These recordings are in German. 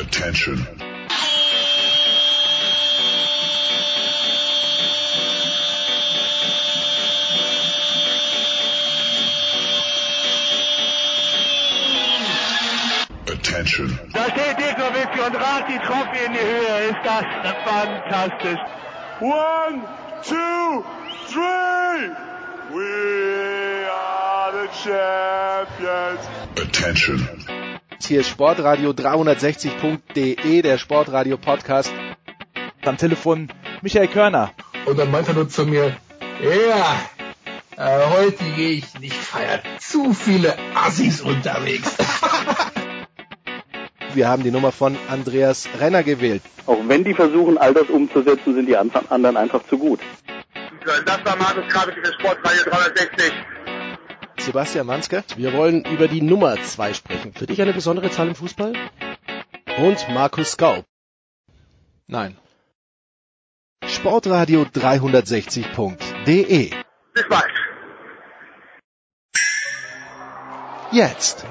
Attention. Attention. Da steht Djokovic und die Trophy in die Höhe. Ist das fantastisch. One, two, three. We are the champions. Attention. Hier ist Sportradio 360.de, der Sportradio Podcast. Am Telefon Michael Körner. Und dann meinte er nur zu mir, ja, äh, heute gehe ich nicht feiern. Zu viele Assis unterwegs. Wir haben die Nummer von Andreas Renner gewählt. Auch wenn die versuchen, all das umzusetzen, sind die anderen einfach zu gut. Das war Markus Kravitz für Sportradio 360. Sebastian Manske. Wir wollen über die Nummer 2 sprechen. Für dich eine besondere Zahl im Fußball? Und Markus Gaub. Nein. Sportradio 360.de. Bis bald. Jetzt.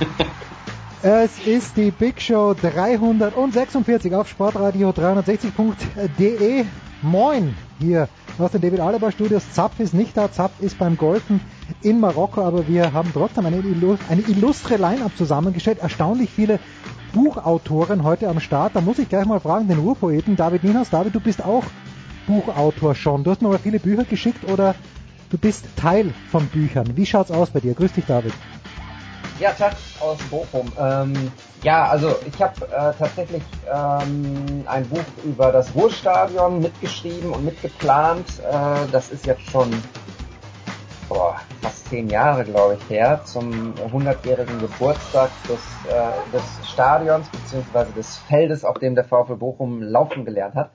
Es ist die Big Show 346 auf Sportradio 360.de. Moin hier aus den David Alaba Studios. Zapf ist nicht da, Zapf ist beim Golfen in Marokko, aber wir haben trotzdem eine, eine illustre Line-Up zusammengestellt. Erstaunlich viele Buchautoren heute am Start. Da muss ich gleich mal fragen, den Urpoeten David Ninas. David, du bist auch Buchautor schon. Du hast mir aber viele Bücher geschickt oder du bist Teil von Büchern. Wie schaut's aus bei dir? Grüß dich, David. Ja, Tag aus Bochum. Ähm, ja, also ich habe äh, tatsächlich ähm, ein Buch über das Ruhrstadion mitgeschrieben und mitgeplant. Äh, das ist jetzt schon boah, fast zehn Jahre, glaube ich, her, zum 100-jährigen Geburtstag des, äh, des Stadions beziehungsweise des Feldes, auf dem der VfL Bochum laufen gelernt hat.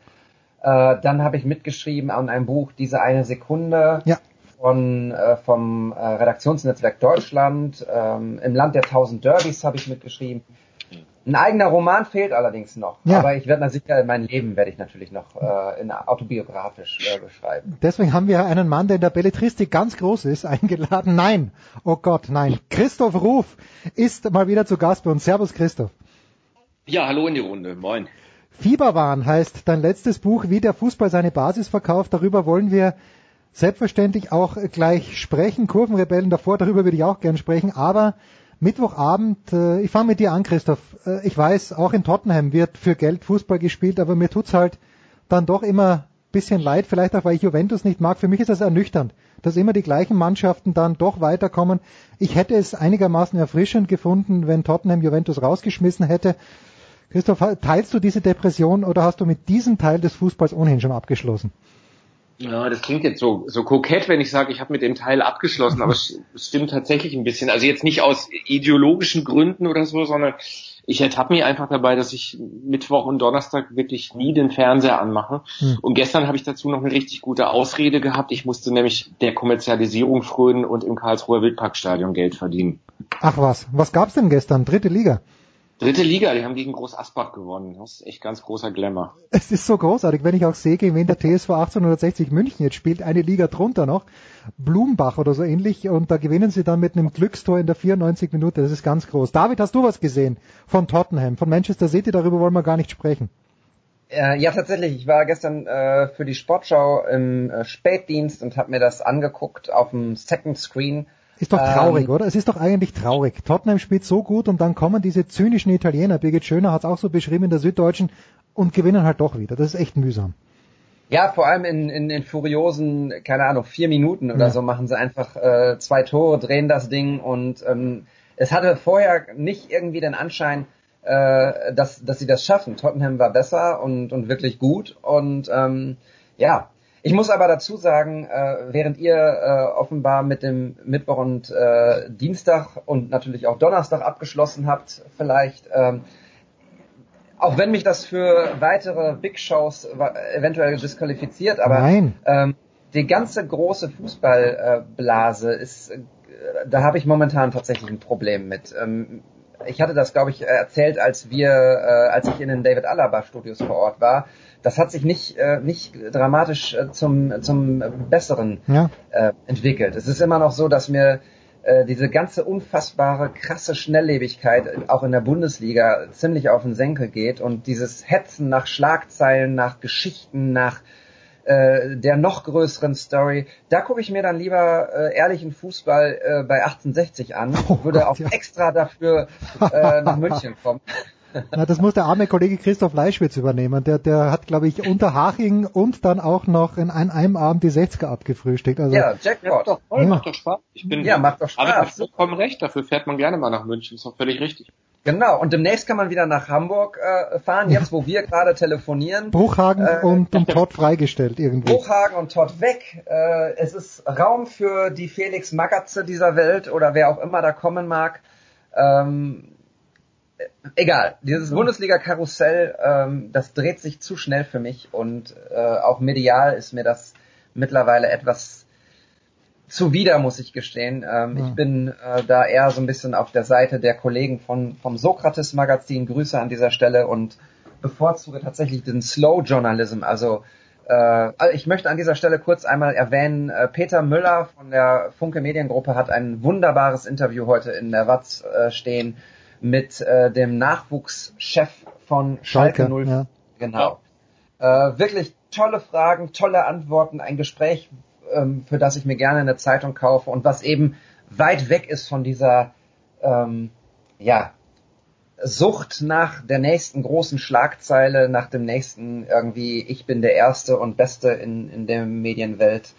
Äh, dann habe ich mitgeschrieben an einem Buch Diese eine Sekunde. Ja von äh, vom äh, Redaktionsnetzwerk Deutschland. Ähm, Im Land der tausend Derbys habe ich mitgeschrieben. Ein eigener Roman fehlt allerdings noch, Ja. aber ich werde mal sicher mein Leben werde ich natürlich noch äh, in autobiografisch äh, beschreiben. Deswegen haben wir einen Mann, der in der Belletristik ganz groß ist, eingeladen. Nein, oh Gott, nein. Christoph Ruf ist mal wieder zu Gast bei uns. Servus Christoph. Ja, hallo in die Runde. Moin. Fieberwahn heißt dein letztes Buch, wie der Fußball seine Basis verkauft. Darüber wollen wir selbstverständlich auch gleich sprechen. Kurvenrebellen davor, darüber würde ich auch gern sprechen. Aber Mittwochabend, äh, ich fange mit dir an, Christoph. Äh, ich weiß, auch in Tottenham wird für Geld Fußball gespielt, aber mir tut's halt dann doch immer bisschen leid, vielleicht auch, weil ich Juventus nicht mag. Für mich ist das ernüchternd, dass immer die gleichen Mannschaften dann doch weiterkommen. Ich hätte es einigermaßen erfrischend gefunden, wenn Tottenham Juventus rausgeschmissen hätte. Christoph, teilst du diese Depression oder hast du mit diesem Teil des Fußballs ohnehin schon abgeschlossen? Ja, das klingt jetzt so, so kokett, wenn ich sage, ich habe mit dem Teil abgeschlossen, aber es stimmt tatsächlich ein bisschen. Also jetzt nicht aus ideologischen Gründen oder so, sondern ich ertappe mich einfach dabei, dass ich Mittwoch und Donnerstag wirklich nie den Fernseher anmache. Hm. Und gestern habe ich dazu noch eine richtig gute Ausrede gehabt. Ich musste nämlich der Kommerzialisierung frönen und im Karlsruher Wildparkstadion Geld verdienen. Ach was, was gab's denn gestern? Dritte Liga. Dritte Liga, die haben gegen Groß Asbach gewonnen. Das ist echt ganz großer Glamour. Es ist so großartig, wenn ich auch sehe, gegen wen der TSV 1860 München jetzt spielt, eine Liga drunter noch, Blumenbach oder so ähnlich, und da gewinnen sie dann mit einem Glückstor in der 94 Minute. Das ist ganz groß. David, hast du was gesehen von Tottenham, von Manchester City? Darüber wollen wir gar nicht sprechen. Äh, ja, tatsächlich. Ich war gestern äh, für die Sportschau im äh, Spätdienst und habe mir das angeguckt auf dem Second Screen. Ist doch traurig, Ähm, oder? Es ist doch eigentlich traurig. Tottenham spielt so gut und dann kommen diese zynischen Italiener, Birgit Schöner hat es auch so beschrieben in der Süddeutschen, und gewinnen halt doch wieder. Das ist echt mühsam. Ja, vor allem in, in, in furiosen, keine Ahnung, vier Minuten oder Ja. so machen sie einfach äh, zwei Tore, drehen das Ding und ähm, es hatte vorher nicht irgendwie den Anschein, äh, dass, dass sie das schaffen. Tottenham war besser und, und wirklich gut und ähm, ja. Ich muss aber dazu sagen, äh, während ihr äh, offenbar mit dem Mittwoch und äh, Dienstag und natürlich auch Donnerstag abgeschlossen habt, vielleicht, ähm, auch wenn mich das für weitere Big Shows eventuell disqualifiziert, aber Nein. ähm, die ganze große Fußballblase ist, äh, da habe ich momentan tatsächlich ein Problem mit. Ähm, ich hatte das, glaube ich, erzählt, als wir, äh, als ich in den David Alaba Studios vor Ort war. Das hat sich nicht, äh, nicht dramatisch äh, zum, zum Besseren Ja. äh, entwickelt. Es ist immer noch so, dass mir äh, diese ganze unfassbare, krasse Schnelllebigkeit auch in der Bundesliga ziemlich auf den Senkel geht und dieses Hetzen nach Schlagzeilen, nach Geschichten, nach äh, der noch größeren Story, da gucke ich mir dann lieber äh, ehrlichen Fußball äh, bei 1860 an, Oh würde Gott, auch ja. extra dafür äh, nach München kommen. Na, das muss der arme Kollege Christoph Leischwitz übernehmen. Der, der hat, glaube ich, unter Haching und dann auch noch in ein, einem Abend die 60er abgefrühstückt. Also, Ja, Ja, Jackpot. doch voll, Ja. macht doch Spaß. Ich bin, Ja, macht doch Aber ich habe Spaß. vollkommen recht, dafür fährt man gerne mal nach München, ist doch völlig richtig. Genau, und demnächst kann man wieder nach Hamburg äh, fahren, jetzt wo wir gerade telefonieren. Bruchhagen Äh, und, und Todd freigestellt irgendwie. Bruchhagen und Todd weg. Äh, es ist Raum für die Felix Magatze dieser Welt oder wer auch immer da kommen mag. Ähm, äh, egal, dieses Bundesliga-Karussell, ähm, das dreht sich zu schnell für mich und äh, auch medial ist mir das mittlerweile etwas zuwider, muss ich gestehen. Ähm, Ja. Ich bin äh, da eher so ein bisschen auf der Seite der Kollegen von, vom Sokrates-Magazin. Grüße an dieser Stelle und bevorzuge tatsächlich den Slow Journalism, also äh, ich möchte an dieser Stelle kurz einmal erwähnen, äh, Peter Müller von der Funke Mediengruppe hat ein wunderbares Interview heute in der Watz äh, stehen mit äh, dem Nachwuchschef von Schalke, Schalke, 0. ja. Genau. Äh, wirklich tolle Fragen, tolle Antworten, ein Gespräch, ähm, für das ich mir gerne eine Zeitung kaufe und was eben weit weg ist von dieser ähm, ja, Sucht nach der nächsten großen Schlagzeile, nach dem nächsten irgendwie, ich bin der Erste und Beste in, in der Medienwelt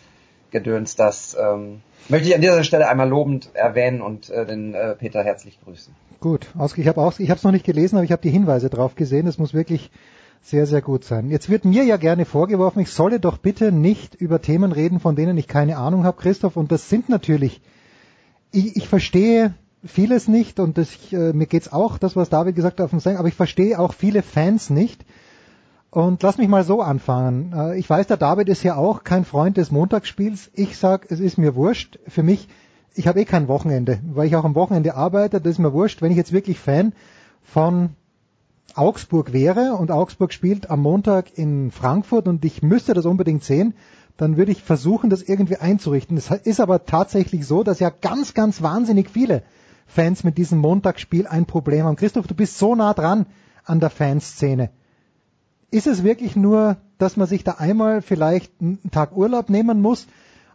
gedöns, das ähm, möchte ich an dieser Stelle einmal lobend erwähnen und äh, den äh, Peter herzlich grüßen. Gut, ich habe ich es noch nicht gelesen, aber ich habe die Hinweise drauf gesehen. Das muss wirklich sehr, sehr gut sein. Jetzt wird mir ja gerne vorgeworfen, ich solle doch bitte nicht über Themen reden, von denen ich keine Ahnung habe, Christoph. Und das sind natürlich, ich, ich verstehe vieles nicht und das, äh, mir geht's auch, das was David gesagt hat, auf dem Sein, aber ich verstehe auch viele Fans nicht. Und lass mich mal so anfangen. Äh, Ich weiß, der David ist ja auch kein Freund des Montagsspiels. Ich sag, es ist mir wurscht. Für mich, ich habe eh kein Wochenende, weil ich auch am Wochenende arbeite. Das ist mir wurscht. Wenn ich jetzt wirklich Fan von Augsburg wäre und Augsburg spielt am Montag in Frankfurt und ich müsste das unbedingt sehen, dann würde ich versuchen, das irgendwie einzurichten. Es ist aber tatsächlich so, dass ja ganz, ganz wahnsinnig viele Fans mit diesem Montagsspiel ein Problem haben. Christoph, du bist so nah dran an der Fanszene. Ist es wirklich nur, dass man sich da einmal vielleicht einen Tag Urlaub nehmen muss?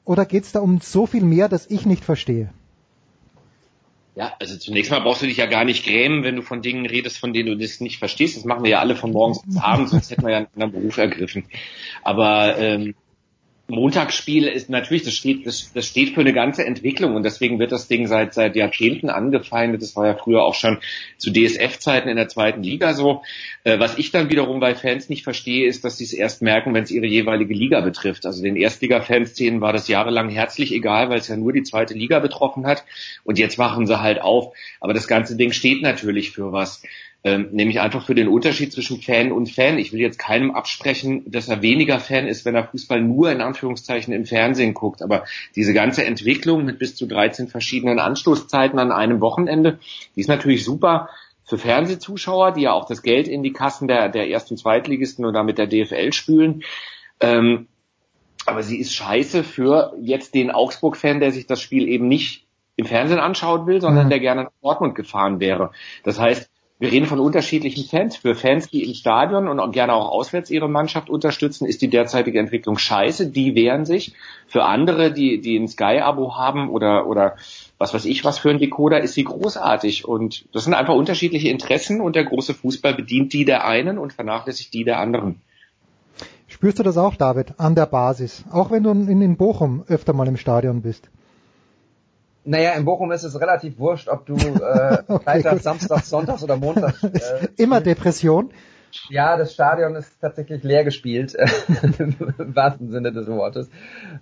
Oder geht es da um so viel mehr, dass ich nicht verstehe? Ja, also zunächst mal brauchst du dich ja gar nicht grämen, wenn du von Dingen redest, von denen du das nicht verstehst. Das machen wir ja alle von morgens bis abends, sonst hätten wir ja einen anderen Beruf ergriffen. Aber ähm, Montagsspiel ist natürlich, das steht, das, das steht für eine ganze Entwicklung und deswegen wird das Ding seit seit Jahrzehnten angefeindet. Das war ja früher auch schon zu DSF-Zeiten in der zweiten Liga so. Äh, was ich dann wiederum bei Fans nicht verstehe, ist, dass sie es erst merken, wenn es ihre jeweilige Liga betrifft. Also den Erstliga-Fanszenen war das jahrelang herzlich egal, weil es ja nur die zweite Liga betroffen hat. Und jetzt wachen sie halt auf. Aber das ganze Ding steht natürlich für was. Ähm, nämlich einfach für den Unterschied zwischen Fan und Fan. Ich will jetzt keinem absprechen, dass er weniger Fan ist, wenn er Fußball nur in Anführungszeichen im Fernsehen guckt. Aber diese ganze Entwicklung mit bis zu 13 verschiedenen Anstoßzeiten an einem Wochenende, die ist natürlich super für Fernsehzuschauer, die ja auch das Geld in die Kassen der, der Erst- und Zweitligisten oder mit der DFL spülen. Ähm, aber sie ist scheiße für jetzt den Augsburg-Fan, der sich das Spiel eben nicht im Fernsehen anschauen will, sondern Mhm. der gerne nach Dortmund gefahren wäre. Das heißt, wir reden von unterschiedlichen Fans. Für Fans, die im Stadion und gerne auch auswärts ihre Mannschaft unterstützen, ist die derzeitige Entwicklung scheiße. Die wehren sich. Für andere, die, die ein Sky-Abo haben oder, oder was weiß ich was für ein Decoder, ist sie großartig. Und das sind einfach unterschiedliche Interessen und der große Fußball bedient die der einen und vernachlässigt die der anderen. Spürst du das auch, David, an der Basis? Auch wenn du in, in Bochum öfter mal im Stadion bist. Naja, in Bochum ist es relativ wurscht, ob du äh, Okay, Freitag, gut. Samstag, Sonntags oder Montags äh, Immer Depression. Ja, das Stadion ist tatsächlich leer gespielt, im wahrsten Sinne des Wortes.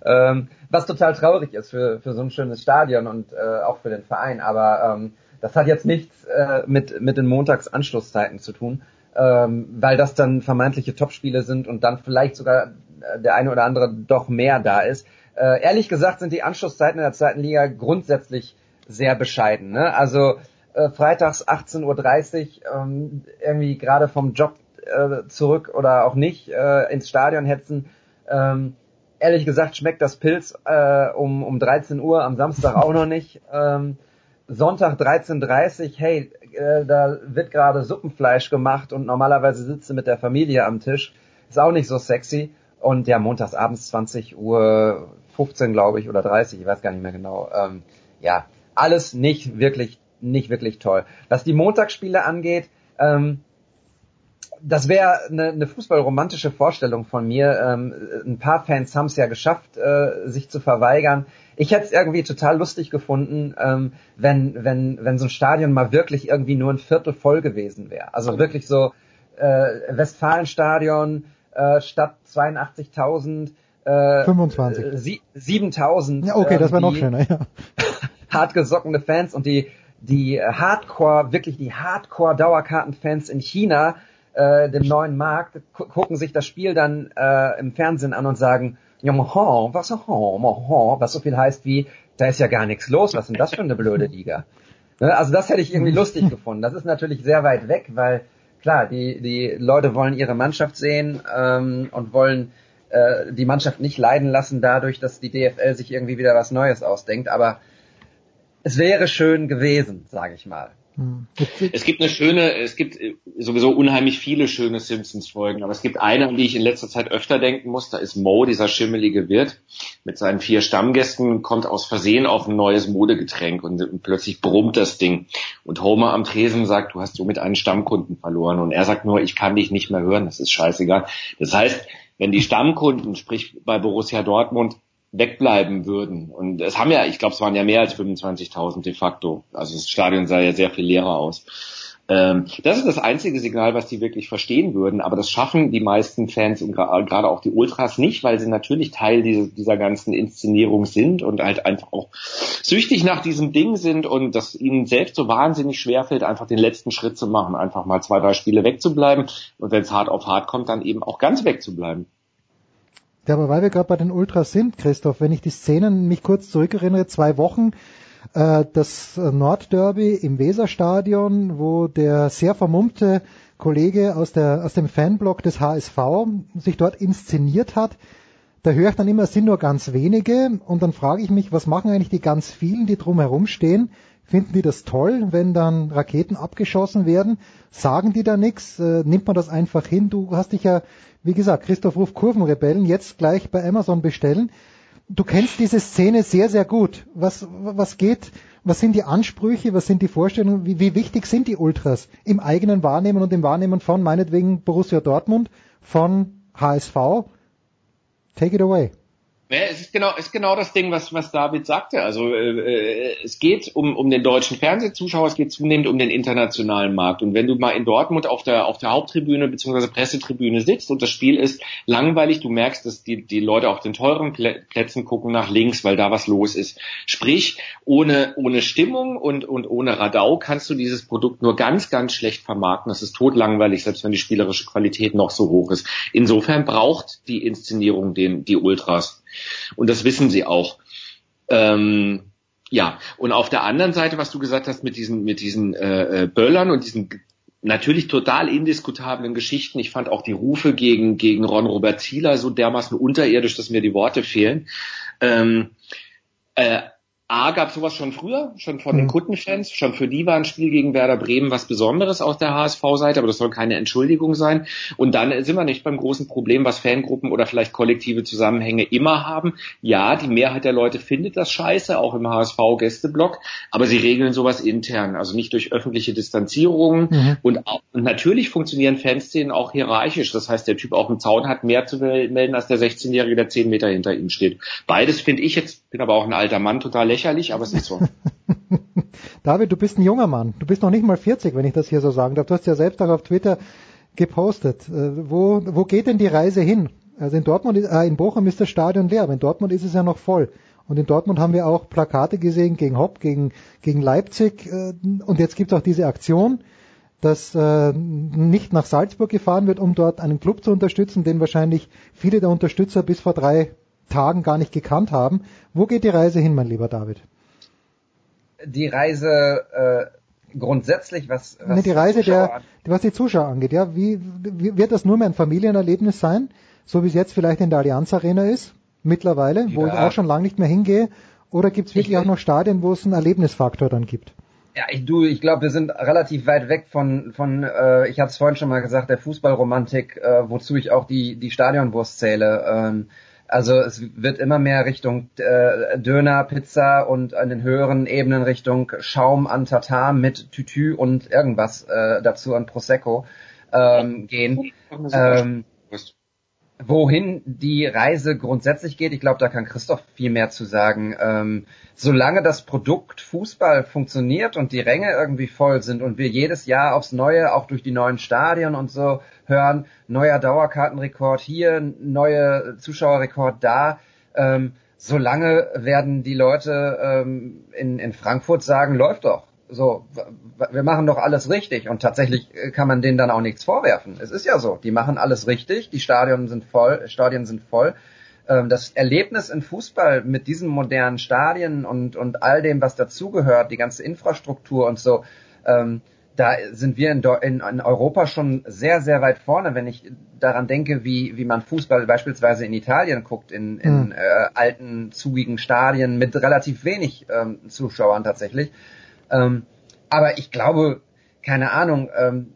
Ähm, was total traurig ist für, für so ein schönes Stadion und äh, auch für den Verein. Aber ähm, das hat jetzt nichts äh, mit, mit den Montagsanschlusszeiten zu tun, ähm, weil das dann vermeintliche Topspiele sind und dann vielleicht sogar äh, der eine oder andere doch mehr da ist. Äh, ehrlich gesagt sind die Anschlusszeiten in der zweiten Liga grundsätzlich sehr bescheiden. Ne? Also äh, freitags 18.30 Uhr ähm, irgendwie gerade vom Job äh, zurück oder auch nicht äh, ins Stadion hetzen. Ähm, ehrlich gesagt schmeckt das Pilz äh, um, um 13 Uhr am Samstag auch noch nicht. Ähm, Sonntag 13.30 hey, äh, da wird gerade Suppenfleisch gemacht und normalerweise sitzt du mit der Familie am Tisch. Ist auch nicht so sexy. Und ja, montags abends 20 Uhr 15, glaube ich, oder 30, ich weiß gar nicht mehr genau. Ähm, ja, alles nicht wirklich, nicht wirklich toll. Was die Montagsspiele angeht, ähm, das wäre eine, eine fußballromantische Vorstellung von mir. Ähm, ein paar Fans haben es ja geschafft, äh, sich zu verweigern. Ich hätte es irgendwie total lustig gefunden, ähm, wenn, wenn, wenn so ein Stadion mal wirklich irgendwie nur ein Viertel voll gewesen wäre. Also wirklich so äh, Westfalenstadion äh, statt 82.000 äh, 25. 7000. Ja, okay, das wäre noch schöner, ja. hartgesockene Fans und die, die Hardcore, wirklich die Hardcore-Dauerkartenfans in China, äh, dem neuen Markt, gucken sich das Spiel dann äh, im Fernsehen an und sagen, was, was so viel heißt wie, da ist ja gar nichts los, was ist denn das für eine blöde Liga? Ne, also das hätte ich irgendwie lustig gefunden. Das ist natürlich sehr weit weg, weil klar, die, die Leute wollen ihre Mannschaft sehen ähm, und wollen äh, die Mannschaft nicht leiden lassen dadurch, dass die DFL sich irgendwie wieder was Neues ausdenkt. Aber es wäre schön gewesen, sage ich mal. Hm. Es gibt eine schöne, es gibt sowieso unheimlich viele schöne Simpsons-Folgen, aber es gibt eine, an die ich in letzter Zeit öfter denken muss. Da ist Mo, dieser schimmelige Wirt, mit seinen vier Stammgästen, kommt aus Versehen auf ein neues Modegetränk und, und plötzlich brummt das Ding. Und Homer am Tresen sagt, du hast somit einen Stammkunden verloren. Und er sagt nur, ich kann dich nicht mehr hören, das ist scheißegal. Das heißt, wenn die Stammkunden, sprich bei Borussia Dortmund, wegbleiben würden. Und es haben ja, ich glaube, es waren ja mehr als 25.000 de facto. Also das Stadion sah ja sehr viel leerer aus. Ähm, das ist das einzige Signal, was die wirklich verstehen würden. Aber das schaffen die meisten Fans und gerade auch die Ultras nicht, weil sie natürlich Teil dieser, dieser ganzen Inszenierung sind und halt einfach auch süchtig nach diesem Ding sind und dass ihnen selbst so wahnsinnig schwerfällt, einfach den letzten Schritt zu machen, einfach mal zwei, drei Spiele wegzubleiben und wenn es hart auf hart kommt, dann eben auch ganz wegzubleiben. Ja, aber weil wir gerade bei den Ultras sind, Christoph, wenn ich die Szenen mich kurz zurückerinnere, zwei Wochen das Nordderby im Weserstadion, wo der sehr vermummte Kollege aus, der, aus dem Fanblock des HSV sich dort inszeniert hat. Da höre ich dann immer, es sind nur ganz wenige und dann frage ich mich, was machen eigentlich die ganz vielen, die drumherum stehen? Finden die das toll, wenn dann Raketen abgeschossen werden? Sagen die da nichts? Äh, nimmt man das einfach hin? Du hast dich ja, wie gesagt, Christoph Ruf Kurvenrebellen jetzt gleich bei Amazon bestellen. Du kennst diese Szene sehr, sehr gut. Was, was geht, was sind die Ansprüche, was sind die Vorstellungen, wie, wie wichtig sind die Ultras im eigenen Wahrnehmen und im Wahrnehmen von meinetwegen Borussia Dortmund, von HSV? Take it away. Ja, es ist genau, ist genau das Ding, was, was David sagte. Also äh, es geht um, um den deutschen Fernsehzuschauer, es geht zunehmend um den internationalen Markt. Und wenn du mal in Dortmund auf der, auf der Haupttribüne bzw. Pressetribüne sitzt und das Spiel ist langweilig, du merkst, dass die, die Leute auf den teuren Plätzen gucken nach links, weil da was los ist. Sprich, ohne, ohne Stimmung und, und ohne Radau kannst du dieses Produkt nur ganz, ganz schlecht vermarkten. Das ist totlangweilig, selbst wenn die spielerische Qualität noch so hoch ist. Insofern braucht die Inszenierung den, die Ultras. Und das wissen sie auch. Ähm, ja, und auf der anderen Seite, was du gesagt hast mit diesen, mit diesen äh, äh, Böllern und diesen natürlich total indiskutablen Geschichten. Ich fand auch die Rufe gegen, gegen Ron Robert Zieler so dermaßen unterirdisch, dass mir die Worte fehlen. Ähm, äh, A gab sowas schon früher, schon von den mhm. Kundenfans, schon für die war ein Spiel gegen Werder Bremen was Besonderes aus der HSV-Seite, aber das soll keine Entschuldigung sein. Und dann sind wir nicht beim großen Problem, was Fangruppen oder vielleicht kollektive Zusammenhänge immer haben. Ja, die Mehrheit der Leute findet das scheiße, auch im HSV-Gästeblock, aber sie regeln sowas intern, also nicht durch öffentliche Distanzierungen. Mhm. Und, auch, und natürlich funktionieren Fanszenen auch hierarchisch. Das heißt, der Typ auf dem Zaun hat mehr zu melden als der 16-Jährige, der 10 Meter hinter ihm steht. Beides finde ich jetzt, bin aber auch ein alter Mann, total lächerlich lächerlich, aber es ist so. David, du bist ein junger Mann. Du bist noch nicht mal 40, wenn ich das hier so sagen darf. Du hast ja selbst auch auf Twitter gepostet. Äh, wo, wo geht denn die Reise hin? Also in Dortmund, äh, in Bochum ist das Stadion leer, aber in Dortmund ist es ja noch voll. Und in Dortmund haben wir auch Plakate gesehen gegen Hopp, gegen, gegen Leipzig. Äh, und jetzt gibt es auch diese Aktion, dass äh, nicht nach Salzburg gefahren wird, um dort einen Club zu unterstützen, den wahrscheinlich viele der Unterstützer bis vor drei Tagen gar nicht gekannt haben. Wo geht die Reise hin, mein lieber David? Die Reise äh, grundsätzlich, was, was nee, die Reise der, was die Zuschauer angeht, ja, wie, wie wird das nur mehr ein Familienerlebnis sein, so wie es jetzt vielleicht in der Allianz Arena ist? mittlerweile, wo Ja. ich auch schon lange nicht mehr hingehe? Oder gibt es wirklich Ich- auch noch Stadien, wo es einen Erlebnisfaktor dann gibt? Ja, ich, du, ich glaube, wir sind relativ weit weg von, von äh, ich hatte es vorhin schon mal gesagt, der Fußballromantik, äh, wozu ich auch die, die Stadionwurst zähle. Ähm, also es wird immer mehr Richtung äh, Döner, Pizza und an den höheren Ebenen Richtung Schaum an Tatar mit Tütü und irgendwas äh, dazu an Prosecco ähm, gehen. Ähm, wohin die Reise grundsätzlich geht, ich glaube, da kann Christoph viel mehr zu sagen. Ähm, solange das Produkt Fußball funktioniert und die Ränge irgendwie voll sind und wir jedes Jahr aufs Neue, auch durch die neuen Stadien und so hören, neuer Dauerkartenrekord hier, neue Zuschauerrekord da, ähm, solange werden die Leute ähm, in, in Frankfurt sagen, läuft doch. So, wir machen doch alles richtig und tatsächlich äh, kann man denen dann auch nichts vorwerfen. Es ist ja so, die machen alles richtig, die Stadien sind voll, Stadien sind voll. Ähm, Das Erlebnis in Fußball mit diesen modernen Stadien und, und all dem, was dazugehört, die ganze Infrastruktur und so, ähm, da sind wir in, in, in Europa schon sehr, sehr weit vorne, wenn ich daran denke, wie, wie man Fußball beispielsweise in Italien guckt, in, in Hm. äh, alten, zugigen Stadien mit relativ wenig ähm, Zuschauern tatsächlich. Ähm, aber ich glaube, keine Ahnung, ähm,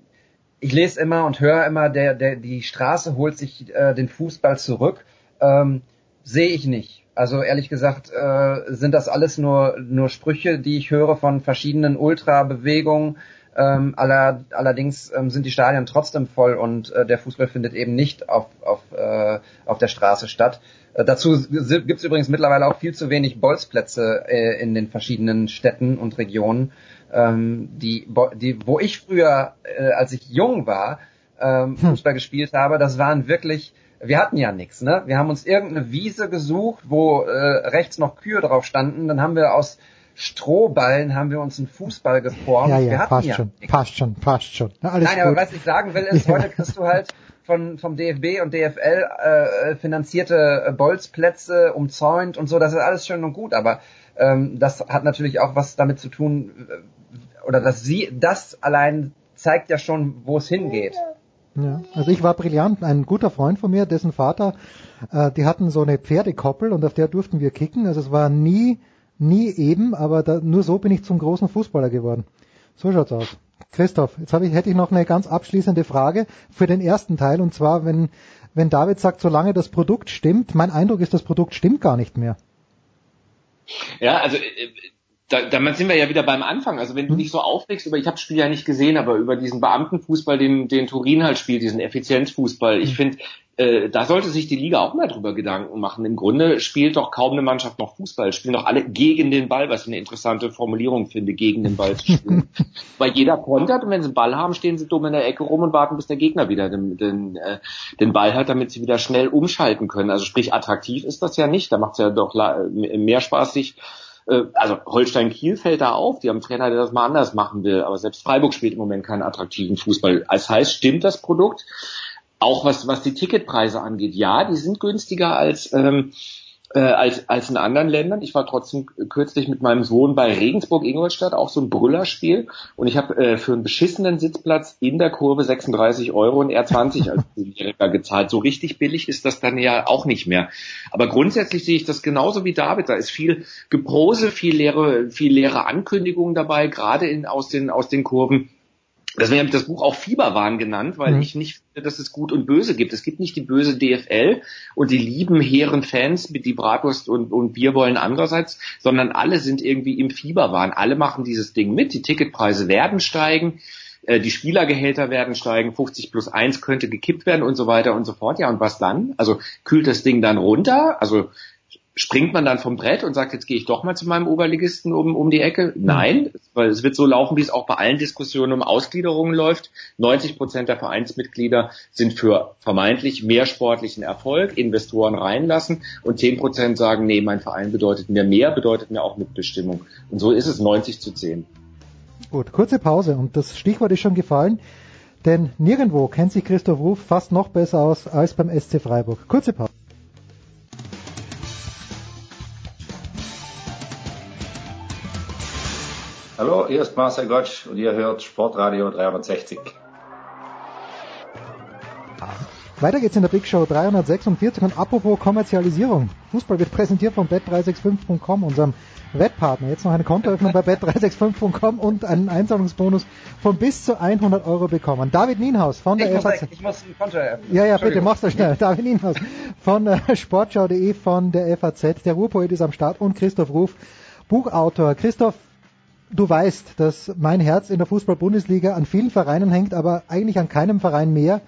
ich lese immer und höre immer, der, der, die Straße holt sich äh, den Fußball zurück. Ähm, Sehe ich nicht. Also ehrlich gesagt äh, sind das alles nur, nur Sprüche, die ich höre von verschiedenen Ultra-Bewegungen. Ähm, aller, allerdings ähm, sind die Stadien trotzdem voll und äh, der Fußball findet eben nicht auf, auf, äh, auf der Straße statt. Äh, dazu gibt es übrigens mittlerweile auch viel zu wenig Bolzplätze äh, in den verschiedenen Städten und Regionen. Ähm, die, die, wo ich früher, äh, als ich jung war, ähm, Fußball gespielt habe, das waren wirklich, wir hatten ja nichts, ne? Wir haben uns irgendeine Wiese gesucht, wo äh, rechts noch Kühe drauf standen, dann haben wir aus Strohballen haben wir uns einen Fußball geformt. ja, ja, passt ja schon, passt schon, passt schon. Na, alles Nein, aber gut. was ich sagen will, ist, Ja. heute kriegst du halt von, vom DFB und DFL äh, finanzierte äh, Bolzplätze umzäunt und so, das ist alles schön und gut, aber ähm, das hat natürlich auch was damit zu tun, äh, oder dass sie, das allein zeigt ja schon, wo es hingeht. Ja, also ich war brillant. Ein guter Freund von mir, dessen Vater, äh, die hatten so eine Pferdekoppel und auf der durften wir kicken. Also es war nie, nie eben, aber da, nur so bin ich zum großen Fußballer geworden. So schaut's aus. Christoph, jetzt ich, hätte ich noch eine ganz abschließende Frage für den ersten Teil und zwar, wenn, wenn David sagt, solange das Produkt stimmt, mein Eindruck ist, das Produkt stimmt gar nicht mehr. Ja, also äh, da, damit sind wir ja wieder beim Anfang. Also wenn du dich so aufregst über, ich habe das Spiel ja nicht gesehen, aber über diesen Beamtenfußball, den, den Turin halt spielt, diesen Effizienzfußball, ich finde, äh, da sollte sich die Liga auch mal drüber Gedanken machen. Im Grunde spielt doch kaum eine Mannschaft noch Fußball, spielen doch alle gegen den Ball, was ich eine interessante Formulierung finde, gegen den Ball zu spielen. Weil jeder kontert und wenn sie einen Ball haben, stehen sie dumm in der Ecke rum und warten, bis der Gegner wieder den, den, äh, den Ball hat, damit sie wieder schnell umschalten können. Also sprich, attraktiv ist das ja nicht. Da macht es ja doch la- mehr Spaß, sich äh, also Holstein Kiel fällt da auf, die haben einen Trainer, der das mal anders machen will, aber selbst Freiburg spielt im Moment keinen attraktiven Fußball. Das heißt, stimmt das Produkt? Auch was, was die Ticketpreise angeht, ja, die sind günstiger als, ähm, äh, als, als in anderen Ländern. Ich war trotzdem kürzlich mit meinem Sohn bei Regensburg-Ingolstadt, auch so ein Brüllerspiel. Und ich habe äh, für einen beschissenen Sitzplatz in der Kurve 36 Euro und R20 als Zehnjähriger gezahlt. So richtig billig ist das dann ja auch nicht mehr. Aber grundsätzlich sehe ich das genauso wie David. Da ist viel Geprose, viel leere, viel leere Ankündigungen dabei, gerade in, aus, den, aus den Kurven. Deswegen habe ich das Buch auch Fieberwahn genannt, weil Mhm. ich nicht finde, dass es gut und böse gibt. Es gibt nicht die böse DFL und die lieben hehren Fans mit die Bratwurst und, und Bier wollen andererseits, sondern alle sind irgendwie im Fieberwahn. Alle machen dieses Ding mit. Die Ticketpreise werden steigen. äh, Die Spielergehälter werden steigen, 50 plus 1 könnte gekippt werden und so weiter und so fort. Ja, und was dann? Also kühlt das Ding dann runter? Also springt man dann vom Brett und sagt, jetzt gehe ich doch mal zu meinem Oberligisten um, um die Ecke? Nein, weil es wird so laufen, wie es auch bei allen Diskussionen um Ausgliederungen läuft. 90 Prozent der Vereinsmitglieder sind für vermeintlich mehr sportlichen Erfolg, Investoren reinlassen und 10 Prozent sagen, nee, mein Verein bedeutet mir mehr, bedeutet mir auch Mitbestimmung. Und so ist es 90 zu 10. Gut, kurze Pause und das Stichwort ist schon gefallen, denn nirgendwo kennt sich Christoph Ruf fast noch besser aus als beim SC Freiburg. Kurze Pause. Hallo, hier ist Marcel Gottsch und ihr hört Sportradio 360. Weiter geht's in der Big Show 346 und apropos Kommerzialisierung. Fußball wird präsentiert von bet365.com, unserem Wettpartner. Jetzt noch eine Kontoöffnung bei bet365.com und einen Einzahlungsbonus von bis zu 100 Euro bekommen. David Nienhaus von der ich muss, FAZ. ich muss ein Konto eröffnen. Ja, ja, bitte, mach's doch schnell. David Nienhaus von äh, sportschau.de von der FAZ. Der Ruhrpoet ist am Start und Christoph Ruf, Buchautor. Christoph, du weißt, dass mein Herz in der Fußball-Bundesliga an vielen Vereinen hängt, aber eigentlich an keinem Verein mehr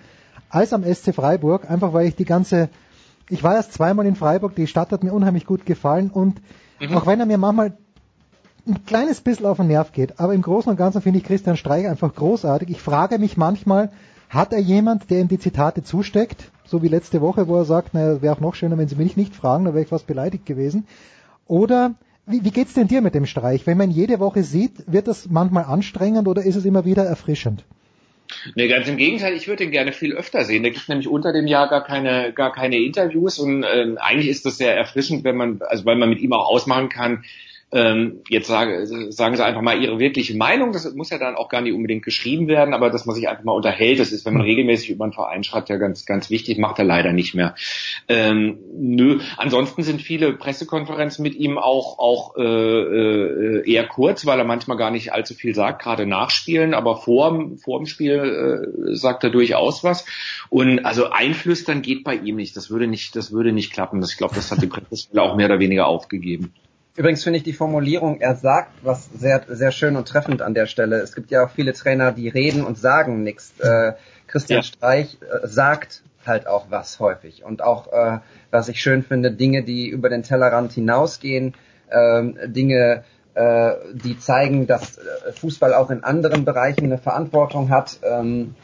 als am SC Freiburg, einfach weil ich die ganze, ich war erst zweimal in Freiburg, die Stadt hat mir unheimlich gut gefallen und mhm. auch wenn er mir manchmal ein kleines bisschen auf den Nerv geht, aber im Großen und Ganzen finde ich Christian Streich einfach großartig. Ich frage mich manchmal, hat er jemand, der ihm die Zitate zusteckt? So wie letzte Woche, wo er sagt, naja, wäre auch noch schöner, wenn Sie mich nicht fragen, da wäre ich fast beleidigt gewesen. Oder wie, wie geht's denn dir mit dem Streich? Wenn man jede Woche sieht, wird das manchmal anstrengend oder ist es immer wieder erfrischend? Nee, ganz im Gegenteil, ich würde ihn gerne viel öfter sehen. Da gibt nämlich unter dem Jahr gar keine, gar keine Interviews und äh, eigentlich ist das sehr erfrischend, wenn man, also weil man mit ihm auch ausmachen kann, ähm, jetzt sage, sagen Sie einfach mal Ihre wirkliche Meinung. Das muss ja dann auch gar nicht unbedingt geschrieben werden, aber dass man sich einfach mal unterhält, das ist, wenn man regelmäßig über einen Verein schreibt, ja ganz, ganz wichtig, macht er leider nicht mehr. Ähm, nö. Ansonsten sind viele Pressekonferenzen mit ihm auch, auch äh, äh, eher kurz, weil er manchmal gar nicht allzu viel sagt, gerade nachspielen, aber vor, vor dem Spiel äh, sagt er durchaus was. Und also einflüstern geht bei ihm nicht. Das würde nicht, das würde nicht klappen. Das, ich glaube, das hat die Presse auch mehr oder weniger aufgegeben. Übrigens finde ich die Formulierung, er sagt was sehr, sehr schön und treffend an der Stelle. Es gibt ja auch viele Trainer, die reden und sagen nichts. Äh, Christian ja. Streich äh, sagt halt auch was häufig. Und auch, äh, was ich schön finde, Dinge, die über den Tellerrand hinausgehen, ähm, Dinge, äh, die zeigen, dass äh, Fußball auch in anderen Bereichen eine Verantwortung hat, ähm,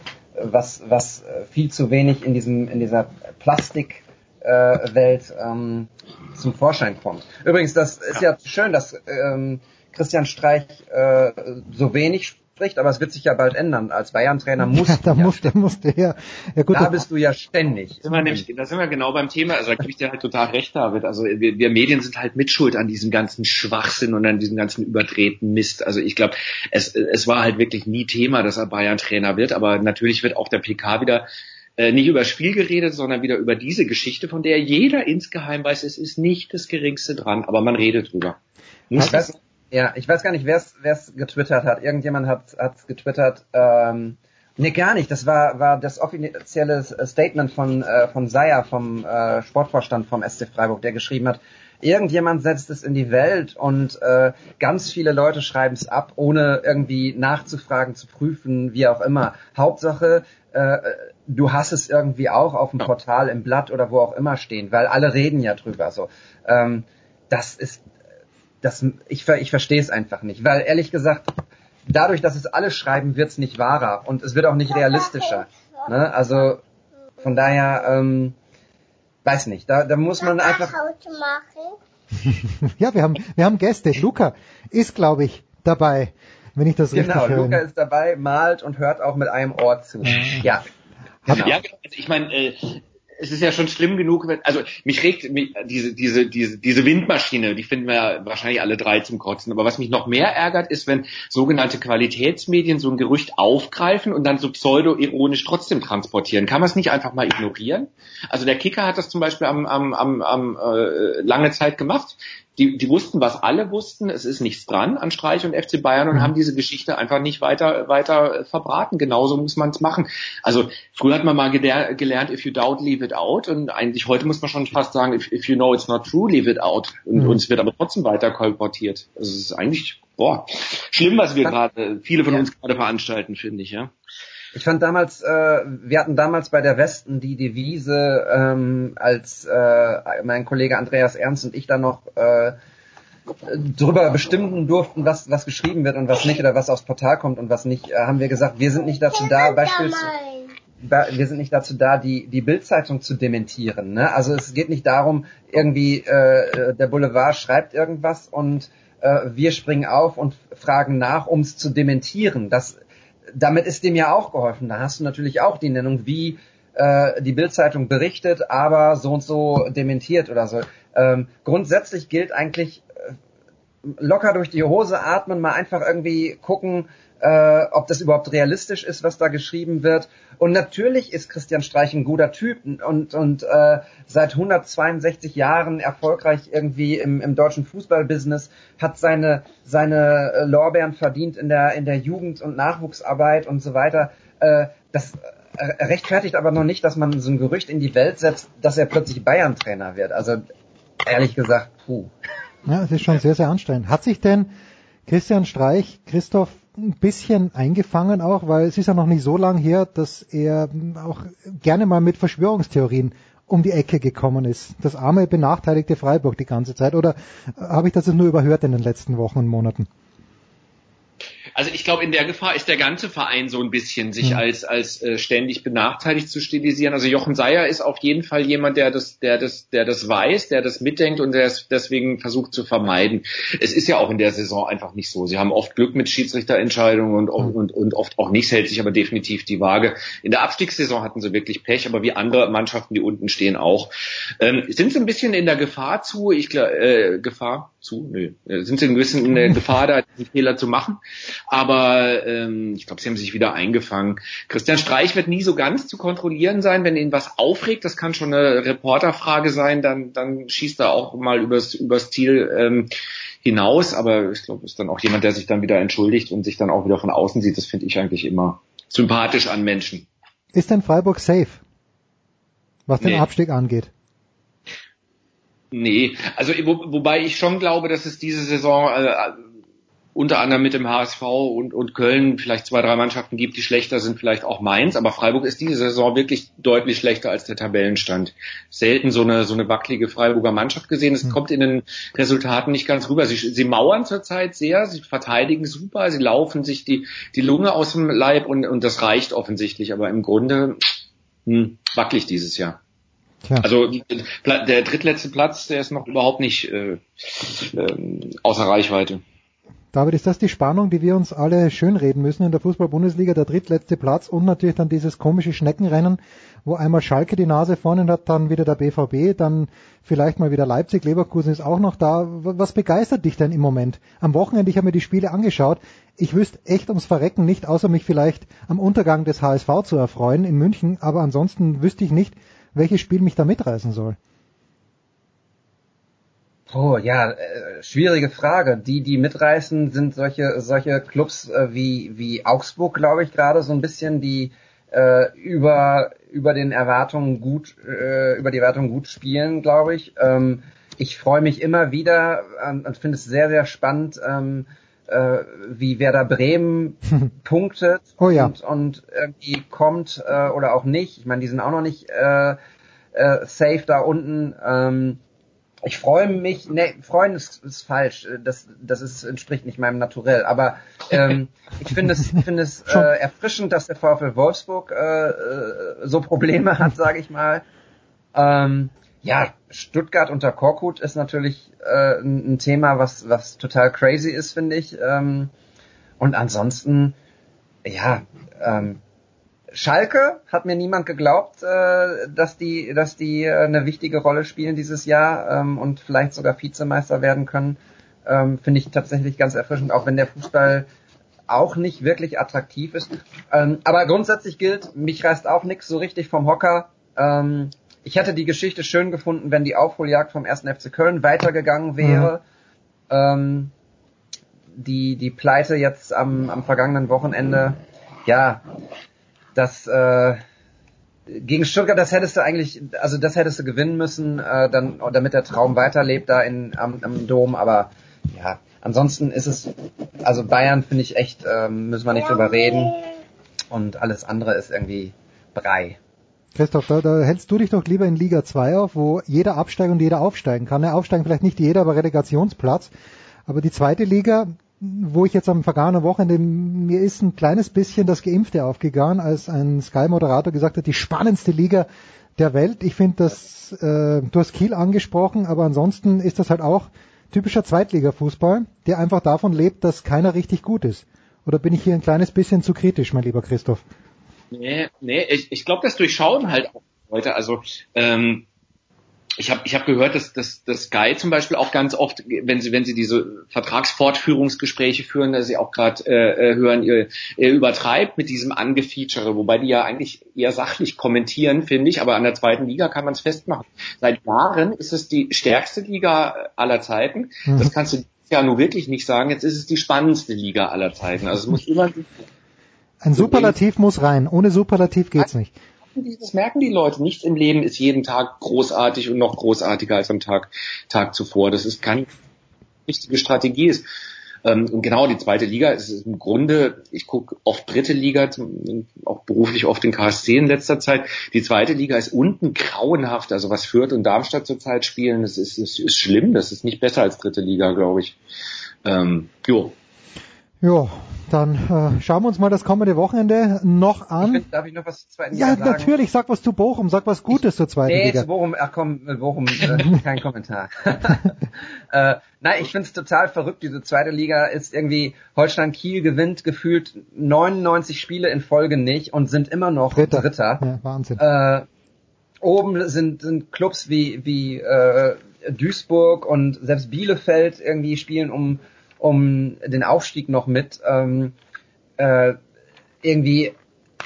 was, was äh, viel zu wenig in diesem, in dieser Plastik äh, Welt ähm, zum Vorschein kommt. Übrigens, das ist ja, ja schön, dass ähm, Christian Streich äh, so wenig spricht, aber es wird sich ja bald ändern. Als Bayern-Trainer muss ja, da ja, musste, musste ja. ja gut, da bist du ja ständig. Da sind, wir nämlich, da sind wir genau beim Thema. Also da gebe ich dir halt total recht, David. Also wir, wir Medien sind halt mitschuld an diesem ganzen Schwachsinn und an diesem ganzen überdrehten Mist. Also ich glaube, es, es war halt wirklich nie Thema, dass er Bayern-Trainer wird, aber natürlich wird auch der PK wieder äh, nicht über Spiel geredet, sondern wieder über diese Geschichte, von der jeder insgeheim weiß, es ist nicht das Geringste dran, aber man redet drüber. Ich weiß, ja, ich weiß gar nicht, wer es getwittert hat. Irgendjemand hat es getwittert. Ähm, nee, gar nicht. Das war, war das offizielle Statement von, äh, von Seyer, vom äh, Sportvorstand vom SC Freiburg, der geschrieben hat, irgendjemand setzt es in die Welt und äh, ganz viele Leute schreiben es ab, ohne irgendwie nachzufragen, zu prüfen, wie auch immer. Hauptsache, äh, du hast es irgendwie auch auf dem Portal, im Blatt oder wo auch immer stehen, weil alle reden ja drüber. So, ähm, das ist, das, ich, ich verstehe es einfach nicht, weil ehrlich gesagt, dadurch, dass es alle schreiben, wird es nicht wahrer und es wird auch nicht realistischer. Ne? Also von daher, ähm, weiß nicht, da, da muss man einfach. ja, wir haben, wir haben Gäste. Luca ist, glaube ich, dabei, wenn ich das genau, richtig höre. Genau, Luca ist dabei, malt und hört auch mit einem Ohr zu. Ja, Genau. Ja, also ich meine, äh, es ist ja schon schlimm genug, wenn, also mich regt mich, diese, diese, diese, diese Windmaschine, die finden wir ja wahrscheinlich alle drei zum Kotzen. Aber was mich noch mehr ärgert, ist, wenn sogenannte Qualitätsmedien so ein Gerücht aufgreifen und dann so pseudo-ironisch trotzdem transportieren. Kann man es nicht einfach mal ignorieren? Also der Kicker hat das zum Beispiel am, am, am, am äh, lange Zeit gemacht die, die wussten, was alle wussten, es ist nichts dran an Streich und FC Bayern und mhm. haben diese Geschichte einfach nicht weiter, weiter verbraten. Genauso muss man es machen. Also früher hat man mal gelernt, if you doubt, leave it out. Und eigentlich heute muss man schon fast sagen, if, if you know it's not true, leave it out. Und, mhm. und es wird aber trotzdem weiter kolportiert. Also es ist eigentlich, boah, schlimm, was wir gerade, viele von uns gerade veranstalten, finde ich, ja. Ich fand damals, äh, wir hatten damals bei der Westen die Devise, ähm, als äh, mein Kollege Andreas Ernst und ich dann noch äh, drüber bestimmen durften, was, was geschrieben wird und was nicht oder was aufs Portal kommt und was nicht, äh, haben wir gesagt, wir sind nicht dazu da, beispielsweise wir sind nicht dazu da, die, die Bildzeitung zu dementieren. Ne? Also es geht nicht darum, irgendwie äh, der Boulevard schreibt irgendwas und äh, wir springen auf und fragen nach, um es zu dementieren. Das damit ist dem ja auch geholfen. Da hast du natürlich auch die Nennung, wie äh, die Bildzeitung berichtet, aber so und so dementiert oder so. Ähm, grundsätzlich gilt eigentlich, äh, locker durch die Hose atmen, mal einfach irgendwie gucken, äh, ob das überhaupt realistisch ist, was da geschrieben wird. Und natürlich ist Christian Streich ein guter Typ und, und äh, seit 162 Jahren erfolgreich irgendwie im, im deutschen Fußballbusiness, hat seine, seine äh, Lorbeeren verdient in der, in der Jugend- und Nachwuchsarbeit und so weiter. Äh, das rechtfertigt aber noch nicht, dass man so ein Gerücht in die Welt setzt, dass er plötzlich Bayern-Trainer wird. Also ehrlich gesagt, puh. Ja, es ist schon sehr, sehr anstrengend. Hat sich denn Christian Streich, Christoph, ein bisschen eingefangen auch, weil es ist ja noch nicht so lang her, dass er auch gerne mal mit Verschwörungstheorien um die Ecke gekommen ist. Das arme, benachteiligte Freiburg die ganze Zeit. Oder habe ich das nur überhört in den letzten Wochen und Monaten? Also ich glaube, in der Gefahr ist der ganze Verein so ein bisschen, sich mhm. als als äh, ständig benachteiligt zu stilisieren. Also Jochen Seyer ist auf jeden Fall jemand, der das, der das, der das weiß, der das mitdenkt und der es deswegen versucht zu vermeiden. Es ist ja auch in der Saison einfach nicht so. Sie haben oft Glück mit Schiedsrichterentscheidungen und, mhm. und, und oft auch nichts hält sich aber definitiv die Waage. In der Abstiegssaison hatten sie wirklich Pech, aber wie andere Mannschaften, die unten stehen, auch. Ähm, sind sie ein bisschen in der Gefahr zu, ich äh, Gefahr zu, nö, äh, sind sie ein bisschen in der Gefahr, da die Fehler zu machen. Aber ähm, ich glaube, sie haben sich wieder eingefangen. Christian Streich wird nie so ganz zu kontrollieren sein, wenn ihn was aufregt. Das kann schon eine Reporterfrage sein, dann, dann schießt er auch mal übers, übers Ziel ähm, hinaus. Aber ich glaube, ist dann auch jemand, der sich dann wieder entschuldigt und sich dann auch wieder von außen sieht. Das finde ich eigentlich immer sympathisch an Menschen. Ist denn Freiburg safe, was den nee. Abstieg angeht? Nee, also wo, wobei ich schon glaube, dass es diese Saison äh, unter anderem mit dem HSV und, und Köln vielleicht zwei, drei Mannschaften gibt, die schlechter sind, vielleicht auch Mainz, aber Freiburg ist diese Saison wirklich deutlich schlechter als der Tabellenstand. Selten so eine, so eine wackelige Freiburger Mannschaft gesehen. Es mhm. kommt in den Resultaten nicht ganz rüber. Sie, sie mauern zurzeit sehr, sie verteidigen super, sie laufen sich die, die Lunge aus dem Leib und, und das reicht offensichtlich, aber im Grunde hm, wackelig dieses Jahr. Tja. Also der drittletzte Platz, der ist noch überhaupt nicht äh, äh, außer Reichweite. David, ist das die Spannung, die wir uns alle schönreden müssen in der Fußball-Bundesliga, der drittletzte Platz und natürlich dann dieses komische Schneckenrennen, wo einmal Schalke die Nase vorne hat, dann wieder der BVB, dann vielleicht mal wieder Leipzig, Leverkusen ist auch noch da. Was begeistert dich denn im Moment? Am Wochenende, ich habe mir die Spiele angeschaut, ich wüsste echt ums Verrecken nicht, außer mich vielleicht am Untergang des HSV zu erfreuen in München, aber ansonsten wüsste ich nicht, welches Spiel mich da mitreißen soll. Oh ja, äh, schwierige Frage. Die, die mitreißen, sind solche solche Clubs äh, wie wie Augsburg, glaube ich, gerade so ein bisschen, die äh, über über den Erwartungen gut äh, über die Erwartungen gut spielen, glaube ich. Ähm, ich freue mich immer wieder ähm, und finde es sehr sehr spannend, ähm, äh, wie Werder Bremen punktet oh ja. und, und irgendwie kommt äh, oder auch nicht. Ich meine, die sind auch noch nicht äh, äh, safe da unten. Ähm, ich freue mich, ne, freuen ist, ist falsch, das, das ist, entspricht nicht meinem Naturell, aber ähm, ich finde es, ich finde es äh, erfrischend, dass der VfL Wolfsburg äh, äh, so Probleme hat, sage ich mal. Ähm, ja, Stuttgart unter Korkut ist natürlich äh, ein Thema, was, was total crazy ist, finde ich. Ähm, und ansonsten, ja, ähm, Schalke hat mir niemand geglaubt, äh, dass die, dass die äh, eine wichtige Rolle spielen dieses Jahr ähm, und vielleicht sogar Vizemeister werden können. Ähm, Finde ich tatsächlich ganz erfrischend, auch wenn der Fußball auch nicht wirklich attraktiv ist. Ähm, aber grundsätzlich gilt, mich reißt auch nichts so richtig vom Hocker. Ähm, ich hätte die Geschichte schön gefunden, wenn die Aufholjagd vom 1. FC Köln weitergegangen wäre. Mhm. Ähm, die, die Pleite jetzt am, am vergangenen Wochenende, ja, das äh, gegen Stuttgart, das hättest du eigentlich, also das hättest du gewinnen müssen, äh, dann, damit der Traum weiterlebt da in, am, am Dom, aber ja, ansonsten ist es, also Bayern finde ich echt, äh, müssen wir nicht drüber reden und alles andere ist irgendwie Brei. Christoph, da, hältst du dich doch lieber in Liga 2 auf, wo jeder absteigen und jeder aufsteigen kann. Ja, aufsteigen vielleicht nicht jeder, aber Relegationsplatz. Aber die zweite Liga, wo ich jetzt am vergangenen Wochenende, mir ist ein kleines bisschen das Geimpfte aufgegangen, als ein Sky-Moderator gesagt hat, die spannendste Liga der Welt. Ich finde das, äh, du hast Kiel angesprochen, aber ansonsten ist das halt auch typischer Zweitliga-Fußball, der einfach davon lebt, dass keiner richtig gut ist. Oder bin ich hier ein kleines bisschen zu kritisch, mein lieber Christoph? Nee, nee, ich, ich glaube, das durchschauen halt auch Leute. Also ähm, ich habe ich hab gehört, dass, dass, dass Sky zum Beispiel auch ganz oft, wenn sie wenn sie diese Vertragsfortführungsgespräche führen, dass sie auch gerade äh, äh, hören, ihr, ihr übertreibt mit diesem Angefeature, wobei die ja eigentlich eher sachlich kommentieren, finde ich, aber an der zweiten Liga kann man es festmachen. Seit Jahren ist es die stärkste Liga aller Zeiten. Mhm. Das kannst du ja nur wirklich nicht sagen. Jetzt ist es die spannendste Liga aller Zeiten. Also es muss immer ein Superlativ muss rein. Ohne Superlativ geht's nicht das merken die Leute. Nichts im Leben ist jeden Tag großartig und noch großartiger als am Tag, Tag zuvor. Das ist keine richtige Strategie. Ist. Ähm, und genau, die zweite Liga ist im Grunde, ich gucke oft dritte Liga, auch beruflich oft den KSC in letzter Zeit. Die zweite Liga ist unten grauenhaft. Also was Fürth und Darmstadt zurzeit spielen, das ist, ist, ist schlimm. Das ist nicht besser als dritte Liga, glaube ich. Ähm, jo. Jo, dann äh, schauen wir uns mal das kommende Wochenende noch an. Ich darf ich noch was zur zweiten Liga ja, sagen? Ja, natürlich. Sag was zu Bochum. Sag was Gutes ich, zur zweiten nee, Liga. Zu Bochum. Ach komm, Bochum, äh, kein Kommentar. äh, nein, ich finde es total verrückt. Diese zweite Liga ist irgendwie, Holstein Kiel gewinnt gefühlt 99 Spiele in Folge nicht und sind immer noch Dritter. Dritter. Ja, Wahnsinn. Äh, oben sind, sind Clubs wie, wie äh, Duisburg und selbst Bielefeld irgendwie spielen um um den Aufstieg noch mit. Ähm, äh, irgendwie,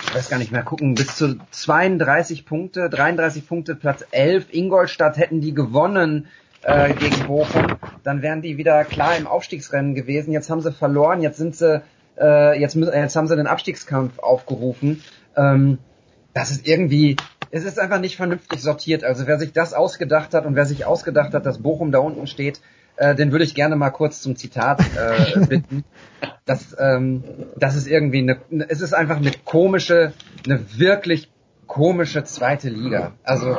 ich weiß gar nicht mehr, gucken, bis zu 32 Punkte, 33 Punkte, Platz 11. Ingolstadt hätten die gewonnen äh, gegen Bochum, dann wären die wieder klar im Aufstiegsrennen gewesen. Jetzt haben sie verloren, jetzt sind sie, äh, jetzt, jetzt haben sie den Abstiegskampf aufgerufen. Ähm, das ist irgendwie, es ist einfach nicht vernünftig sortiert. Also wer sich das ausgedacht hat und wer sich ausgedacht hat, dass Bochum da unten steht, äh, den würde ich gerne mal kurz zum Zitat äh, bitten. Das, ähm, das ist irgendwie eine, es ist einfach eine komische, eine wirklich komische zweite Liga. Also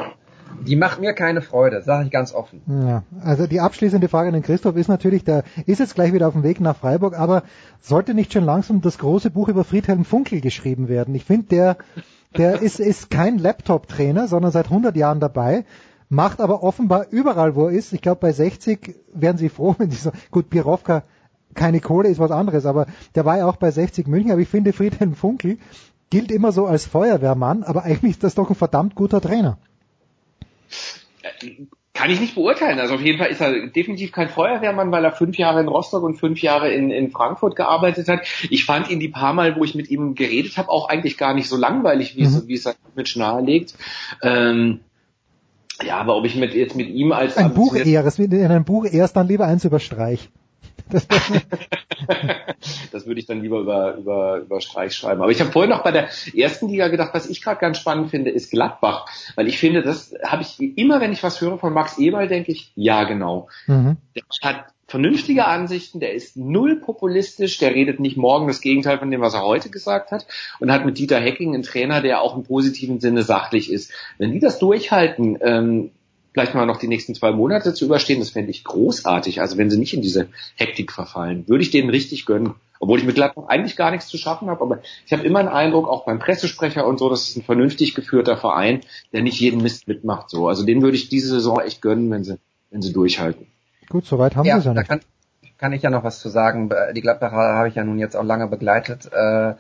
die macht mir keine Freude, sage ich ganz offen. Ja, also die abschließende Frage an den Christoph ist natürlich, der ist jetzt gleich wieder auf dem Weg nach Freiburg, aber sollte nicht schon langsam das große Buch über Friedhelm Funkel geschrieben werden? Ich finde, der, der ist, ist kein Laptop-Trainer, sondern seit 100 Jahren dabei macht aber offenbar überall, wo er ist. Ich glaube, bei 60 wären sie froh, wenn sie so, gut, Pirovka, keine Kohle ist was anderes, aber der war ja auch bei 60 München, aber ich finde Friedhelm Funkel gilt immer so als Feuerwehrmann, aber eigentlich ist das doch ein verdammt guter Trainer. Kann ich nicht beurteilen. Also auf jeden Fall ist er definitiv kein Feuerwehrmann, weil er fünf Jahre in Rostock und fünf Jahre in, in Frankfurt gearbeitet hat. Ich fand ihn die paar Mal, wo ich mit ihm geredet habe, auch eigentlich gar nicht so langweilig, wie, mhm. es, wie es mit nahelegt. Ähm, ja, aber ob ich mit, jetzt mit ihm als... Ein Buch eher, in einem Buch erst dann lieber eins über Streich. Das, das würde ich dann lieber über, über, über Streich schreiben. Aber ich habe vorhin noch bei der ersten Liga gedacht, was ich gerade ganz spannend finde, ist Gladbach. Weil ich finde, das habe ich immer, wenn ich was höre von Max Eberl, denke ich, ja genau. Mhm. Der hat vernünftige Ansichten, der ist null populistisch, der redet nicht morgen das Gegenteil von dem, was er heute gesagt hat und hat mit Dieter Hecking einen Trainer, der auch im positiven Sinne sachlich ist. Wenn die das durchhalten, ähm, vielleicht mal noch die nächsten zwei Monate zu überstehen, das fände ich großartig. Also wenn sie nicht in diese Hektik verfallen, würde ich denen richtig gönnen. Obwohl ich mit Gladbach eigentlich gar nichts zu schaffen habe, aber ich habe immer einen Eindruck, auch beim Pressesprecher und so, das ist ein vernünftig geführter Verein, der nicht jeden Mist mitmacht. So, also den würde ich diese Saison echt gönnen, wenn sie, wenn sie durchhalten. Gut, soweit haben ja, wir es ja nicht. Da kann, kann ich ja noch was zu sagen. Die Gladbacher habe ich ja nun jetzt auch lange begleitet. Äh,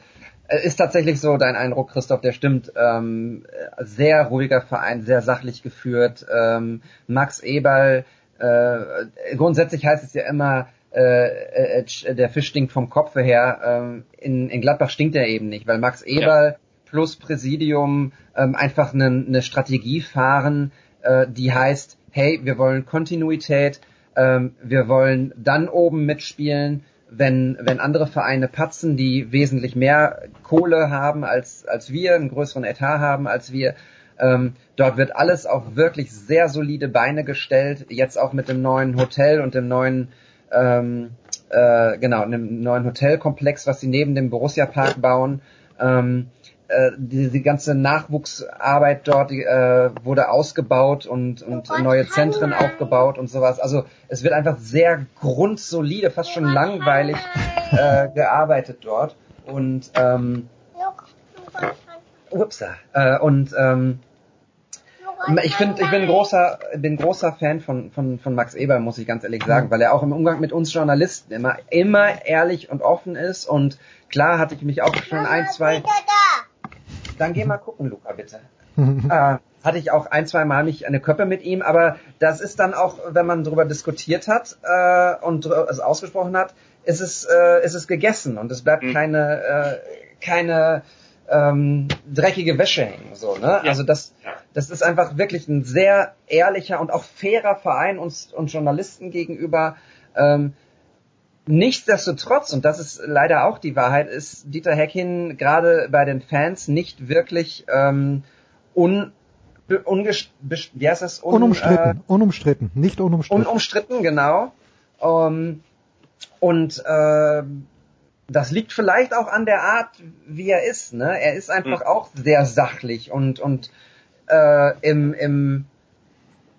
ist tatsächlich so dein Eindruck, Christoph, der stimmt. Ähm, sehr ruhiger Verein, sehr sachlich geführt. Ähm, Max Eberl, äh, grundsätzlich heißt es ja immer, äh, äh, der Fisch stinkt vom Kopfe her. Ähm, in, in Gladbach stinkt er eben nicht, weil Max Eberl ja. plus Präsidium ähm, einfach eine, eine Strategie fahren, äh, die heißt, hey, wir wollen Kontinuität, ähm, wir wollen dann oben mitspielen, wenn, wenn andere Vereine patzen, die wesentlich mehr Kohle haben als, als wir, einen größeren Etat haben als wir. Ähm, dort wird alles auf wirklich sehr solide Beine gestellt, jetzt auch mit dem neuen Hotel und dem neuen, ähm, äh, genau, dem neuen Hotelkomplex, was sie neben dem Borussia Park bauen. Ähm, äh, die, die ganze Nachwuchsarbeit dort die, äh, wurde ausgebaut und, und neue Zentren aufgebaut und sowas. Also es wird einfach sehr grundsolide, fast schon langweilig äh, gearbeitet dort. Und ähm, upsa, äh, und ähm, ich finde, ich bin großer, bin großer Fan von, von, von Max Eber, muss ich ganz ehrlich sagen, weil er auch im Umgang mit uns Journalisten immer, immer ehrlich und offen ist. Und klar hatte ich mich auch schon ein, zwei, dann geh mal gucken, Luca, bitte. äh, hatte ich auch ein, zwei Mal mich eine Köppe mit ihm, aber das ist dann auch, wenn man darüber diskutiert hat äh, und es ausgesprochen hat, ist es, äh, ist es gegessen und es bleibt mhm. keine, äh, keine ähm, dreckige Wäsche hängen. So, ne? Ja. Also das, das ist einfach wirklich ein sehr ehrlicher und auch fairer Verein uns und Journalisten gegenüber. Ähm, nichtsdestotrotz, und das ist leider auch die Wahrheit, ist Dieter Heckin gerade bei den Fans nicht wirklich ähm, un, unges, wie heißt das? Un, unumstritten, äh, unumstritten, nicht unumstritten. Unumstritten, genau. Um, und äh, das liegt vielleicht auch an der Art, wie er ist. Ne? Er ist einfach mhm. auch sehr sachlich und und äh, im im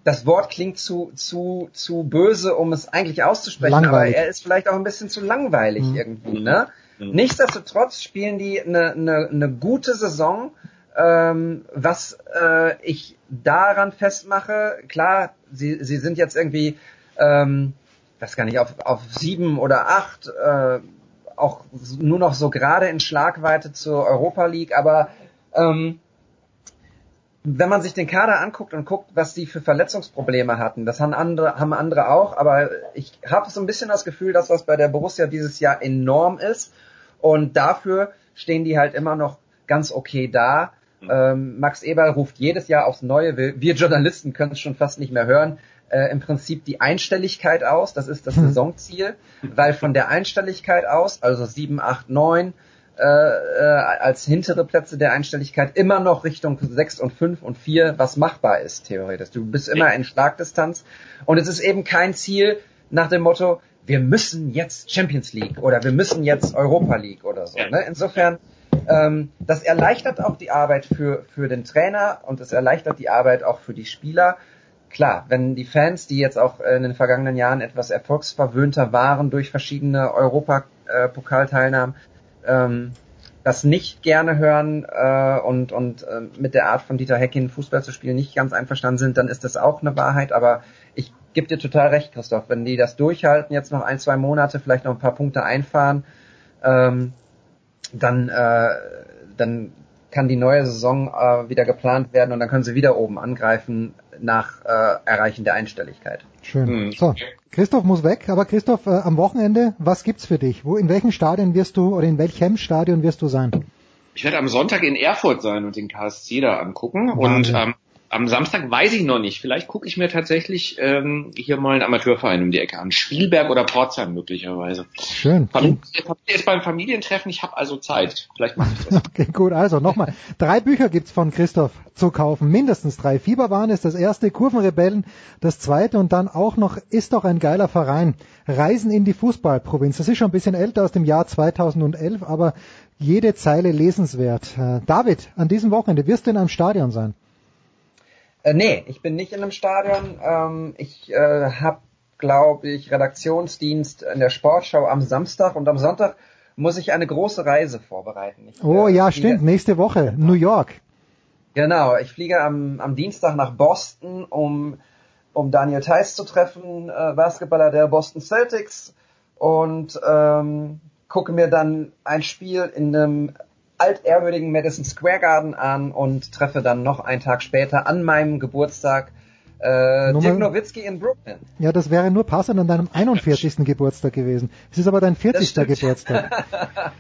das Wort klingt zu zu zu böse, um es eigentlich auszusprechen, langweilig. aber er ist vielleicht auch ein bisschen zu langweilig mhm. irgendwie. Ne? Mhm. Nichtsdestotrotz spielen die eine, eine, eine gute Saison. Ähm, was äh, ich daran festmache, klar, sie, sie sind jetzt irgendwie ähm, weiß gar nicht, auf, auf sieben oder acht, äh, auch nur noch so gerade in Schlagweite zur Europa League, aber ähm, wenn man sich den Kader anguckt und guckt, was die für Verletzungsprobleme hatten, das haben andere, haben andere auch, aber ich habe so ein bisschen das Gefühl, dass das bei der Borussia dieses Jahr enorm ist und dafür stehen die halt immer noch ganz okay da. Mhm. Ähm, Max Eberl ruft jedes Jahr aufs Neue, wir Journalisten können es schon fast nicht mehr hören, äh, im Prinzip die Einstelligkeit aus, das ist das. Saisonziel, weil von der Einstelligkeit aus, also 7, 8, 9, äh, äh, als hintere Plätze der Einstelligkeit immer noch Richtung 6 und 5 und 4, was machbar ist, theoretisch. Du bist immer in Schlagdistanz und es ist eben kein Ziel nach dem Motto, wir müssen jetzt Champions League oder wir müssen jetzt Europa League oder so. Ne? Insofern, ähm, das erleichtert auch die Arbeit für, für den Trainer und es erleichtert die Arbeit auch für die Spieler klar, wenn die Fans, die jetzt auch in den vergangenen Jahren etwas erfolgsverwöhnter waren durch verschiedene Europapokalteilnahmen, ähm, das nicht gerne hören äh, und, und äh, mit der Art von Dieter Heckin Fußball zu spielen nicht ganz einverstanden sind, dann ist das auch eine Wahrheit. Aber ich gebe dir total recht, Christoph, wenn die das durchhalten, jetzt noch ein, zwei Monate, vielleicht noch ein paar Punkte einfahren, ähm, dann, äh, dann kann die neue Saison äh, wieder geplant werden und dann können sie wieder oben angreifen nach äh, Erreichen der Einstelligkeit. Schön. Mhm. So, Christoph muss weg, aber Christoph, äh, am Wochenende, was gibt's für dich? Wo, in welchem Stadion wirst du oder in welchem Stadion wirst du sein? Ich werde am Sonntag in Erfurt sein und den KSC da angucken Wahnsinn. und ähm, am Samstag weiß ich noch nicht. Vielleicht gucke ich mir tatsächlich ähm, hier mal einen Amateurverein um die Ecke an. Spielberg oder Pforzheim möglicherweise. Schön. Familie, ist beim Familientreffen, ich habe also Zeit. Vielleicht mache ich das. Okay, gut. Also nochmal. Drei Bücher gibt's von Christoph zu kaufen. Mindestens drei. Fieberwahn ist das erste, Kurvenrebellen das zweite und dann auch noch Ist doch ein geiler Verein. Reisen in die Fußballprovinz. Das ist schon ein bisschen älter aus dem Jahr 2011, aber jede Zeile lesenswert. Äh, David, an diesem Wochenende wirst du in einem Stadion sein. Äh, nee, ich bin nicht in einem Stadion. Ähm, ich äh, habe, glaube ich, Redaktionsdienst in der Sportschau am Samstag und am Sonntag muss ich eine große Reise vorbereiten. Ich, oh äh, ja, stimmt. Nächste Woche, New York. Genau, ich fliege am, am Dienstag nach Boston, um, um Daniel Theiss zu treffen, äh, Basketballer der Boston Celtics und ähm, gucke mir dann ein Spiel in einem altehrwürdigen Madison Square Garden an und treffe dann noch einen Tag später an meinem Geburtstag äh, Dirk Nowitzki in Brooklyn. Ja, das wäre nur passend an deinem 41. Geburtstag gewesen. Es ist aber dein 40. Geburtstag.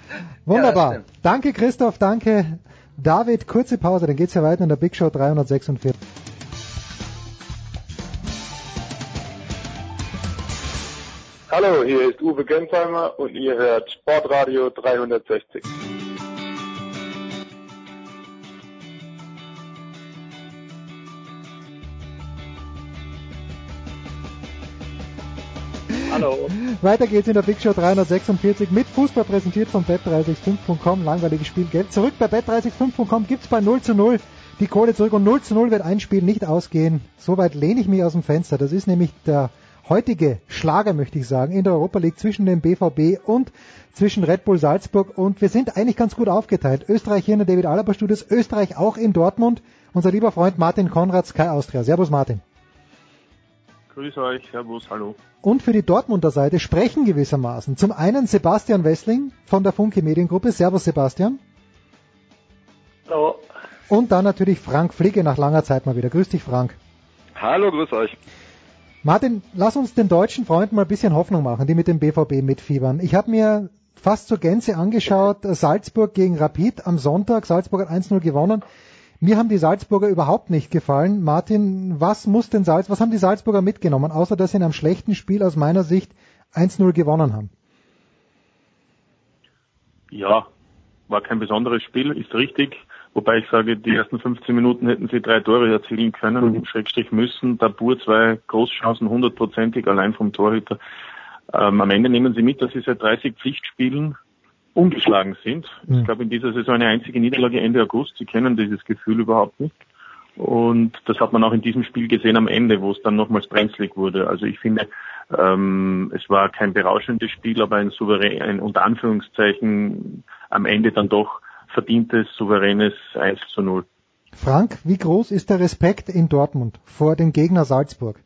Wunderbar. Ja, danke Christoph, danke David. Kurze Pause, dann geht's ja weiter in der Big Show 346. Hallo, hier ist Uwe Gensheimer und ihr hört Sportradio 360. Hallo. Weiter geht's in der Big Show 346 mit Fußball präsentiert von bet365.com. Langweiliges Spiel Geld zurück. Bei bet365.com gibt's bei 0 zu 0 die Kohle zurück und 0 zu 0 wird ein Spiel nicht ausgehen. Soweit lehne ich mich aus dem Fenster. Das ist nämlich der heutige Schlager, möchte ich sagen, in der Europa League zwischen dem BVB und zwischen Red Bull Salzburg. Und wir sind eigentlich ganz gut aufgeteilt. Österreich hier in der David Alaba Studios, Österreich auch in Dortmund. Unser lieber Freund Martin Konrad, Sky Austria. Servus Martin. Grüß euch, Servus, hallo. Und für die Dortmunder Seite sprechen gewissermaßen zum einen Sebastian Wessling von der Funke Mediengruppe. Servus Sebastian. Hallo. Und dann natürlich Frank Flicke nach langer Zeit mal wieder. Grüß dich, Frank. Hallo, grüß euch. Martin, lass uns den deutschen Freunden mal ein bisschen Hoffnung machen, die mit dem BVB mitfiebern. Ich habe mir fast zur Gänze angeschaut, Salzburg gegen Rapid am Sonntag. Salzburg hat 1-0 gewonnen. Mir haben die Salzburger überhaupt nicht gefallen. Martin, was muss denn Salz, was haben die Salzburger mitgenommen, außer dass sie in einem schlechten Spiel aus meiner Sicht 1-0 gewonnen haben? Ja, war kein besonderes Spiel, ist richtig. Wobei ich sage, die ersten 15 Minuten hätten sie drei Tore erzielen können, mhm. Schrägstrich müssen. Dabur zwei Großchancen, hundertprozentig allein vom Torhüter. Ähm, am Ende nehmen sie mit, dass sie seit 30 Pflichtspielen ungeschlagen sind. Mhm. Ich glaube, in dieser Saison eine einzige Niederlage Ende August. Sie kennen dieses Gefühl überhaupt nicht. Und das hat man auch in diesem Spiel gesehen am Ende, wo es dann nochmals brenzlig wurde. Also ich finde, ähm, es war kein berauschendes Spiel, aber ein souverän, ein unter Anführungszeichen am Ende dann doch verdientes, souveränes 1 zu 0. Frank, wie groß ist der Respekt in Dortmund vor dem Gegner Salzburg?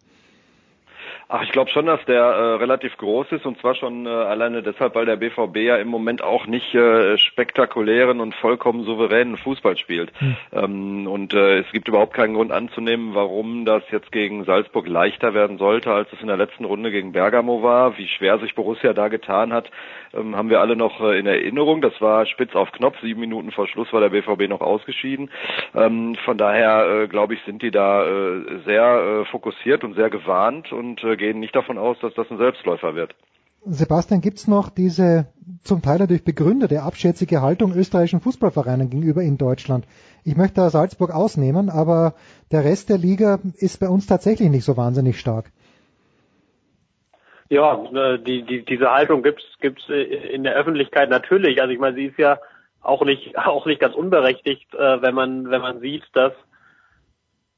Ach, ich glaube schon, dass der äh, relativ groß ist und zwar schon äh, alleine deshalb, weil der BVB ja im Moment auch nicht äh, spektakulären und vollkommen souveränen Fußball spielt. Hm. Ähm, und äh, es gibt überhaupt keinen Grund anzunehmen, warum das jetzt gegen Salzburg leichter werden sollte, als es in der letzten Runde gegen Bergamo war. Wie schwer sich Borussia da getan hat, ähm, haben wir alle noch äh, in Erinnerung. Das war spitz auf Knopf. Sieben Minuten vor Schluss war der BVB noch ausgeschieden. Ähm, von daher äh, glaube ich, sind die da äh, sehr äh, fokussiert und sehr gewarnt und äh, gehen nicht davon aus, dass das ein Selbstläufer wird. Sebastian, gibt's noch diese zum Teil natürlich begründete abschätzige Haltung österreichischen Fußballvereinen gegenüber in Deutschland? Ich möchte da Salzburg ausnehmen, aber der Rest der Liga ist bei uns tatsächlich nicht so wahnsinnig stark. Ja, äh, die, die, diese Haltung gibt's gibt's in der Öffentlichkeit natürlich. Also ich meine, sie ist ja auch nicht auch nicht ganz unberechtigt, äh, wenn man wenn man sieht, dass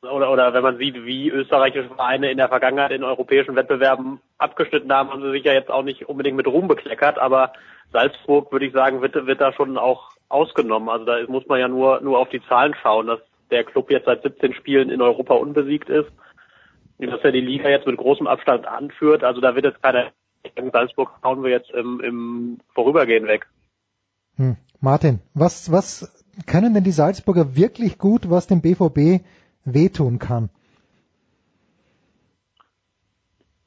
oder, oder wenn man sieht, wie österreichische Vereine in der Vergangenheit in europäischen Wettbewerben abgeschnitten haben, haben sie sich ja jetzt auch nicht unbedingt mit Ruhm bekleckert, aber Salzburg, würde ich sagen, wird, wird da schon auch ausgenommen. Also da muss man ja nur, nur auf die Zahlen schauen, dass der Club jetzt seit 17 Spielen in Europa unbesiegt ist, dass er die Liga jetzt mit großem Abstand anführt. Also da wird jetzt keiner Salzburg hauen wir jetzt im, im Vorübergehen weg. Hm. Martin, was, was können denn die Salzburger wirklich gut, was dem BVB wehtun kann?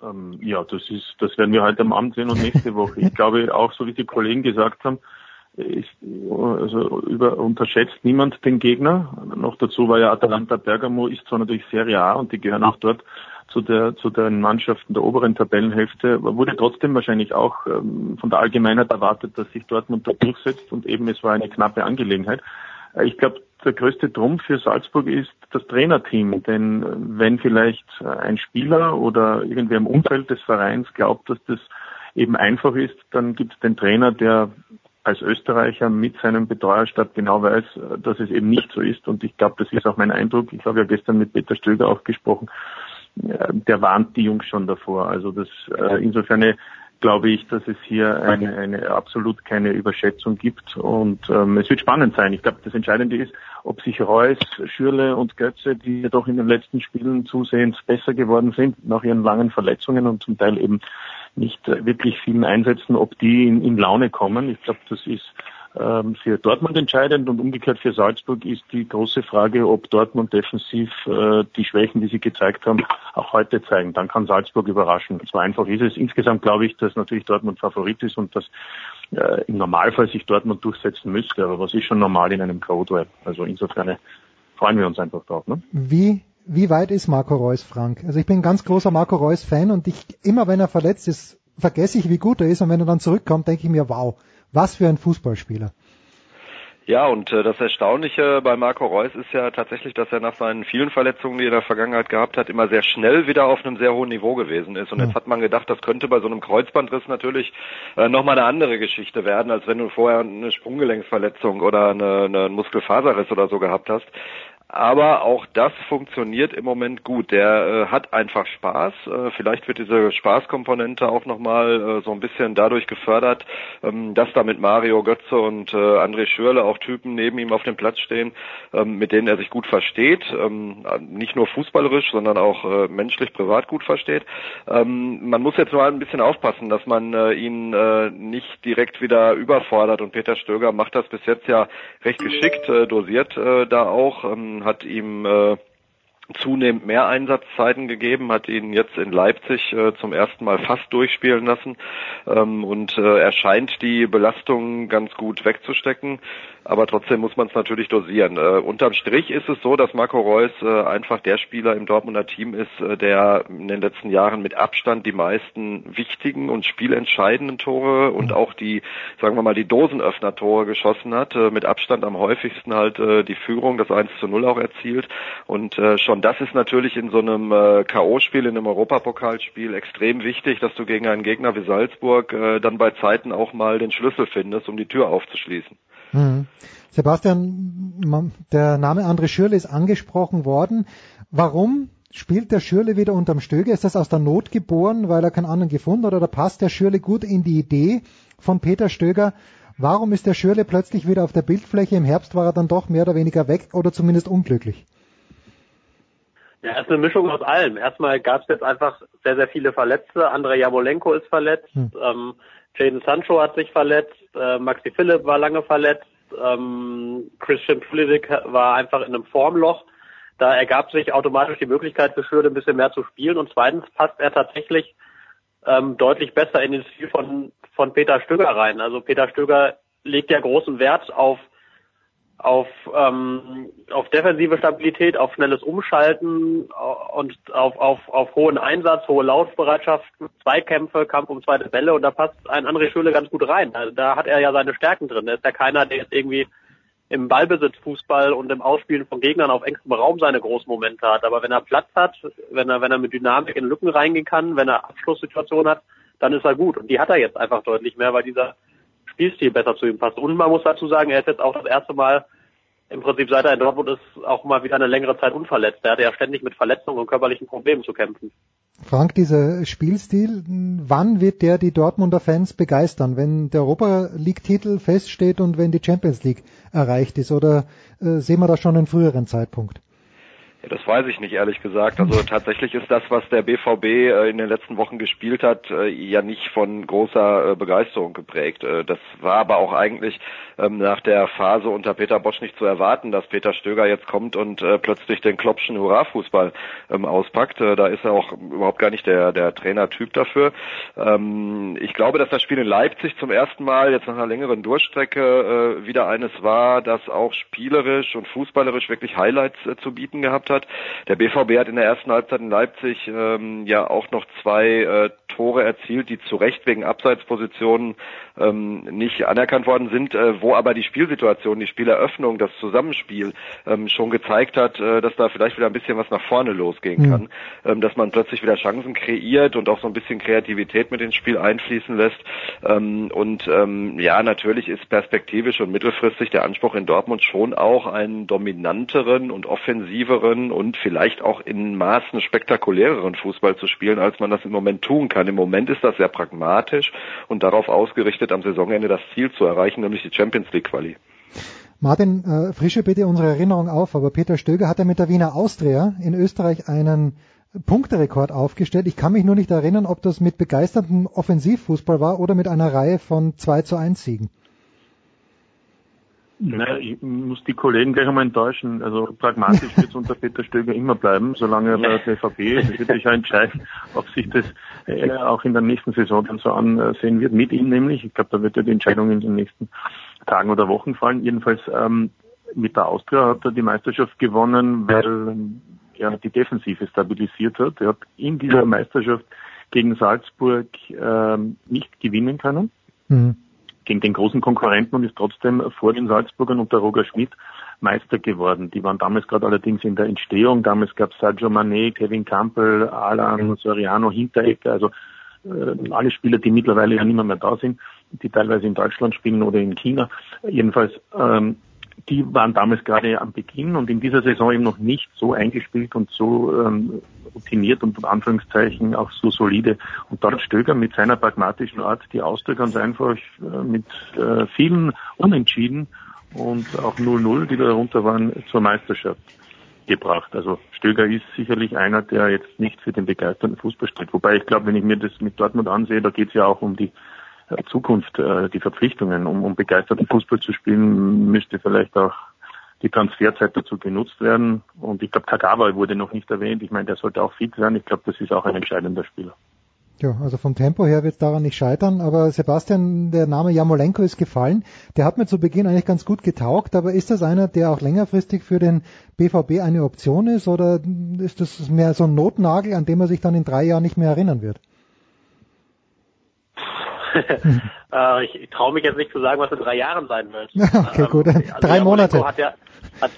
Ähm, ja, das ist, das werden wir heute am Abend sehen und nächste Woche. Ich glaube auch, so wie die Kollegen gesagt haben, ist, also über, unterschätzt niemand den Gegner. Noch dazu war ja Atalanta Bergamo ist zwar natürlich Serie A und die gehören auch dort zu der zu den Mannschaften der oberen Tabellenhälfte, wurde trotzdem wahrscheinlich auch ähm, von der Allgemeinheit erwartet, dass sich Dortmund da durchsetzt und eben es war eine knappe Angelegenheit. Ich glaube, der größte Trumpf für Salzburg ist das Trainerteam. Denn wenn vielleicht ein Spieler oder irgendwer im Umfeld des Vereins glaubt, dass das eben einfach ist, dann gibt es den Trainer, der als Österreicher mit seinem Betreuerstab genau weiß, dass es eben nicht so ist. Und ich glaube, das ist auch mein Eindruck. Ich habe ja gestern mit Peter Stöger auch gesprochen. Der warnt die Jungs schon davor. Also das äh, insofern glaube ich, dass es hier eine, eine absolut keine Überschätzung gibt und ähm, es wird spannend sein. Ich glaube, das Entscheidende ist, ob sich Reus, Schürle und Götze, die ja doch in den letzten Spielen zusehends besser geworden sind, nach ihren langen Verletzungen und zum Teil eben nicht wirklich vielen Einsätzen, ob die in, in Laune kommen. Ich glaube, das ist für Dortmund entscheidend und umgekehrt für Salzburg ist die große Frage, ob Dortmund defensiv äh, die Schwächen, die sie gezeigt haben, auch heute zeigen. Dann kann Salzburg überraschen. So einfach ist es. Insgesamt glaube ich, dass natürlich Dortmund Favorit ist und dass äh, im Normalfall sich Dortmund durchsetzen müsste. Aber was ist schon normal in einem Code Also insofern freuen wir uns einfach drauf. Ne? Wie wie weit ist Marco Reus, Frank? Also ich bin ein ganz großer Marco Reus Fan und ich immer wenn er verletzt ist, vergesse ich, wie gut er ist und wenn er dann zurückkommt, denke ich mir, wow, was für ein Fußballspieler. Ja, und äh, das Erstaunliche bei Marco Reus ist ja tatsächlich, dass er nach seinen vielen Verletzungen, die er in der Vergangenheit gehabt hat, immer sehr schnell wieder auf einem sehr hohen Niveau gewesen ist. Und jetzt hat man gedacht, das könnte bei so einem Kreuzbandriss natürlich äh, nochmal eine andere Geschichte werden, als wenn du vorher eine Sprunggelenksverletzung oder eine, eine Muskelfaserriss oder so gehabt hast. Aber auch das funktioniert im Moment gut. Der äh, hat einfach Spaß. Äh, vielleicht wird diese Spaßkomponente auch nochmal äh, so ein bisschen dadurch gefördert, ähm, dass da mit Mario Götze und äh, André Schürle auch Typen neben ihm auf dem Platz stehen, ähm, mit denen er sich gut versteht. Ähm, nicht nur fußballerisch, sondern auch äh, menschlich, privat gut versteht. Ähm, man muss jetzt nur ein bisschen aufpassen, dass man äh, ihn äh, nicht direkt wieder überfordert. Und Peter Stöger macht das bis jetzt ja recht geschickt, äh, dosiert äh, da auch. Ähm, hat ihm äh, zunehmend mehr Einsatzzeiten gegeben, hat ihn jetzt in Leipzig äh, zum ersten Mal fast durchspielen lassen ähm, und äh, er scheint die Belastung ganz gut wegzustecken aber trotzdem muss man es natürlich dosieren. Äh, unterm Strich ist es so, dass Marco Reus äh, einfach der Spieler im Dortmunder Team ist, äh, der in den letzten Jahren mit Abstand die meisten wichtigen und spielentscheidenden Tore und auch die, sagen wir mal, die Dosenöffner-Tore geschossen hat, äh, mit Abstand am häufigsten halt äh, die Führung, das 1 zu 0 auch erzielt. Und äh, schon das ist natürlich in so einem äh, K.O.-Spiel, in einem Europapokalspiel extrem wichtig, dass du gegen einen Gegner wie Salzburg äh, dann bei Zeiten auch mal den Schlüssel findest, um die Tür aufzuschließen. Mhm. Sebastian, der Name André Schürle ist angesprochen worden. Warum spielt der Schürle wieder unterm Stöger? Ist das aus der Not geboren, weil er keinen anderen gefunden hat oder passt der Schürle gut in die Idee von Peter Stöger? Warum ist der Schürle plötzlich wieder auf der Bildfläche? Im Herbst war er dann doch mehr oder weniger weg oder zumindest unglücklich. Ja, es ist eine Mischung aus allem. Erstmal gab es jetzt einfach sehr, sehr viele Verletzte. Andrei Jamolenko ist verletzt. Hm. Ähm, Jaden Sancho hat sich verletzt, äh, Maxi Philipp war lange verletzt, ähm, Christian Pulisic war einfach in einem Formloch. Da ergab sich automatisch die Möglichkeit für Schürde ein bisschen mehr zu spielen und zweitens passt er tatsächlich ähm, deutlich besser in den Stil von, von Peter Stöger rein. Also Peter Stöger legt ja großen Wert auf auf, ähm, auf defensive Stabilität, auf schnelles Umschalten und auf, auf, auf hohen Einsatz, hohe Laufbereitschaft, Zweikämpfe, Kampf um zweite Bälle und da passt ein André Schüle ganz gut rein. Da, da hat er ja seine Stärken drin. Da ist ja keiner, der jetzt irgendwie im Ballbesitz Fußball und im Ausspielen von Gegnern auf engstem Raum seine großen Momente hat. Aber wenn er Platz hat, wenn er, wenn er mit Dynamik in Lücken reingehen kann, wenn er Abschlusssituationen hat, dann ist er gut. Und die hat er jetzt einfach deutlich mehr, weil dieser Spielstil besser zu ihm passt. Und man muss dazu sagen, er ist jetzt auch das erste Mal im Prinzip seit er in Dortmund ist, auch mal wieder eine längere Zeit unverletzt. Er hatte ja ständig mit Verletzungen und körperlichen Problemen zu kämpfen. Frank, dieser Spielstil, wann wird der die Dortmunder Fans begeistern? Wenn der Europa League-Titel feststeht und wenn die Champions League erreicht ist? Oder äh, sehen wir da schon einen früheren Zeitpunkt? Das weiß ich nicht, ehrlich gesagt. Also tatsächlich ist das, was der BVB äh, in den letzten Wochen gespielt hat, äh, ja nicht von großer äh, Begeisterung geprägt. Das war aber auch eigentlich ähm, nach der Phase unter Peter Bosch nicht zu erwarten, dass Peter Stöger jetzt kommt und plötzlich den Klopschen Hurra-Fußball ähm, auspackt. Da ist er auch überhaupt gar nicht der, der Trainertyp dafür. Ähm, ich glaube, dass das Spiel in Leipzig zum ersten Mal jetzt nach einer längeren Durchstrecke wieder eines war, das auch spielerisch und fußballerisch wirklich Highlights zu bieten gehabt hat hat. Der BVB hat in der ersten Halbzeit in Leipzig ähm, ja auch noch zwei äh, Tore erzielt, die zu Recht wegen Abseitspositionen ähm, nicht anerkannt worden sind, äh, wo aber die Spielsituation, die Spieleröffnung, das Zusammenspiel ähm, schon gezeigt hat, äh, dass da vielleicht wieder ein bisschen was nach vorne losgehen mhm. kann, ähm, dass man plötzlich wieder Chancen kreiert und auch so ein bisschen Kreativität mit ins Spiel einfließen lässt. Ähm, und ähm, ja, natürlich ist perspektivisch und mittelfristig der Anspruch in Dortmund schon auch einen dominanteren und offensiveren und vielleicht auch in Maßen spektakuläreren Fußball zu spielen, als man das im Moment tun kann. Im Moment ist das sehr pragmatisch und darauf ausgerichtet, am Saisonende das Ziel zu erreichen, nämlich die Champions League Quali. Martin, äh, frische bitte unsere Erinnerung auf, aber Peter Stöger hat ja mit der Wiener Austria in Österreich einen Punkterekord aufgestellt. Ich kann mich nur nicht erinnern, ob das mit begeisterndem Offensivfußball war oder mit einer Reihe von 2 zu 1 Siegen. Naja, ich muss die Kollegen gleich einmal enttäuschen. Also pragmatisch wird es unter Peter Stöger immer bleiben, solange er bei der BVB ist. Es wird sich ja entscheiden, ob sich das äh, auch in der nächsten Saison dann so ansehen wird, mit ihm nämlich. Ich glaube, da wird ja die Entscheidung in den nächsten Tagen oder Wochen fallen. Jedenfalls ähm, mit der Austria hat er die Meisterschaft gewonnen, weil er ja, die Defensive stabilisiert hat. Er hat in dieser Meisterschaft gegen Salzburg ähm, nicht gewinnen können. Mhm gegen den großen Konkurrenten und ist trotzdem vor den Salzburgern und der Roger Schmidt Meister geworden. Die waren damals gerade allerdings in der Entstehung. Damals gab es Sergio Mané, Kevin Campbell, Alan Soriano, Hinteregger, also äh, alle Spieler, die mittlerweile ja nicht mehr, mehr da sind, die teilweise in Deutschland spielen oder in China. Jedenfalls ähm, die waren damals gerade am Beginn und in dieser Saison eben noch nicht so eingespielt und so ähm, routiniert und in Anführungszeichen auch so solide. Und dort Stöger mit seiner pragmatischen Art die Austria ganz einfach äh, mit äh, vielen Unentschieden und auch 0-0, die da runter waren, zur Meisterschaft gebracht. Also Stöger ist sicherlich einer, der jetzt nicht für den begeisterten Fußball steht. Wobei ich glaube, wenn ich mir das mit Dortmund ansehe, da geht es ja auch um die Zukunft, äh, die Verpflichtungen. Um, um begeisterten Fußball zu spielen, müsste vielleicht auch die Transferzeit dazu genutzt werden. Und ich glaube, Kagawa wurde noch nicht erwähnt. Ich meine, der sollte auch fit sein. Ich glaube, das ist auch ein entscheidender Spieler. Ja, also vom Tempo her wird es daran nicht scheitern, aber Sebastian, der Name Jamolenko ist gefallen. Der hat mir zu Beginn eigentlich ganz gut getaugt, aber ist das einer, der auch längerfristig für den BVB eine Option ist oder ist das mehr so ein Notnagel, an dem er sich dann in drei Jahren nicht mehr erinnern wird? äh, ich, traue mich jetzt nicht zu sagen, was in drei Jahren sein wird. okay, ähm, gut. Also drei Monate. Hat ja, hat,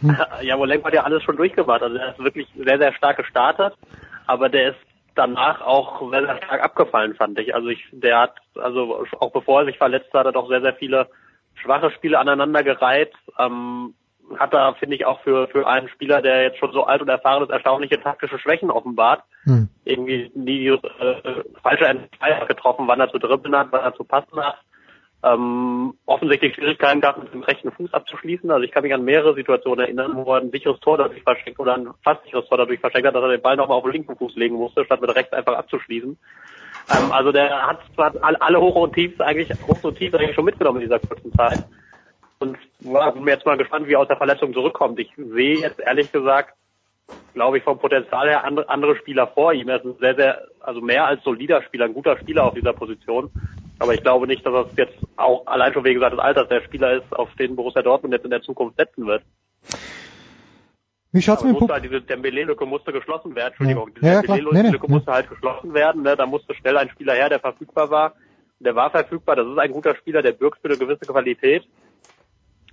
hm. Jamolenko hat ja alles schon durchgemacht. Also er ist wirklich sehr, sehr stark gestartet, aber der ist danach auch sehr, sehr stark abgefallen, fand ich. Also ich, der hat, also auch bevor er sich verletzt hat, hat er doch sehr, sehr viele schwache Spiele aneinander gereiht. Ähm, hat da, finde ich, auch für, für einen Spieler, der jetzt schon so alt und erfahren ist, erstaunliche taktische Schwächen offenbart. Hm. Irgendwie nie äh, falsche Entscheidung getroffen, wann er zu dribbeln hat, wann er zu passen hat ähm, offensichtlich Schwierigkeiten gehabt, mit dem rechten Fuß abzuschließen. Also ich kann mich an mehrere Situationen erinnern, wo er ein sicheres Tor dadurch verschenkt oder ein fast sicheres Tor dadurch verschenkt hat, dass er den Ball nochmal auf den linken Fuß legen musste, statt mit rechts einfach abzuschließen. Ähm, also der hat zwar alle Hoch und Tiefs eigentlich, Hoch und Tiefs eigentlich schon mitgenommen in dieser kurzen Zeit. Und war bin jetzt mal gespannt, wie er aus der Verletzung zurückkommt. Ich sehe jetzt ehrlich gesagt, glaube ich, vom Potenzial her andere, andere Spieler vor ihm. Er ist ein sehr, sehr, also mehr als solider Spieler, ein guter Spieler auf dieser Position. Aber ich glaube nicht, dass das jetzt auch allein schon wegen seines Alters der Spieler ist, auf den Borussia Dortmund jetzt in der Zukunft setzen wird. Wie schaut's mit musste halt diese Dembele-Lücke musste geschlossen werden, Entschuldigung, ja. Ja, diese Dembele-Lücke nee, nee. musste halt geschlossen werden, ne? da musste schnell ein Spieler her, der verfügbar war. Der war verfügbar, das ist ein guter Spieler, der birgt für eine gewisse Qualität.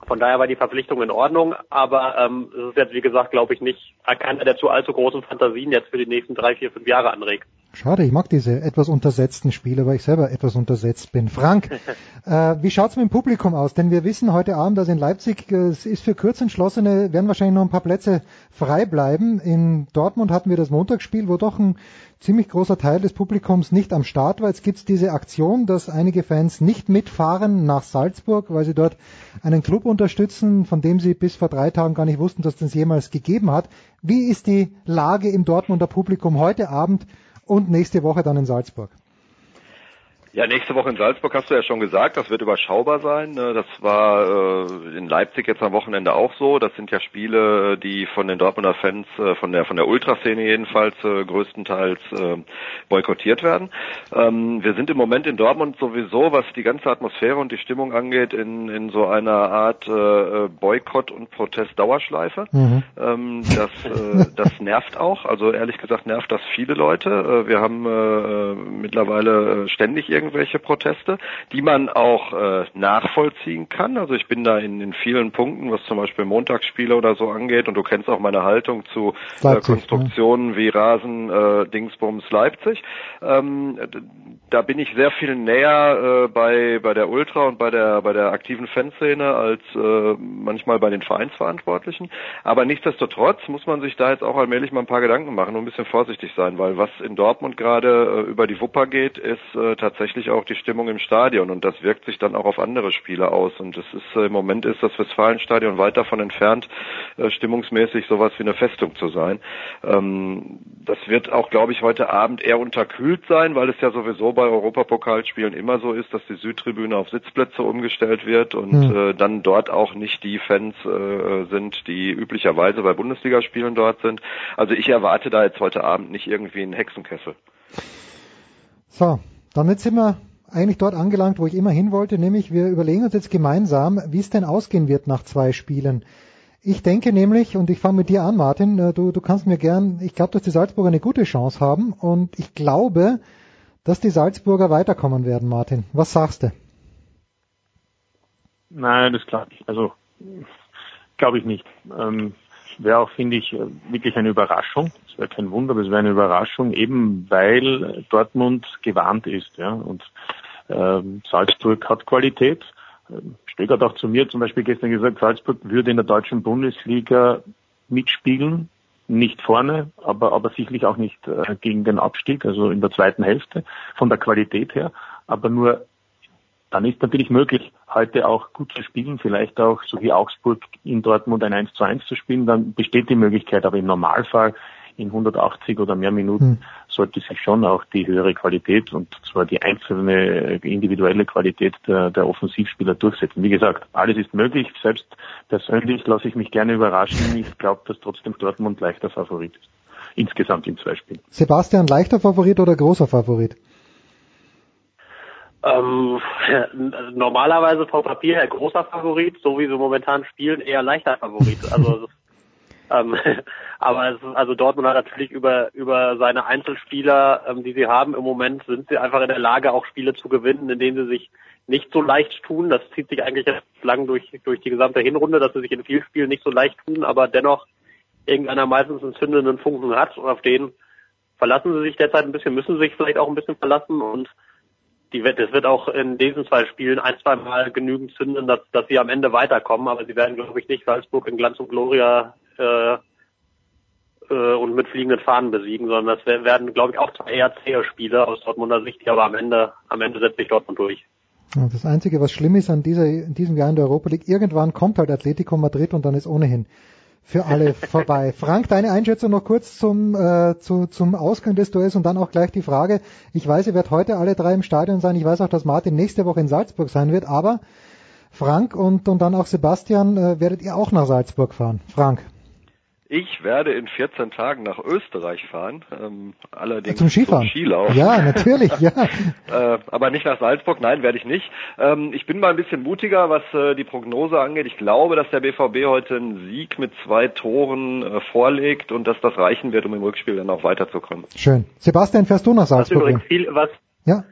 Von daher war die Verpflichtung in Ordnung, aber ähm, es ist jetzt, wie gesagt, glaube ich, nicht keiner, der zu allzu großen Fantasien jetzt für die nächsten drei, vier, fünf Jahre anregt. Schade, ich mag diese etwas untersetzten Spiele, weil ich selber etwas untersetzt bin. Frank, äh, wie schaut's mit dem Publikum aus? Denn wir wissen heute Abend, dass in Leipzig äh, es ist für Kurzentschlossene, werden wahrscheinlich noch ein paar Plätze frei bleiben. In Dortmund hatten wir das Montagsspiel, wo doch ein ziemlich großer Teil des Publikums nicht am Start war. Jetzt gibt's diese Aktion, dass einige Fans nicht mitfahren nach Salzburg, weil sie dort einen Club unterstützen, von dem sie bis vor drei Tagen gar nicht wussten, dass es das jemals gegeben hat. Wie ist die Lage im Dortmunder Publikum heute Abend? Und nächste Woche dann in Salzburg. Ja, nächste Woche in Salzburg hast du ja schon gesagt, das wird überschaubar sein. Ne? Das war äh, in Leipzig jetzt am Wochenende auch so. Das sind ja Spiele, die von den Dortmunder Fans, äh, von der von der Ultraszene jedenfalls äh, größtenteils boykottiert werden. Ähm, wir sind im Moment in Dortmund sowieso, was die ganze Atmosphäre und die Stimmung angeht, in, in so einer Art Boykott- und Protest-Dauerschleife. Mhm. Ähm, das, das nervt auch. Also ehrlich gesagt nervt das viele Leute. wir haben mittlerweile ständig irgendwelche Proteste, die man auch äh, nachvollziehen kann. Also ich bin da in, in vielen Punkten, was zum Beispiel Montagsspiele oder so angeht, und du kennst auch meine Haltung zu äh, Konstruktionen ja. wie Rasen, äh, Dingsbums Leipzig. Ähm, da bin ich sehr viel näher äh, bei bei der Ultra und bei der bei der aktiven Fanszene als äh, manchmal bei den Vereinsverantwortlichen. Aber nichtsdestotrotz muss man sich da jetzt auch allmählich mal ein paar Gedanken machen und ein bisschen vorsichtig sein, weil was in Dortmund gerade äh, über die Wupper geht, ist äh, tatsächlich tatsächlich auch die Stimmung im Stadion und das wirkt sich dann auch auf andere Spiele aus. Und es ist äh, im Moment ist das Westfalenstadion weit davon entfernt, äh, stimmungsmäßig sowas wie eine Festung zu sein. Ähm, das wird auch, glaube ich, heute Abend eher unterkühlt sein, weil es ja sowieso bei Europapokalspielen immer so ist, dass die Südtribüne auf Sitzplätze umgestellt wird und mhm. dann dort auch nicht die Fans sind, die üblicherweise bei Bundesligaspielen dort sind. Also ich erwarte da jetzt heute Abend nicht irgendwie einen Hexenkessel. So, damit sind wir eigentlich dort angelangt, wo ich immer hin wollte, nämlich wir überlegen uns jetzt gemeinsam, wie es denn ausgehen wird nach zwei Spielen. Ich denke nämlich, und ich fange mit dir an, Martin, äh, du, du kannst mir gern, ich glaube, dass die Salzburger eine gute Chance haben und ich glaube, dass die Salzburger weiterkommen werden, Martin. Was sagst du? Nein, das glaube ich. Also glaube ich nicht. Ähm, wäre auch, finde ich, wirklich eine Überraschung. Es wäre kein Wunder, aber es wäre eine Überraschung, eben weil Dortmund gewarnt ist. Ja? Und ähm, Salzburg hat Qualität, Stegert hat auch zu mir zum Beispiel gestern gesagt, Salzburg würde in der deutschen Bundesliga mitspielen, nicht vorne, aber, aber sicherlich auch nicht äh, gegen den Abstieg, also in der zweiten Hälfte von der Qualität her, aber nur dann ist natürlich möglich, heute auch gut zu spielen, vielleicht auch so wie Augsburg in Dortmund ein 1 zu 1 zu spielen, dann besteht die Möglichkeit, aber im Normalfall in 180 oder mehr Minuten hm. sollte sich schon auch die höhere Qualität und zwar die einzelne individuelle Qualität der, der Offensivspieler durchsetzen. Wie gesagt, alles ist möglich. Selbst persönlich lasse ich mich gerne überraschen. Ich glaube, dass trotzdem Dortmund leichter Favorit ist. Insgesamt in zwei Spielen. Sebastian, leichter Favorit oder großer Favorit? Ähm, normalerweise vom Papier her großer Favorit, so wie sie momentan spielen, eher leichter Favorit. Also ähm, aber es ist, also Dortmund hat natürlich über über seine Einzelspieler, ähm, die sie haben im Moment, sind sie einfach in der Lage, auch Spiele zu gewinnen, in denen sie sich nicht so leicht tun. Das zieht sich eigentlich lang durch durch die gesamte Hinrunde, dass sie sich in vielen Spielen nicht so leicht tun, aber dennoch irgendeiner meistens einen zündenden Funken hat und auf den verlassen sie sich derzeit ein bisschen, müssen sie sich vielleicht auch ein bisschen verlassen und die es wird auch in diesen zwei Spielen ein, zwei Mal genügend zünden, dass, dass sie am Ende weiterkommen, aber sie werden, glaube ich, nicht Salzburg in Glanz und Gloria äh, äh, und mit fliegenden Fahnen besiegen, sondern das werden, glaube ich, auch zwei eher zähe Spiele aus Dortmunder Sicht, aber am Ende, am Ende setzt sich Dortmund durch. Das Einzige, was schlimm ist an dieser, in diesem Jahr in der Europa League, irgendwann kommt halt Atletico Madrid und dann ist ohnehin für alle vorbei. Frank, deine Einschätzung noch kurz zum, äh, zu, zum Ausgang des Duells und dann auch gleich die Frage. Ich weiß, ihr werdet heute alle drei im Stadion sein. Ich weiß auch, dass Martin nächste Woche in Salzburg sein wird, aber Frank und, und dann auch Sebastian, äh, werdet ihr auch nach Salzburg fahren. Frank. Ich werde in 14 Tagen nach Österreich fahren, ähm, allerdings zum Skifahren. Zum Skilauf. Ja, natürlich, ja. äh, aber nicht nach Salzburg, nein, werde ich nicht. Ähm, ich bin mal ein bisschen mutiger, was äh, die Prognose angeht. Ich glaube, dass der BVB heute einen Sieg mit zwei Toren äh, vorlegt und dass das reichen wird, um im Rückspiel dann auch weiterzukommen. Schön. Sebastian, fährst du nach Salzburg? Was übrigens viel, was ja.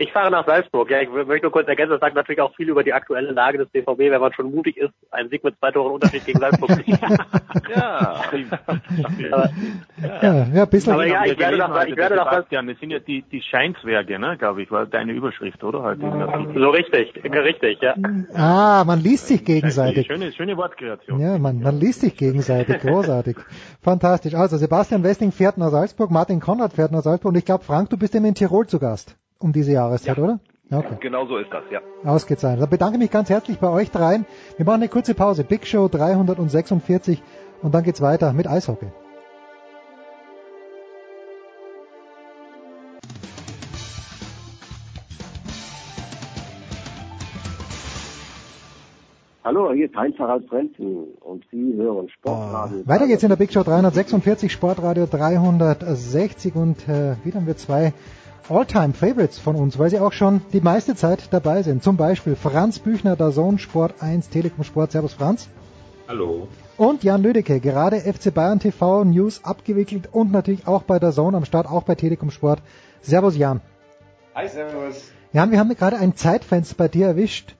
Ich fahre nach Salzburg. Ja, ich möchte nur kurz ergänzen, das sagt natürlich auch viel über die aktuelle Lage des BVB, wenn man schon mutig ist, einen Sieg mit zwei Toren Unterschied gegen Salzburg zu ja. ja, ja, ja, ein bisschen. Aber ja, ich werde nach, ich werde nach Sebastian, das sind ja die, die Scheinzwerge, ne, glaube ich, war deine Überschrift, oder? Halt so richtig, richtig, ja. Ah, man liest sich gegenseitig. Schöne, schöne Wortkreation. Ja, man, man liest sich gegenseitig. Großartig. Fantastisch. Also, Sebastian Westing fährt nach Salzburg, Martin Konrad fährt nach Salzburg und ich glaube, Frank, du bist immer in Tirol zu Gast um diese Jahreszeit, ja. oder? Okay. Genau so ist das, ja. Ausgezeichnet. Dann bedanke mich ganz herzlich bei euch dreien. Wir machen eine kurze Pause. Big Show 346 und dann geht's weiter mit Eishockey. Hallo, hier ist Heinz Harald Frenzen und Sie hören Sportradio. Oh. Weiter geht's in der Big Show 346, Sportradio 360 und äh, wieder haben wir zwei Alltime Favorites von uns, weil sie auch schon die meiste Zeit dabei sind. Zum Beispiel Franz Büchner, der Sohn Sport 1, Telekom Sport. Servus Franz. Hallo. Und Jan Lüdecke, gerade FC Bayern TV News abgewickelt und natürlich auch bei der Zone am Start, auch bei Telekom Sport. Servus Jan. Hi, servus. Jan, wir haben gerade ein Zeitfenster bei dir erwischt,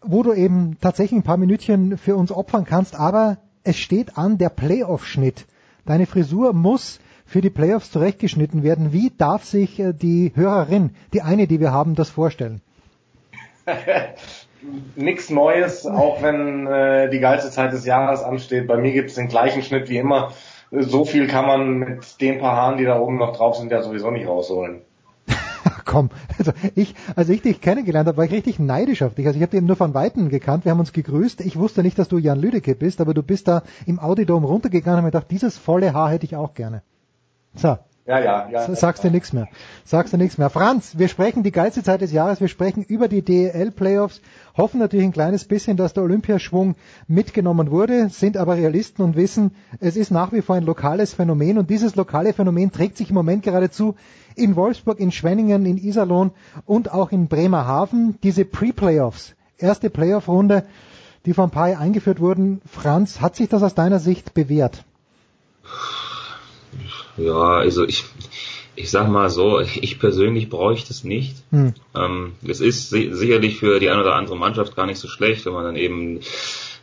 wo du eben tatsächlich ein paar Minütchen für uns opfern kannst, aber es steht an der Playoff-Schnitt. Deine Frisur muss für die Playoffs zurechtgeschnitten werden. Wie darf sich äh, die Hörerin, die eine, die wir haben, das vorstellen? Nichts Neues, auch wenn äh, die geilste Zeit des Jahres ansteht. Bei mir gibt es den gleichen Schnitt wie immer. So viel kann man mit den paar Haaren, die da oben noch drauf sind, ja sowieso nicht rausholen. Komm, also ich, als ich dich kennengelernt habe, war ich richtig neidisch auf dich. Also ich habe dich nur von Weitem gekannt, wir haben uns gegrüßt. Ich wusste nicht, dass du Jan Lüdecke bist, aber du bist da im Audidom runtergegangen und mir gedacht, dieses volle Haar hätte ich auch gerne. So. Ja, ja, ja. Sagst du nichts mehr. Sagst du nichts mehr. Franz, wir sprechen die geilste Zeit des Jahres. Wir sprechen über die DEL-Playoffs. Hoffen natürlich ein kleines bisschen, dass der Olympiaschwung mitgenommen wurde, sind aber Realisten und wissen, es ist nach wie vor ein lokales Phänomen und dieses lokale Phänomen trägt sich im Moment geradezu in Wolfsburg, in Schwenningen, in Iserlohn und auch in Bremerhaven. Diese Pre-Playoffs, erste Playoff-Runde, die vor ein paar Jahren eingeführt wurden. Franz, hat sich das aus deiner Sicht bewährt? Ja, also ich, ich sag mal so, ich persönlich bräuchte es nicht. Hm. Ähm, es ist si sicherlich für die eine oder andere Mannschaft gar nicht so schlecht, wenn man dann eben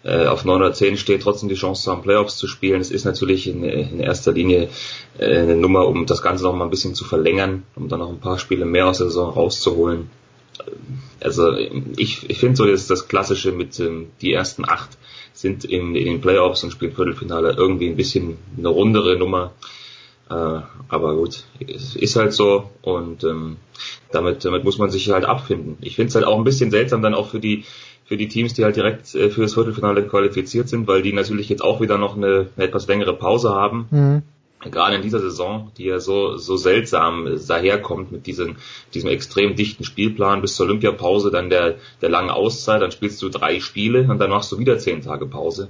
äh, auf 9 oder 10 steht, trotzdem die Chance zu haben, Playoffs zu spielen. Es ist natürlich in, in erster Linie äh, eine Nummer, um das Ganze noch mal ein bisschen zu verlängern, um dann noch ein paar Spiele mehr aus der Saison rauszuholen. also ich, ich finde so das, das Klassische mit ähm, die ersten acht sind in, in den Playoffs und spielen Viertelfinale irgendwie ein bisschen eine rundere Nummer. Äh, aber gut, es ist halt so und ähm, damit, damit muss man sich halt abfinden. Ich finde es halt auch ein bisschen seltsam dann auch für die für die Teams, die halt direkt äh, für das Viertelfinale qualifiziert sind, weil die natürlich jetzt auch wieder noch eine, eine etwas längere Pause haben. Mhm gerade in dieser Saison, die ja so, so seltsam daherkommt mit diesem, diesem extrem dichten Spielplan bis zur Olympiapause, dann der, der langen Auszeit, dann spielst du drei Spiele und dann machst du wieder zehn Tage Pause.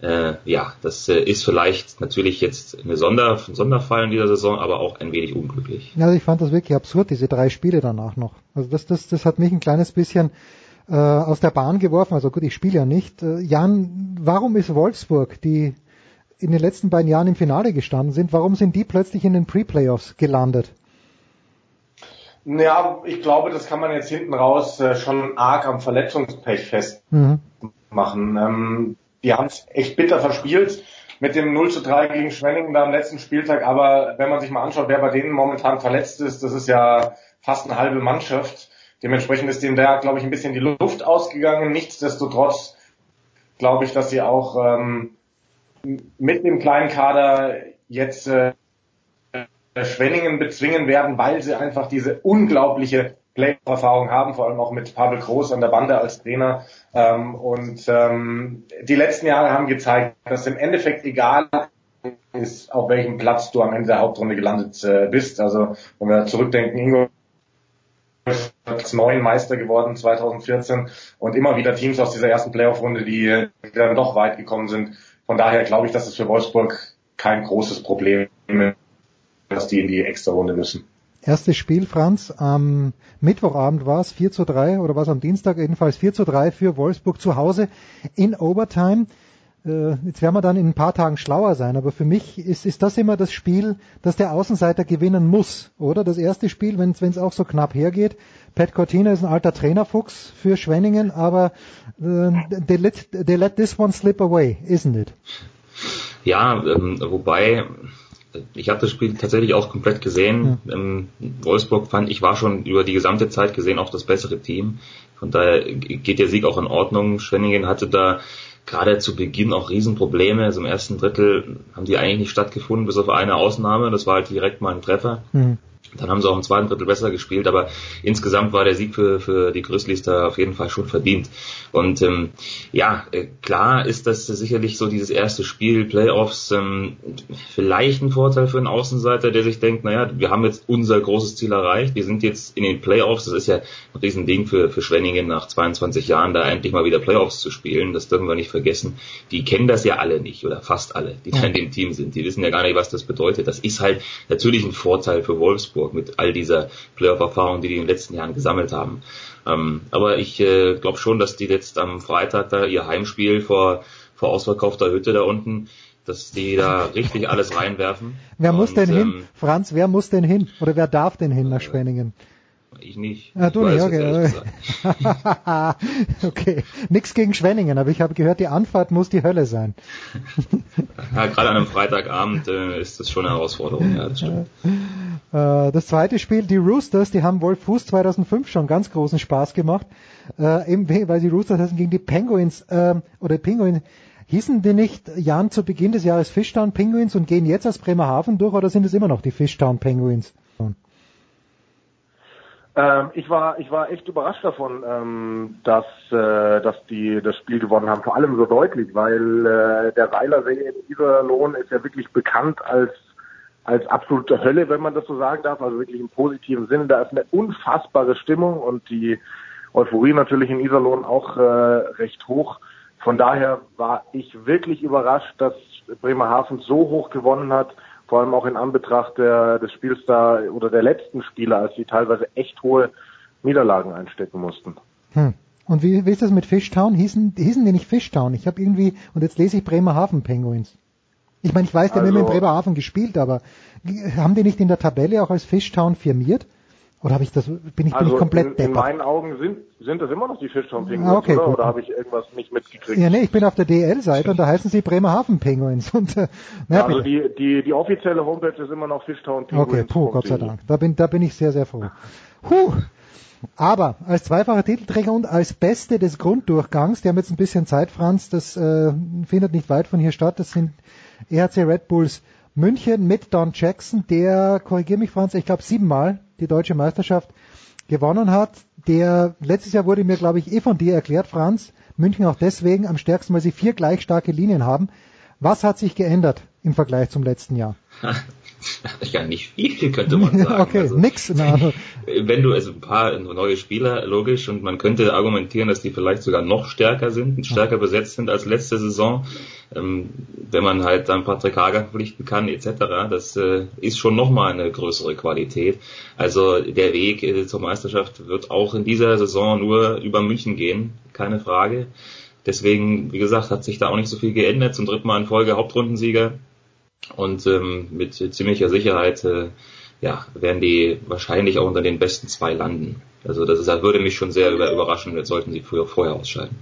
Äh, ja, das äh, ist vielleicht natürlich jetzt eine Sonder, ein Sonderfall in dieser Saison, aber auch ein wenig unglücklich. Ja, also ich fand das wirklich absurd, diese drei Spiele danach noch. Also das, das, das hat mich ein kleines bisschen äh, aus der Bahn geworfen. Also gut, ich spiele ja nicht. Äh, Jan, warum ist Wolfsburg, die in den letzten beiden Jahren im Finale gestanden sind, warum sind die plötzlich in den Pre-Playoffs gelandet? Ja, ich glaube, das kann man jetzt hinten raus äh, schon arg am Verletzungspech festmachen. Mhm. Ähm, die haben es echt bitter verspielt mit dem 0 zu 3 gegen Schwenningen da am letzten Spieltag. Aber wenn man sich mal anschaut, wer bei denen momentan verletzt ist, das ist ja fast eine halbe Mannschaft. Dementsprechend ist dem da, glaube ich, ein bisschen die Luft ausgegangen. Nichtsdestotrotz glaube ich, dass sie auch ähm, mit dem kleinen Kader jetzt äh, Schwenningen bezwingen werden, weil sie einfach diese unglaubliche Playoff-Erfahrung haben, vor allem auch mit Pavel Groß an der Bande als Trainer. Ähm, und ähm, die letzten Jahre haben gezeigt, dass im Endeffekt egal ist, auf welchem Platz du am Ende der Hauptrunde gelandet äh, bist. Also wenn wir zurückdenken, Ingo ist neun Meister geworden 2014 und immer wieder Teams aus dieser ersten Playoff-Runde, die, die dann doch weit gekommen sind. Von daher glaube ich, dass es für Wolfsburg kein großes Problem ist, dass die in die extra Runde müssen. Erstes Spiel, Franz, am Mittwochabend war es 4 zu 3 oder war es am Dienstag jedenfalls 4 zu 3 für Wolfsburg zu Hause in Overtime. Äh, jetzt werden wir dann in ein paar Tagen schlauer sein, aber für mich ist, ist das immer das Spiel, das der Außenseiter gewinnen muss, oder? Das erste Spiel, wenn es auch so knapp hergeht. Pat Cortina ist ein alter Trainerfuchs für Schwenningen, aber äh, they, let, they let this one slip away, isn't it? Ja, ähm, wobei ich habe das Spiel tatsächlich auch komplett gesehen. Ähm, Wolfsburg fand ich war schon über die gesamte Zeit gesehen auch das bessere Team. Von daher geht der Sieg auch in Ordnung. Schwenningen hatte da gerade zu Beginn auch Riesenprobleme. Also im ersten Drittel haben die eigentlich nicht stattgefunden, bis auf eine Ausnahme. Das war halt direkt mal ein Treffer. Mhm. Dann haben sie auch im zweiten Drittel besser gespielt, aber insgesamt war der Sieg für, für die Grizzlies da auf jeden Fall schon verdient. Und ähm, ja, äh, klar ist das sicherlich so dieses erste Spiel, Playoffs, ähm, vielleicht ein Vorteil für einen Außenseiter, der sich denkt, naja, wir haben jetzt unser großes Ziel erreicht, wir sind jetzt in den Playoffs, das ist ja ein Riesending für, für Schwenningen nach 22 Jahren, da endlich mal wieder Playoffs zu spielen, das dürfen wir nicht vergessen. Die kennen das ja alle nicht, oder fast alle, die da in dem Team sind, die wissen ja gar nicht, was das bedeutet. Das ist halt natürlich ein Vorteil für Wolfsburg Wolfsburg mit all dieser Playoff-Erfahrung, die die in den letzten Jahren gesammelt haben. Ähm, aber ich äh, glaube schon, dass die jetzt am Freitag da ihr Heimspiel vor, vor ausverkaufter Hütte da unten, dass die da richtig alles reinwerfen. Wer muss Und, denn hin? Ähm, Franz, wer muss denn hin? Oder wer darf denn hin nach Schwenningen? Ich nicht. Ah, du ich nicht, okay. okay. Nix gegen Schwenningen, aber ich habe gehört, die Anfahrt muss die Hölle sein. ja, gerade an einem Freitagabend äh, ist das schon eine Herausforderung, ja, das stimmt. Äh, das zweite Spiel, die Roosters, die haben Wolf Fuß 2005 schon ganz großen Spaß gemacht, äh, eben weil die Roosters heißen gegen die Penguins, äh, oder Penguins, hießen die nicht Jan zu Beginn des Jahres Fishtown Penguins und gehen jetzt aus Bremerhaven durch oder sind es immer noch die Fishtown Penguins? Ähm, ich war ich war echt überrascht davon, ähm, dass äh, dass die das Spiel gewonnen haben. Vor allem so deutlich, weil äh, der Seilersee in Iserlohn ist ja wirklich bekannt als als absolute Hölle, wenn man das so sagen darf, also wirklich im positiven Sinne. Da ist eine unfassbare Stimmung und die Euphorie natürlich in Iserlohn auch äh, recht hoch. Von daher war ich wirklich überrascht, dass Bremerhaven so hoch gewonnen hat vor allem auch in Anbetracht der, des Spiels da oder der letzten Spiele, als sie teilweise echt hohe Niederlagen einstecken mussten. Hm. Und wie, wie ist das mit Fishtown? Hießen, hießen die nicht Fishtown? Ich habe irgendwie, und jetzt lese ich Bremerhaven Penguins. Ich meine, ich weiß, die also, haben immer in Bremerhaven gespielt, aber haben die nicht in der Tabelle auch als Fishtown firmiert? Oder habe ich das, bin ich, also bin ich komplett in, in meinen Augen sind, sind das immer noch die Fishtown Penguins, ah, okay, oder? Gut. Oder habe ich irgendwas nicht mitgekriegt? Ja, nee, ich bin auf der DL-Seite und da heißen sie Bremerhaven Penguins. Und, äh, na, also die, die, die offizielle Homepage ist immer noch Fishtown Penguins. Okay, puh, Gott sei Dank. Da bin, da bin ich sehr, sehr froh. Puh. Aber als zweifacher Titelträger und als Beste des Grunddurchgangs, die haben jetzt ein bisschen Zeit, Franz, das äh, findet nicht weit von hier statt, das sind EHC Red Bulls München mit Don Jackson, der, korrigier mich Franz, ich glaube siebenmal die deutsche Meisterschaft gewonnen hat. Der letztes Jahr wurde mir, glaube ich, eh von dir erklärt, Franz. München auch deswegen am stärksten, weil sie vier gleich starke Linien haben. Was hat sich geändert im Vergleich zum letzten Jahr? ja, nicht viel, könnte man sagen. okay, also, nix. Na, wenn du, also ein paar neue Spieler, logisch, und man könnte argumentieren, dass die vielleicht sogar noch stärker sind, stärker besetzt sind als letzte Saison, ähm, wenn man halt dann Patrick Hager verpflichten kann, etc., das äh, ist schon nochmal eine größere Qualität. Also der Weg äh, zur Meisterschaft wird auch in dieser Saison nur über München gehen, keine Frage. Deswegen, wie gesagt, hat sich da auch nicht so viel geändert. Zum dritten Mal in Folge Hauptrundensieger und ähm, mit ziemlicher Sicherheit äh, ja, werden die wahrscheinlich auch unter den besten zwei landen. Also das, ist, das würde mich schon sehr überraschen, jetzt sollten sie früher, vorher ausscheiden.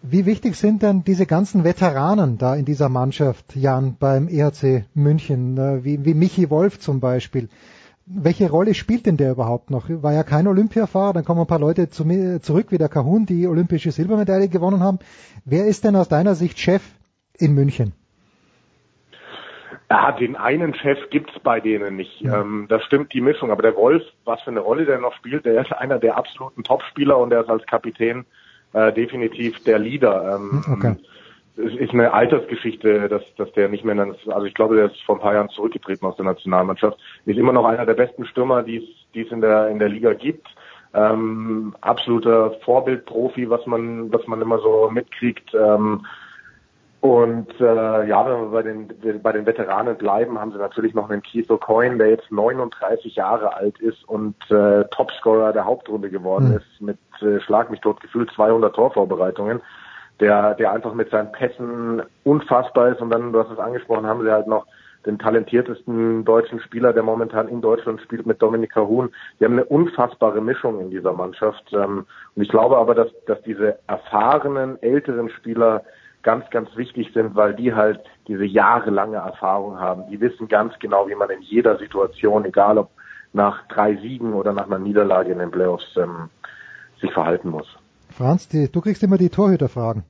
Wie wichtig sind denn diese ganzen Veteranen da in dieser Mannschaft, Jan, beim EHC München, äh, wie, wie Michi Wolf zum Beispiel? Welche Rolle spielt denn der überhaupt noch? War ja kein Olympiafahrer, dann kommen ein paar Leute zu zurück, wie der Kahun, die olympische Silbermedaille gewonnen haben. Wer ist denn aus deiner Sicht Chef in München? Hat den einen Chef gibt's bei denen nicht. Ja. Ähm, das stimmt die Mischung. Aber der Wolf, was für eine Rolle der noch spielt, der ist einer der absoluten Topspieler und der ist als Kapitän äh, definitiv der Leader. Ähm, hm, okay. Es ist eine Altersgeschichte, dass, dass der nicht mehr, also ich glaube, der ist vor ein paar Jahren zurückgetreten aus der Nationalmannschaft. Ist immer noch einer der besten Stürmer, die es in der in der Liga gibt. Ähm, absoluter Vorbildprofi, was man was man immer so mitkriegt. Ähm, und äh, ja, wenn wir bei den, bei den Veteranen bleiben, haben sie natürlich noch einen Keith O'Coin, der jetzt 39 Jahre alt ist und äh, Topscorer der Hauptrunde geworden mhm. ist mit äh, Schlag mich tot gefühlt 200 Torvorbereitungen, der, der einfach mit seinen Pässen unfassbar ist. Und dann, du hast es angesprochen, haben sie halt noch den talentiertesten deutschen Spieler, der momentan in Deutschland spielt, mit Dominika Huhn. Die haben eine unfassbare Mischung in dieser Mannschaft. Ähm, und ich glaube aber, dass, dass diese erfahrenen, älteren Spieler ganz, ganz wichtig sind, weil die halt diese jahrelange Erfahrung haben. Die wissen ganz genau, wie man in jeder Situation, egal ob nach drei Siegen oder nach einer Niederlage in den Playoffs, ähm, sich verhalten muss. Franz, die, du kriegst immer die Torhüterfragen.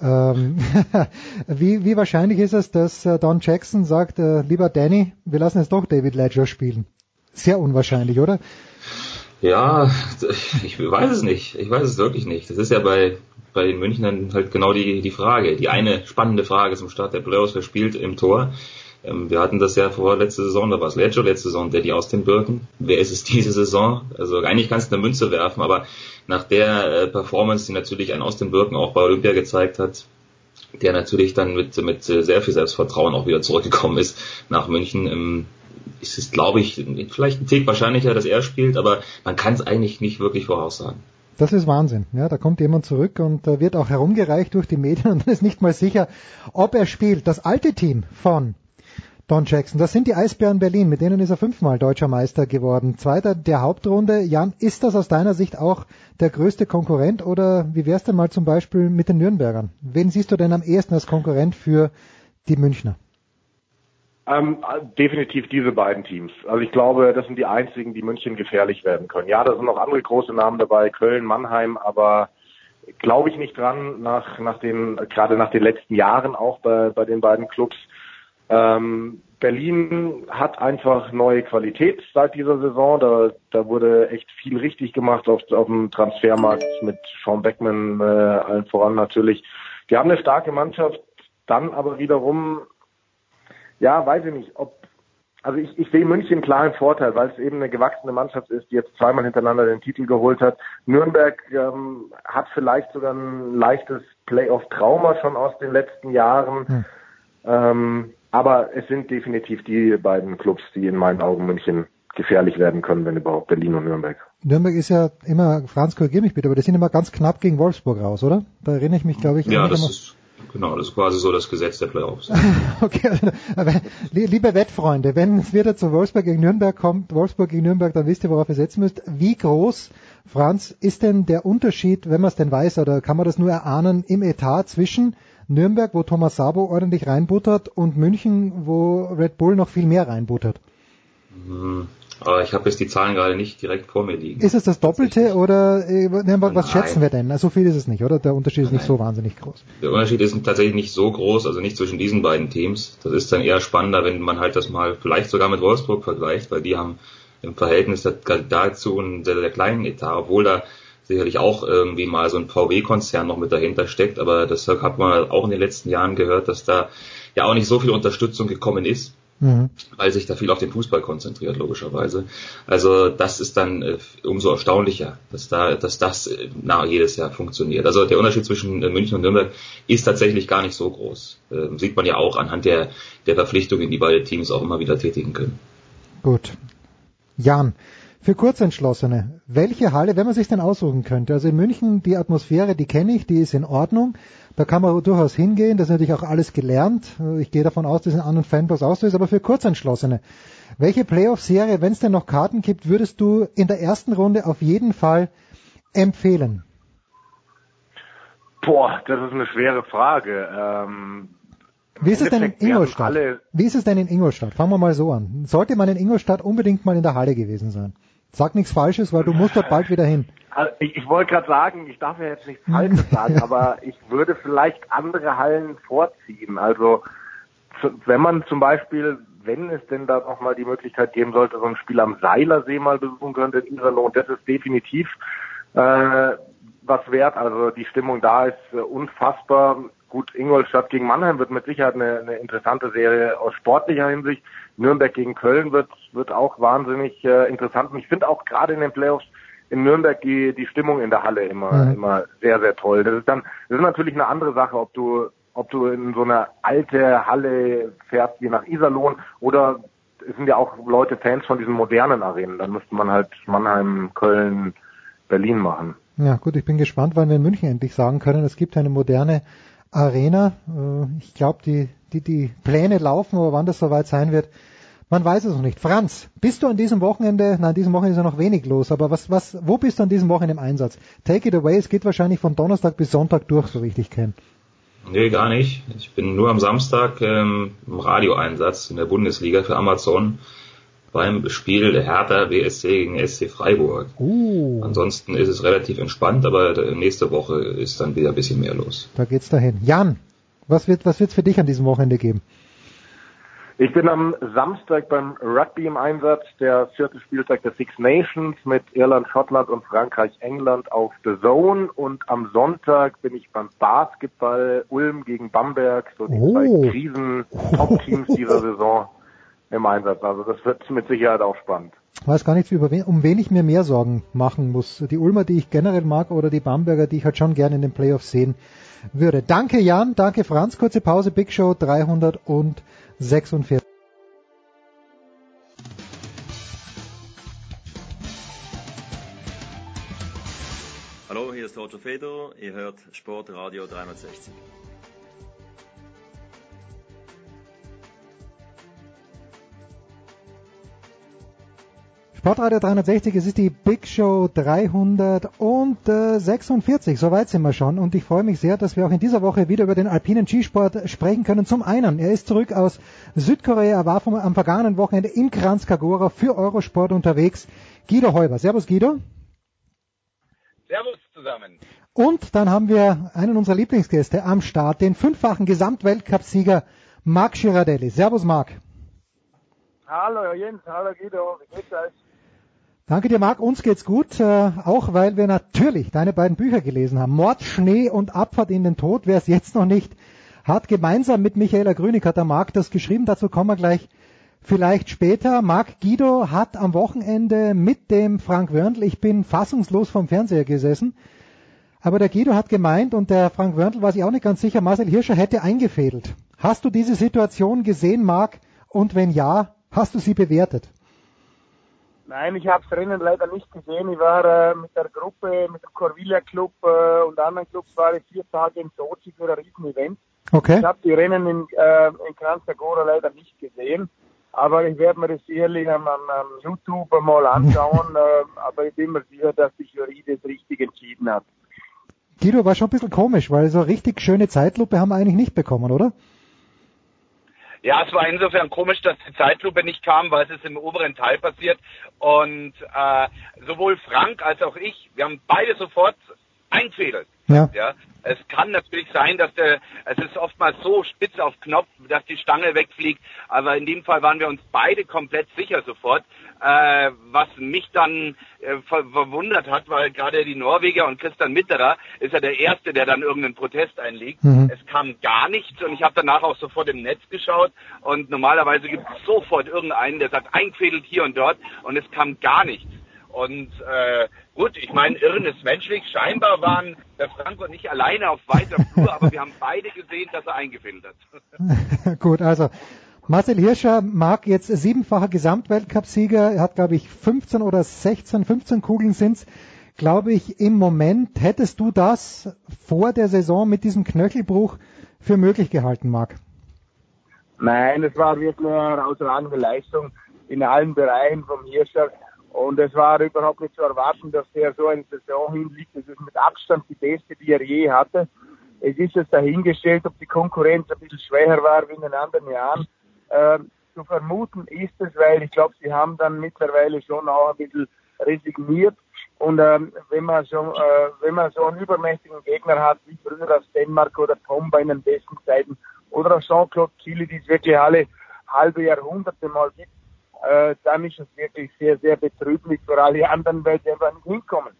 Ähm, wie, wie wahrscheinlich ist es, dass äh, Don Jackson sagt, äh, lieber Danny, wir lassen jetzt doch David Ledger spielen? Sehr unwahrscheinlich, oder? Ja, ich weiß es nicht. Ich weiß es wirklich nicht. Das ist ja bei bei den Münchnern halt genau die, die Frage. Die eine spannende Frage zum Start der Playoffs, wer spielt im Tor? Ähm, wir hatten das ja vor letzte Saison, da war es Ledger letzte Saison, der die aus den Birken. Wer ist es diese Saison? Also eigentlich kannst du eine Münze werfen, aber nach der äh, Performance, die natürlich ein aus den Birken auch bei Olympia gezeigt hat, der natürlich dann mit, mit sehr viel Selbstvertrauen auch wieder zurückgekommen ist nach München, ist es, glaube ich, vielleicht ein Tick wahrscheinlicher, dass er spielt, aber man kann es eigentlich nicht wirklich voraussagen. Das ist Wahnsinn. Ja, da kommt jemand zurück und äh, wird auch herumgereicht durch die Medien und dann ist nicht mal sicher, ob er spielt. Das alte Team von Don Jackson, das sind die Eisbären Berlin, mit denen ist er fünfmal deutscher Meister geworden. Zweiter der Hauptrunde. Jan, ist das aus deiner Sicht auch der größte Konkurrent oder wie wär's denn mal zum Beispiel mit den Nürnbergern? Wen siehst du denn am ehesten als Konkurrent für die Münchner? Ähm, definitiv diese beiden Teams. Also ich glaube, das sind die einzigen, die München gefährlich werden können. Ja, da sind noch andere große Namen dabei, Köln, Mannheim, aber glaube ich nicht dran, nach, nach den, gerade nach den letzten Jahren auch bei, bei den beiden Clubs. Ähm, Berlin hat einfach neue Qualität seit dieser Saison. Da, da wurde echt viel richtig gemacht auf, auf dem Transfermarkt mit Sean Beckman äh, allen voran natürlich. Die haben eine starke Mannschaft, dann aber wiederum ja, weiß ich nicht, ob also ich, ich sehe München klar im Vorteil, weil es eben eine gewachsene Mannschaft ist, die jetzt zweimal hintereinander den Titel geholt hat. Nürnberg ähm, hat vielleicht sogar ein leichtes Playoff-Trauma schon aus den letzten Jahren. Hm. Ähm, aber es sind definitiv die beiden Clubs, die in meinen Augen München gefährlich werden können, wenn überhaupt Berlin und Nürnberg. Nürnberg ist ja immer, Franz, korrigier mich bitte, aber die sind immer ganz knapp gegen Wolfsburg raus, oder? Da erinnere ich mich, glaube ich, ja, das ist Genau, das ist quasi so das Gesetz der Playoffs. okay, also, aber, liebe Wettfreunde, wenn es wieder zu Wolfsburg gegen Nürnberg kommt, Wolfsburg gegen Nürnberg, dann wisst ihr, worauf ihr setzen müsst. Wie groß, Franz, ist denn der Unterschied, wenn man es denn weiß, oder kann man das nur erahnen, im Etat zwischen Nürnberg, wo Thomas Sabo ordentlich reinbuttert, und München, wo Red Bull noch viel mehr reinbuttert? Hm, Aber ich habe jetzt die Zahlen gerade nicht direkt vor mir liegen. Ist es das Doppelte oder äh, was Nein. schätzen wir denn? So viel ist es nicht, oder? Der Unterschied ist Nein. nicht so wahnsinnig groß. Der Unterschied ist tatsächlich nicht so groß, also nicht zwischen diesen beiden Teams. Das ist dann eher spannender, wenn man halt das mal vielleicht sogar mit Wolfsburg vergleicht, weil die haben im Verhältnis dazu einen sehr, sehr kleinen Etat, obwohl da sicherlich auch irgendwie mal so ein VW-Konzern noch mit dahinter steckt, aber das hat man auch in den letzten Jahren gehört, dass da ja auch nicht so viel Unterstützung gekommen ist mhm. weil sich da viel auf den Fußball konzentriert, logischerweise. Also das ist dann äh, umso erstaunlicher, dass da, dass das äh, na, jedes Jahr funktioniert. Also der Unterschied zwischen äh, München und Nürnberg ist tatsächlich gar nicht so groß. Ähm, sieht man ja auch anhand der, der Verpflichtungen, die beide Teams auch immer wieder tätigen können. Gut. Jan, für Kurzentschlossene, welche Halle, wenn man sich denn aussuchen könnte? Also in München, die Atmosphäre, die kenne ich, die ist in Ordnung. Da kann man durchaus hingehen. Das ist natürlich auch alles gelernt. Ich gehe davon aus, dass in anderen Fanblogs auch so ist. Aber für Kurzentschlossene, welche Playoff-Serie, wenn es denn noch Karten gibt, würdest du in der ersten Runde auf jeden Fall empfehlen? Boah, das ist eine schwere Frage. Ähm, wie ist es denn in Ingolstadt? Wie ist es denn in Ingolstadt? Fangen wir mal so an. Sollte man in Ingolstadt unbedingt mal in der Halle gewesen sein? Sag nichts Falsches, weil du musst dort bald wieder hin. Also ich, ich wollte gerade sagen, ich darf ja jetzt nichts Falsches sagen, aber ich würde vielleicht andere Hallen vorziehen. Also wenn man zum Beispiel, wenn es denn da nochmal die Möglichkeit geben sollte, so ein Spiel am Seilersee mal besuchen könnte in Iserlohn, das ist definitiv äh, was wert. Also die Stimmung da ist äh, unfassbar. Gut, Ingolstadt gegen Mannheim wird mit Sicherheit eine, eine interessante Serie aus sportlicher Hinsicht. Nürnberg gegen Köln wird, wird auch wahnsinnig äh, interessant. Und ich finde auch gerade in den Playoffs in Nürnberg die, die Stimmung in der Halle immer, mhm. immer sehr, sehr toll. Das ist dann, das ist natürlich eine andere Sache, ob du, ob du in so eine alte Halle fährst, wie nach Iserlohn, oder es sind ja auch Leute Fans von diesen modernen Arenen. Dann müsste man halt Mannheim, Köln, Berlin machen. Ja, gut, ich bin gespannt, wann wir in München endlich sagen können, es gibt eine moderne Arena. Äh, ich glaube, die, die, die Pläne laufen, aber wann das soweit sein wird, man weiß es noch nicht. Franz, bist du an diesem Wochenende, nein, an diesem Wochenende ist ja noch wenig los, aber was, was, wo bist du an diesem Wochenende im Einsatz? Take it away, es geht wahrscheinlich von Donnerstag bis Sonntag durch, so wie ich dich kenne. Nee, gar nicht. Ich bin nur am Samstag ähm, im Radioeinsatz in der Bundesliga für Amazon beim Spiel der Hertha BSC gegen SC Freiburg. Uh. Ansonsten ist es relativ entspannt, aber nächste Woche ist dann wieder ein bisschen mehr los. Da geht's dahin. Jan, was wird was wird's für dich an diesem Wochenende geben? Ich bin am Samstag beim Rugby im Einsatz, der vierte Spieltag der Six Nations mit Irland, Schottland und Frankreich, England auf The Zone. Und am Sonntag bin ich beim Basketball Ulm gegen Bamberg, so die oh. zwei Krisen-Top-Teams dieser Saison im Einsatz. Also das wird mit Sicherheit auch spannend. Ich weiß gar nicht, um wen ich mir mehr Sorgen machen muss. Die Ulmer, die ich generell mag, oder die Bamberger, die ich halt schon gerne in den Playoffs sehen würde. Danke Jan, danke Franz. Kurze Pause, Big Show 300 und 46. Hallo, hier ist Roger Fedor, ihr hört Sportradio 360. Sportradio 360, es ist die Big Show 346. Soweit sind wir schon und ich freue mich sehr, dass wir auch in dieser Woche wieder über den alpinen Skisport sprechen können. Zum einen, er ist zurück aus Südkorea, er war vom, am vergangenen Wochenende in Kranzkagora für Eurosport unterwegs. Guido Heuber. Servus Guido. Servus zusammen. Und dann haben wir einen unserer Lieblingsgäste am Start, den fünffachen Gesamtweltcupsieger Marc Girardelli. Servus Marc. Hallo Jens, hallo Guido, wie geht's euch? Danke dir, Marc. Uns geht's gut, äh, auch weil wir natürlich deine beiden Bücher gelesen haben. Mord, Schnee und Abfahrt in den Tod. Wer es jetzt noch nicht hat, gemeinsam mit Michaela Grünig hat der Marc das geschrieben. Dazu kommen wir gleich vielleicht später. Marc Guido hat am Wochenende mit dem Frank Wörndl, ich bin fassungslos vom Fernseher gesessen, aber der Guido hat gemeint und der Frank Wörndl war sich auch nicht ganz sicher, Marcel Hirscher hätte eingefädelt. Hast du diese Situation gesehen, Marc? Und wenn ja, hast du sie bewertet? Nein, ich habe das Rennen leider nicht gesehen. Ich war äh, mit der Gruppe, mit dem Corvilla Club äh, und anderen Clubs war ich vier Tage in Sochi für ein Riesen-Event. Okay. Ich habe die Rennen in, äh, in Kranzagora leider nicht gesehen, aber ich werde mir das sicherlich am, am, am YouTube mal anschauen. äh, aber ich bin mir sicher, dass die Jury das richtig entschieden hat. Guido war schon ein bisschen komisch, weil so richtig schöne Zeitlupe haben wir eigentlich nicht bekommen, oder? Ja, es war insofern komisch, dass die Zeitlupe nicht kam, weil es ist im oberen Teil passiert. Und äh, sowohl Frank als auch ich, wir haben beide sofort einfädelt. Ja. ja. Es kann natürlich sein, dass der, es ist oftmals so spitz auf Knopf, dass die Stange wegfliegt, aber in dem Fall waren wir uns beide komplett sicher sofort. Äh, was mich dann äh, ver verwundert hat, weil gerade die Norweger und Christian Mitterer ist ja der Erste, der dann irgendeinen Protest einlegt. Mhm. Es kam gar nichts und ich habe danach auch sofort im Netz geschaut und normalerweise gibt es sofort irgendeinen, der sagt, eingefädelt hier und dort und es kam gar nichts. Und äh, gut, ich meine, Irren ist menschlich. Scheinbar waren der Frank und ich alleine auf weiter Flur, aber wir haben beide gesehen, dass er eingefädelt hat. Gut, also Marcel Hirscher mag jetzt siebenfacher Gesamtweltcupsieger, er hat glaube ich 15 oder 16, 15 Kugeln sind's. Glaube ich, im Moment hättest du das vor der Saison mit diesem Knöchelbruch für möglich gehalten, Marc? Nein, es war wirklich eine herausragende Leistung in allen Bereichen vom Hirscher. Und es war überhaupt nicht zu erwarten, dass der so eine Saison hinliegt. Das ist mit Abstand die beste, die er je hatte. Es ist jetzt dahingestellt, ob die Konkurrenz ein bisschen schwächer war wie in den anderen Jahren. Äh, zu vermuten ist es, weil ich glaube, sie haben dann mittlerweile schon auch ein bisschen resigniert. Und ähm, wenn man so, äh, wenn man so einen übermächtigen Gegner hat, wie früher das Dänemark oder Tomba in den besten Zeiten, oder auch Jean-Claude Chile, die es wirklich alle halbe Jahrhunderte mal gibt, äh, dann ist es wirklich sehr, sehr betrüblich für alle anderen, weil sie einfach nicht hinkommen.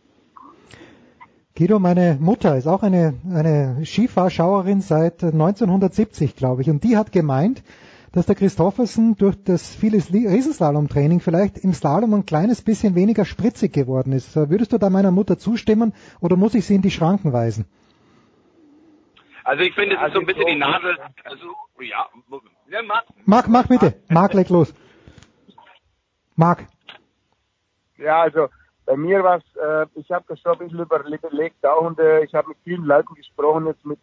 Guido, meine Mutter ist auch eine, eine Skifahrschauerin seit 1970, glaube ich, und die hat gemeint, dass der Christoffersen durch das viele Riesenslalom-Training vielleicht im Slalom ein kleines bisschen weniger spritzig geworden ist. Würdest du da meiner Mutter zustimmen oder muss ich sie in die Schranken weisen? Also ich finde, es ist so ein bisschen die Nase, also ja, ja Marc. Marc, mach bitte. Marc, leg los. Marc. Ja, also bei mir war es, äh, ich habe das schon ein bisschen überlegt auch und äh, ich habe mit vielen Leuten gesprochen jetzt mit,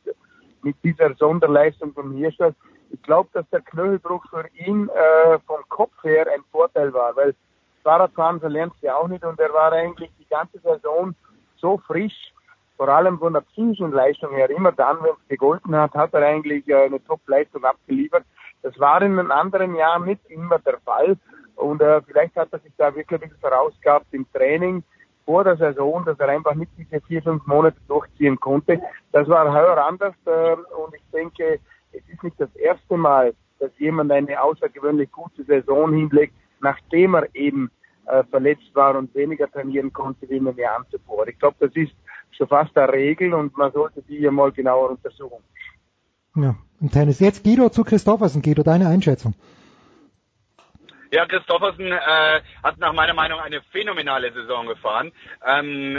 mit dieser Sonderleistung von Hirscher. Ich glaube, dass der Knöchelbruch für ihn äh, vom Kopf her ein Vorteil war, weil Fahrradfahren so lernst du ja auch nicht und er war eigentlich die ganze Saison so frisch, vor allem von der psychischen Leistung her. Immer dann, wenn es gegolten hat, hat er eigentlich äh, eine Top-Leistung abgeliefert. Das war in den anderen Jahren nicht immer der Fall. Und äh, vielleicht hat er sich da wirklich ein bisschen vorausgehabt im Training vor der Saison, dass er einfach nicht diese vier, fünf Monate durchziehen konnte. Das war heuer anders äh, und ich denke, es ist nicht das erste Mal, dass jemand eine außergewöhnlich gute Saison hinlegt, nachdem er eben äh, verletzt war und weniger trainieren konnte wie in den Jahren zuvor. Ich glaube, das ist schon fast eine Regel und man sollte die ja mal genauer untersuchen. Ja, im Tennis. Jetzt Guido zu Christoffersen. Guido, deine Einschätzung. Ja, Christoffersen äh, hat nach meiner Meinung eine phänomenale Saison gefahren. Ähm,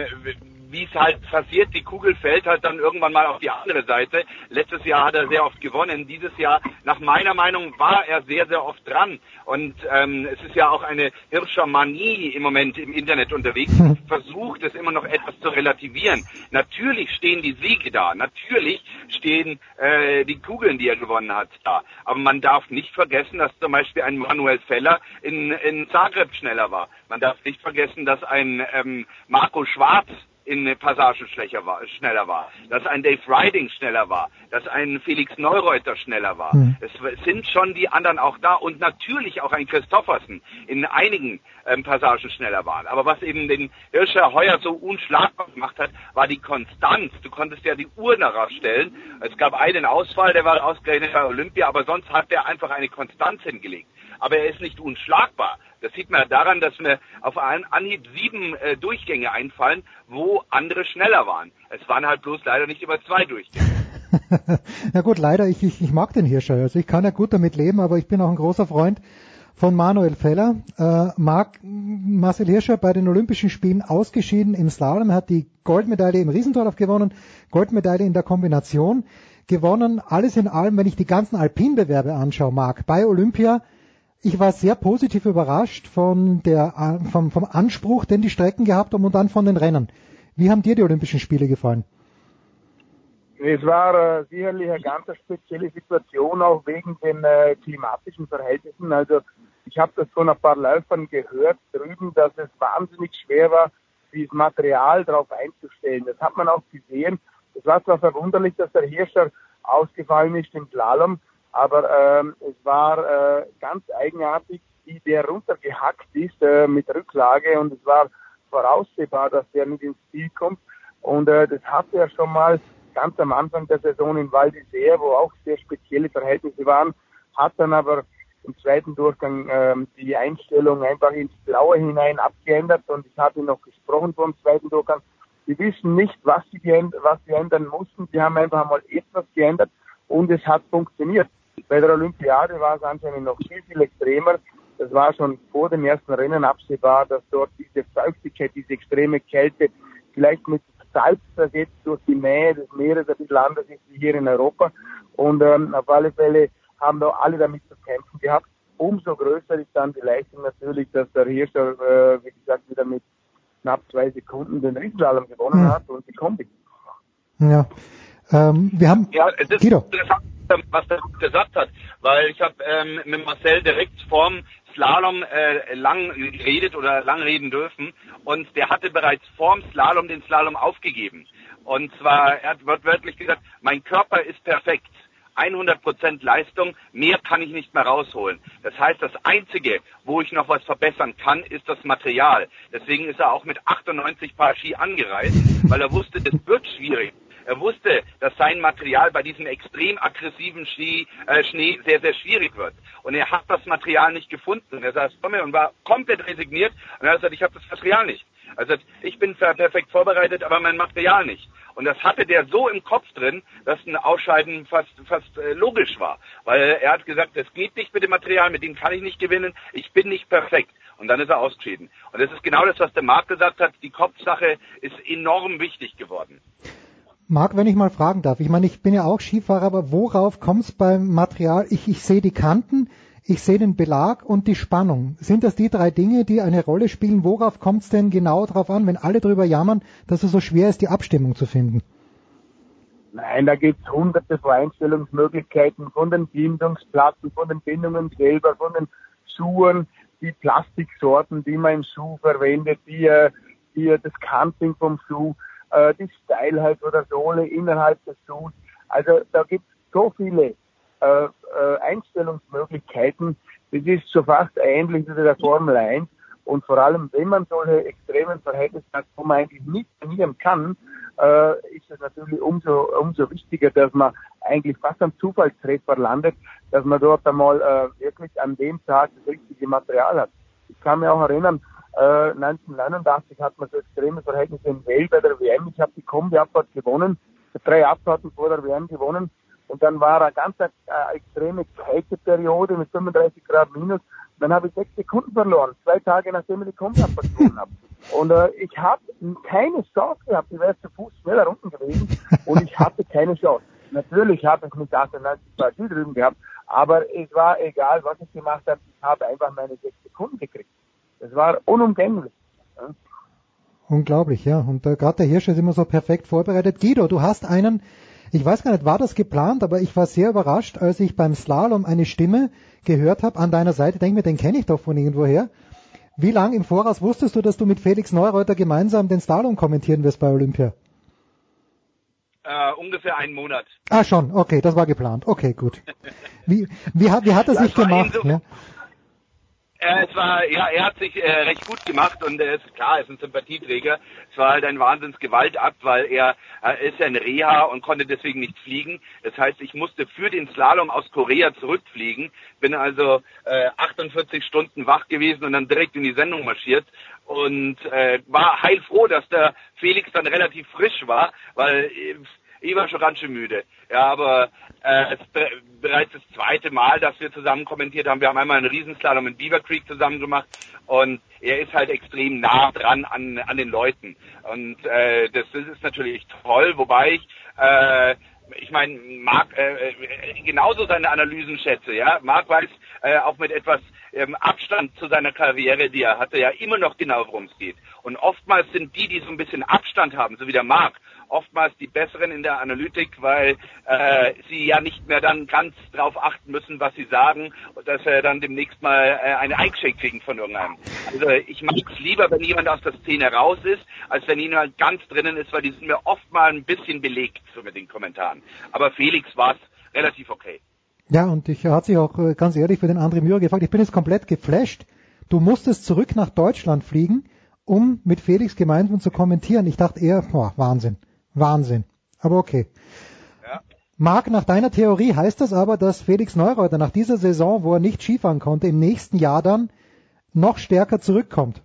wie es halt passiert, die Kugel fällt halt dann irgendwann mal auf die andere Seite. Letztes Jahr hat er sehr oft gewonnen. Dieses Jahr, nach meiner Meinung, war er sehr, sehr oft dran. Und ähm, es ist ja auch eine Hirschermanie im Moment im Internet unterwegs. Versucht es immer noch etwas zu relativieren. Natürlich stehen die Siege da. Natürlich stehen äh, die Kugeln, die er gewonnen hat, da. Aber man darf nicht vergessen, dass zum Beispiel ein Manuel Feller in, in Zagreb schneller war. Man darf nicht vergessen, dass ein ähm, Marco Schwarz in Passagen schneller war, schneller war, dass ein Dave Riding schneller war, dass ein Felix Neureuter schneller war. Mhm. Es sind schon die anderen auch da und natürlich auch ein Christoffersen in einigen ähm, Passagen schneller waren. Aber was eben den Hirscher heuer so unschlagbar gemacht hat, war die Konstanz. Du konntest ja die Uhr nachstellen. Es gab einen Ausfall, der war ausgerechnet bei Olympia, aber sonst hat er einfach eine Konstanz hingelegt. Aber er ist nicht unschlagbar. Das sieht man daran, dass mir auf einen Anhieb sieben äh, Durchgänge einfallen, wo andere schneller waren. Es waren halt bloß leider nicht über zwei Durchgänge. ja gut, leider, ich, ich, ich mag den Hirscher. Also ich kann ja gut damit leben, aber ich bin auch ein großer Freund von Manuel Feller. Äh, mag Marcel Hirscher bei den Olympischen Spielen ausgeschieden im Slalom. Hat die Goldmedaille im Riesentorlauf gewonnen, Goldmedaille in der Kombination gewonnen. Alles in allem, wenn ich die ganzen Alpinbewerbe anschaue, Marc, bei Olympia ich war sehr positiv überrascht von der, vom, vom Anspruch, den die Strecken gehabt haben und dann von den Rennen. Wie haben dir die Olympischen Spiele gefallen? Es war äh, sicherlich eine ganz spezielle Situation, auch wegen den äh, klimatischen Verhältnissen. Also ich habe das von ein paar Läufern gehört drüben, dass es wahnsinnig schwer war, dieses Material darauf einzustellen. Das hat man auch gesehen. Es war zwar verwunderlich, dass der Hirscher ausgefallen ist im Slalom, aber ähm, es war äh, ganz eigenartig, wie der runtergehackt ist äh, mit Rücklage und es war voraussehbar, dass der nicht ins Ziel kommt. Und äh, das hatte er schon mal ganz am Anfang der Saison in Val d'Isère, wo auch sehr spezielle Verhältnisse waren, hat dann aber im zweiten Durchgang ähm, die Einstellung einfach ins Blaue hinein abgeändert und ich ihn noch gesprochen vor dem zweiten Durchgang. Sie wissen nicht, was sie, was sie ändern mussten. Sie haben einfach mal etwas geändert und es hat funktioniert. Bei der Olympiade war es anscheinend noch viel, viel extremer. Das war schon vor dem ersten Rennen absehbar, dass dort diese Feuchtigkeit, diese extreme Kälte vielleicht mit Salz versetzt durch die Nähe des Meeres ein bisschen anders ist wie hier in Europa. Und ähm, auf alle Fälle haben da alle damit zu kämpfen gehabt. Umso größer ist dann die Leistung natürlich, dass der Hirscher, äh, wie gesagt, wieder mit knapp zwei Sekunden den Riesenslalom gewonnen mhm. hat und die Kombi. Ja, ähm, wir haben ja, es ist Guido. interessant, was der gesagt hat, weil ich habe ähm, mit Marcel direkt vorm Slalom äh, lang geredet oder lang reden dürfen und der hatte bereits vorm Slalom den Slalom aufgegeben. Und zwar, er hat wörtlich gesagt, mein Körper ist perfekt. 100% Leistung, mehr kann ich nicht mehr rausholen. Das heißt, das Einzige, wo ich noch was verbessern kann, ist das Material. Deswegen ist er auch mit 98 Paar Ski angereist, weil er wusste, das wird schwierig. Er wusste, dass sein Material bei diesem extrem aggressiven Ski, äh, Schnee sehr, sehr schwierig wird. Und er hat das Material nicht gefunden. Er saß vor mir und war komplett resigniert. Und er hat gesagt, ich habe das Material nicht. Also ich bin perfekt vorbereitet, aber mein Material nicht. Und das hatte der so im Kopf drin, dass ein Ausscheiden fast, fast äh, logisch war. Weil er hat gesagt, es geht nicht mit dem Material, mit dem kann ich nicht gewinnen, ich bin nicht perfekt. Und dann ist er ausgeschieden. Und das ist genau das, was der Marc gesagt hat. Die Kopfsache ist enorm wichtig geworden. Marc, wenn ich mal fragen darf, ich meine, ich bin ja auch Skifahrer, aber worauf kommt es beim Material? Ich, ich sehe die Kanten, ich sehe den Belag und die Spannung. Sind das die drei Dinge, die eine Rolle spielen? Worauf kommt es denn genau drauf an, wenn alle darüber jammern, dass es so schwer ist, die Abstimmung zu finden? Nein, da gibt es hunderte Voreinstellungsmöglichkeiten von den Bindungsplatten, von den Bindungen selber, von den Schuhen, die Plastiksorten, die man im Schuh verwendet, die, äh, die das Kanting vom Schuh äh, die Steilheit oder Sohle innerhalb des Schuhs. Also da gibt es so viele äh, äh, Einstellungsmöglichkeiten. Das ist schon fast ähnlich wie der Formel 1. Und vor allem, wenn man solche extremen Verhältnisse hat, wo man eigentlich nicht trainieren kann, äh, ist es natürlich umso, umso wichtiger, dass man eigentlich fast am Zufallstreffer landet, dass man dort einmal äh, wirklich an dem Tag das richtige Material hat. Ich kann mich auch erinnern, äh, 1989 hat man so extreme Verhältnisse in Wales bei der WM. Ich habe die Kombi-Abfahrt gewonnen, drei Abfahrten vor der WM gewonnen. Und dann war eine ganz äh, extreme Kälteperiode mit 35 Grad minus. Dann habe ich sechs Sekunden verloren, zwei Tage nachdem ich die Kombi-Abfahrt gewonnen habe. Und äh, ich habe keine Chance gehabt. Ich wäre zu Fuß schneller unten gewesen und ich hatte keine Chance. Natürlich habe ich mit 98 Partie drüben gehabt, aber es war egal, was ich gemacht habe. Ich habe einfach meine sechs Sekunden gekriegt. Das war unumgänglich. Ja. Unglaublich, ja. Und äh, gerade der Hirsch ist immer so perfekt vorbereitet. Guido, du hast einen, ich weiß gar nicht, war das geplant, aber ich war sehr überrascht, als ich beim Slalom eine Stimme gehört habe an deiner Seite. Denk mir, den kenne ich doch von irgendwoher. Wie lange im Voraus wusstest du, dass du mit Felix Neureuter gemeinsam den Slalom kommentieren wirst bei Olympia? Äh, ungefähr einen Monat. Ah, schon, okay, das war geplant. Okay, gut. Wie, wie, hat, wie hat er sich gemacht? So, ja? Äh, es war, ja, er hat sich äh, recht gut gemacht und er ist klar, er ist ein Sympathieträger. Es war halt ein Wahnsinns Gewaltakt, weil er äh, ist ja in Reha und konnte deswegen nicht fliegen. Das heißt, ich musste für den Slalom aus Korea zurückfliegen. Bin also äh, 48 Stunden wach gewesen und dann direkt in die Sendung marschiert und äh, war heilfroh, dass der Felix dann relativ frisch war, weil äh, ich war schon ganz schön müde. Ja, aber äh, es ist bereits das zweite Mal, dass wir zusammen kommentiert haben. Wir haben einmal einen Riesenslalom in Beaver Creek zusammen gemacht und er ist halt extrem nah dran an, an den Leuten. Und äh, das, das ist natürlich toll, wobei ich äh, ich meine, Marc äh, äh, genauso seine Analysen schätze, ja. Marc weiß äh, auch mit etwas ähm, Abstand zu seiner Karriere, die er hatte, ja immer noch genau, worum es geht. Und oftmals sind die, die so ein bisschen Abstand haben, so wie der Marc, oftmals die besseren in der Analytik, weil äh, sie ja nicht mehr dann ganz drauf achten müssen, was sie sagen, dass er dann demnächst mal äh, eine eingeschenkt kriegen von irgendeinem. Also ich mag es lieber, wenn jemand aus der Szene raus ist, als wenn jemand ganz drinnen ist, weil die sind mir oft mal ein bisschen belegt so mit den Kommentaren. Aber Felix war es relativ okay. Ja, und ich hat sich auch äh, ganz ehrlich für den André Müller gefragt, ich bin jetzt komplett geflasht. Du musstest zurück nach Deutschland fliegen, um mit Felix gemeinsam zu kommentieren. Ich dachte eher, boah, Wahnsinn, Wahnsinn. Aber okay. Ja. Marc, nach deiner Theorie heißt das aber, dass Felix Neureuter nach dieser Saison, wo er nicht Skifahren konnte, im nächsten Jahr dann noch stärker zurückkommt.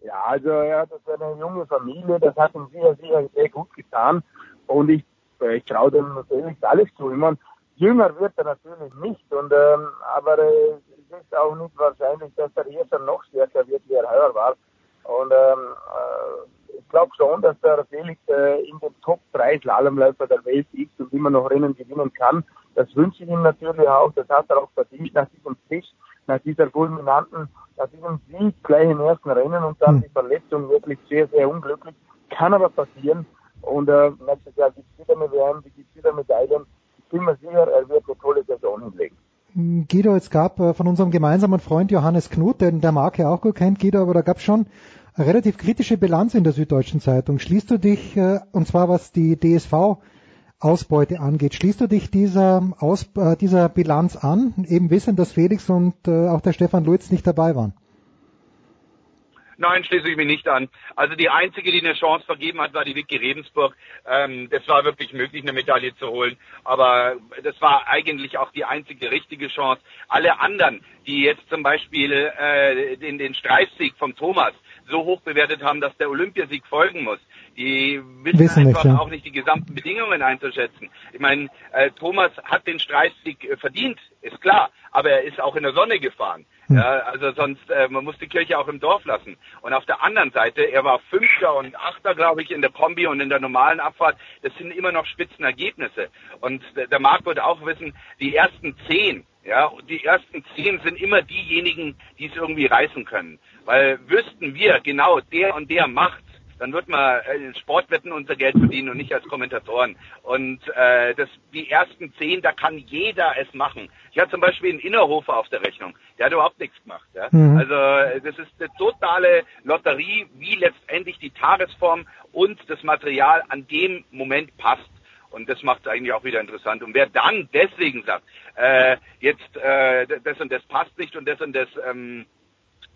Ja, also er hat eine junge Familie, das hat ihm sicher, sicher sehr gut getan. Und ich, äh, ich traue dem natürlich alles zu. Ich meine, jünger wird er natürlich nicht, und ähm, aber äh, es ist auch nicht wahrscheinlich, dass er hier schon noch stärker wird, wie er heuer war. Und ähm, äh, ich glaube schon, dass der Felix äh, in den Top 3 Slalomläufer der Welt ist und immer noch Rennen gewinnen kann. Das wünsche ich ihm natürlich auch. Das hat er auch verdient nach diesem Tisch, nach dieser fulminanten, nach diesem Sieg gleich im ersten Rennen und dann Hm. die Verletzung wirklich sehr, sehr unglücklich. Kann aber passieren. Und äh, nächstes Jahr gibt es wieder eine WM, gibt es wieder Medaillen. Ich bin mir sicher, er wird eine tolle Saison hinlegen. Guido, es gab äh, von unserem gemeinsamen Freund Johannes Knut, den der Marc ja auch gut kennt, Guido, aber da gab es schon relativ kritische Bilanz in der Süddeutschen Zeitung. Schließt du dich, äh, und zwar was die DSV-Ausbeute angeht, schließt du dich dieser, Aus, äh, dieser Bilanz an, eben wissen, dass Felix und äh, auch der Stefan Luiz nicht dabei waren? Nein, schließe ich mich nicht an. Also die einzige, die eine Chance vergeben hat, war die Vicky Rebensburg. Ähm, das war wirklich möglich, eine Medaille zu holen. Aber das war eigentlich auch die einzige richtige Chance. Alle anderen, die jetzt zum Beispiel äh, den, den Streifsieg vom Thomas so hoch bewertet haben, dass der Olympiasieg folgen muss, die wissen, Wissen einfach nicht, ja. auch nicht die gesamten Bedingungen einzuschätzen. Ich meine, äh, Thomas hat den Streifsieg äh, verdient, ist klar, aber er ist auch in der Sonne gefahren. Ja, also sonst, äh, man muss die Kirche auch im Dorf lassen. Und auf der anderen Seite, er war Fünfter und Achter, glaube ich, in der Kombi und in der normalen Abfahrt. Das sind immer noch Spitzenergebnisse. Und der der Marc wird auch wissen, die ersten zehn, ja, die ersten zehn sind immer diejenigen, die es irgendwie reißen können. Weil wüssten wir genau, der und der macht, dann wird man äh, in Sportwetten unser Geld verdienen und nicht als Kommentatoren. Und äh, das, die ersten zehn, da kann jeder es machen. Ich hatte zum Beispiel einen Innerhofer auf der Rechnung, der hat überhaupt nichts gemacht. Ja? Mhm. Also äh, das ist eine totale Lotterie, wie letztendlich die Tagesform und das Material an dem Moment passt. Und das macht es eigentlich auch wieder interessant. Und wer dann deswegen sagt, äh, jetzt äh, das und das passt nicht und das und das ähm,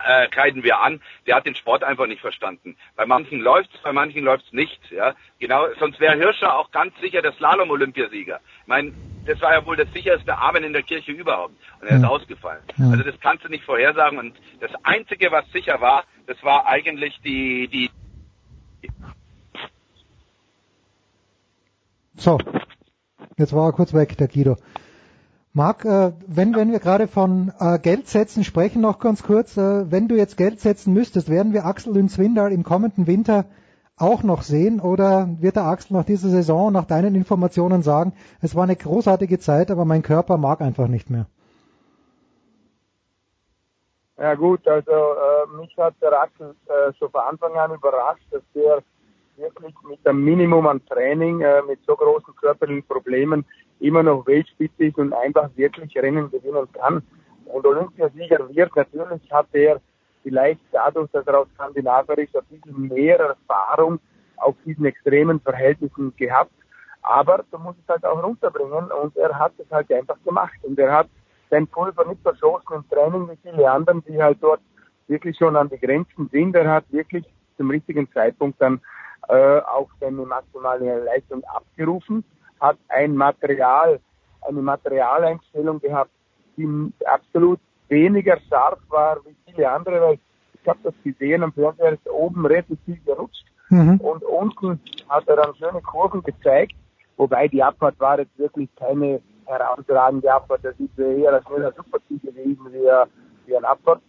äh, kreiden wir an, der hat den Sport einfach nicht verstanden. Bei manchen läuft's, bei manchen läuft's nicht. Ja, genau. Sonst wäre Hirscher auch ganz sicher der Slalom-Olympiasieger. Ich meine, das war ja wohl das sicherste Amen in der Kirche überhaupt. Und er ist Ja. ausgefallen. Ja. Also das kannst du nicht vorhersagen. Und das Einzige, was sicher war, das war eigentlich die die So, jetzt war er kurz weg, der Guido. Marc, äh, wenn, wenn wir gerade von äh, Geldsätzen sprechen, noch ganz kurz, äh, wenn du jetzt Geld setzen müsstest, werden wir Axel Lünzwindal im kommenden Winter auch noch sehen oder wird der Axel nach dieser Saison, nach deinen Informationen sagen, es war eine großartige Zeit, aber mein Körper mag einfach nicht mehr? Ja gut, also äh, mich hat der Axel äh, schon von Anfang an überrascht, dass der wirklich mit einem Minimum an Training, äh, mit so großen körperlichen Problemen immer noch Weltspitze ist und einfach wirklich Rennen gewinnen kann. Und Olympiasieger wird, natürlich hat er vielleicht dadurch, dass er aus Skandinavier ist, ein bisschen mehr Erfahrung auf diesen extremen Verhältnissen gehabt. Aber du musst es halt auch runterbringen und er hat es halt einfach gemacht. Und er hat sein Pulver nicht verschossen im Training wie viele anderen, die halt dort wirklich schon an die Grenzen sind. Er hat wirklich zum richtigen Zeitpunkt dann äh, auch seine maximale Leistung abgerufen, hat ein Material, eine Materialeinstellung gehabt, die absolut weniger scharf war wie viele andere, weil ich habe das gesehen am Fernseher ist oben relativ viel gerutscht Mhm. und unten hat er dann schöne Kurven gezeigt, wobei die Abfahrt war jetzt wirklich keine herausragende Abfahrt, das ist eher ein schneller Superziel gewesen wie, ein- wie ein Abfahrt.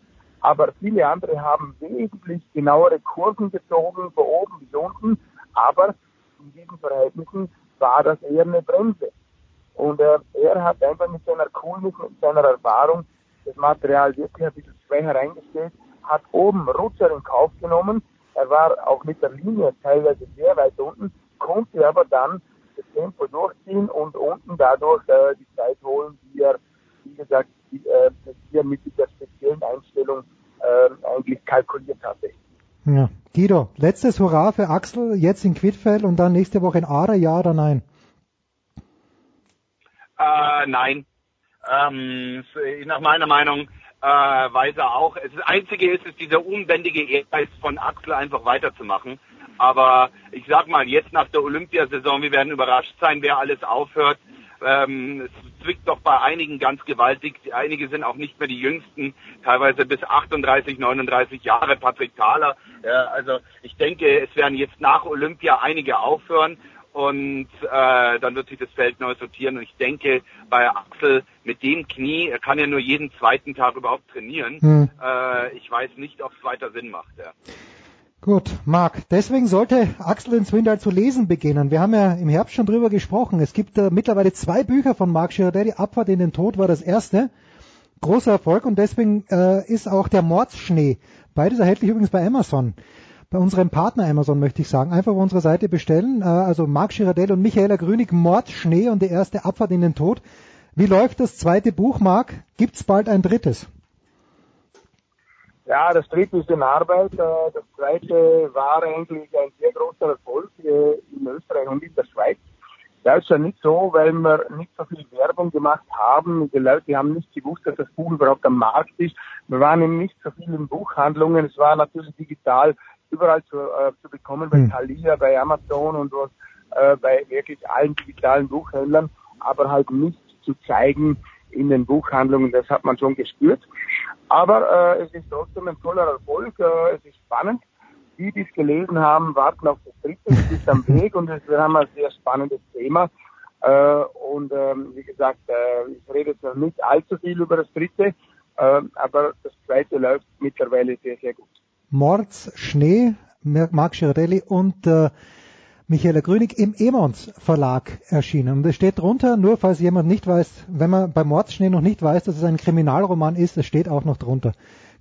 Aber viele andere haben wesentlich genauere Kurven gezogen, von oben bis unten, aber in diesen Verhältnissen war das eher eine Bremse. Und äh, er hat einfach mit seiner Coolness, mit seiner Erfahrung das Material wirklich ein bisschen schwächer eingestellt, hat oben Rutscher in Kauf genommen. Er war auch mit der Linie teilweise sehr weit unten, konnte aber dann das Tempo durchziehen und unten dadurch äh, die Zeit holen, die er, wie gesagt, die, äh, die er mit dieser speziellen Einstellung äh, eigentlich kalkuliert hatte. Ja. Guido, letztes Hurra für Axel, jetzt in Quidfeld und dann nächste Woche in Aare, ja oder nein? Äh, nein. Ähm, nach meiner Meinung äh, weiß er auch. Das Einzige ist, ist dieser unbändige Ehrgeiz von Axel einfach weiterzumachen. Aber ich sag mal, jetzt nach der Olympiasaison, wir werden überrascht sein, wer alles aufhört. Ähm, es zwickt doch bei einigen ganz gewaltig. Einige sind auch nicht mehr die jüngsten, teilweise bis 38, 39 Jahre. Patrick Thaler. Ja, also ich denke, es werden jetzt nach Olympia einige aufhören und äh, dann wird sich das Feld neu sortieren. Und ich denke, bei Axel mit dem Knie, er kann ja nur jeden zweiten Tag überhaupt trainieren. Hm. Äh, ich weiß nicht, ob es weiter Sinn macht. Ja. Gut, Marc, deswegen sollte Axel in Swindal zu lesen beginnen. Wir haben ja im Herbst schon drüber gesprochen. Es gibt äh, mittlerweile zwei Bücher von Marc Girardelli. Abfahrt in den Tod war das erste. Großer Erfolg und deswegen äh, ist auch der Mordsschnee. Beides erhältlich übrigens bei Amazon. Bei unserem Partner Amazon möchte ich sagen. Einfach auf unserer Seite bestellen. Äh, also Marc Girardelli und Michaela Grünig, Mordsschnee und die erste Abfahrt in den Tod. Wie läuft das zweite Buch, Marc? Gibt's bald ein drittes? Ja, das dritte ist in Arbeit. Äh, das zweite war eigentlich ein sehr großer Erfolg äh, in Österreich und in der Schweiz. Das ist ja nicht so, weil wir nicht so viel Werbung gemacht haben. Die Leute haben nicht gewusst, dass das Buch überhaupt am Markt ist. Wir waren eben nicht so viel in Buchhandlungen. Es war natürlich digital überall zu, äh, zu bekommen, bei hm. Thalia, bei Amazon und was, äh, bei wirklich allen digitalen Buchhändlern, aber halt nicht zu zeigen in den Buchhandlungen. Das hat man schon gespürt. Aber äh, es ist trotzdem ein toller Erfolg. Äh, es ist spannend. Die, die es gelesen haben, warten auf das dritte. Es ist am Weg und es, wir haben ein sehr spannendes Thema. Äh, und ähm, wie gesagt, äh, ich rede jetzt noch nicht allzu viel über das dritte, äh, aber das zweite läuft mittlerweile sehr, sehr gut. Mords Schnee, Marc Girardelli und äh, Michaela Grünig im Emons Verlag erschienen. Und es steht drunter, nur falls jemand nicht weiß, wenn man bei Mordschnee noch nicht weiß, dass es ein Kriminalroman ist, es steht auch noch drunter.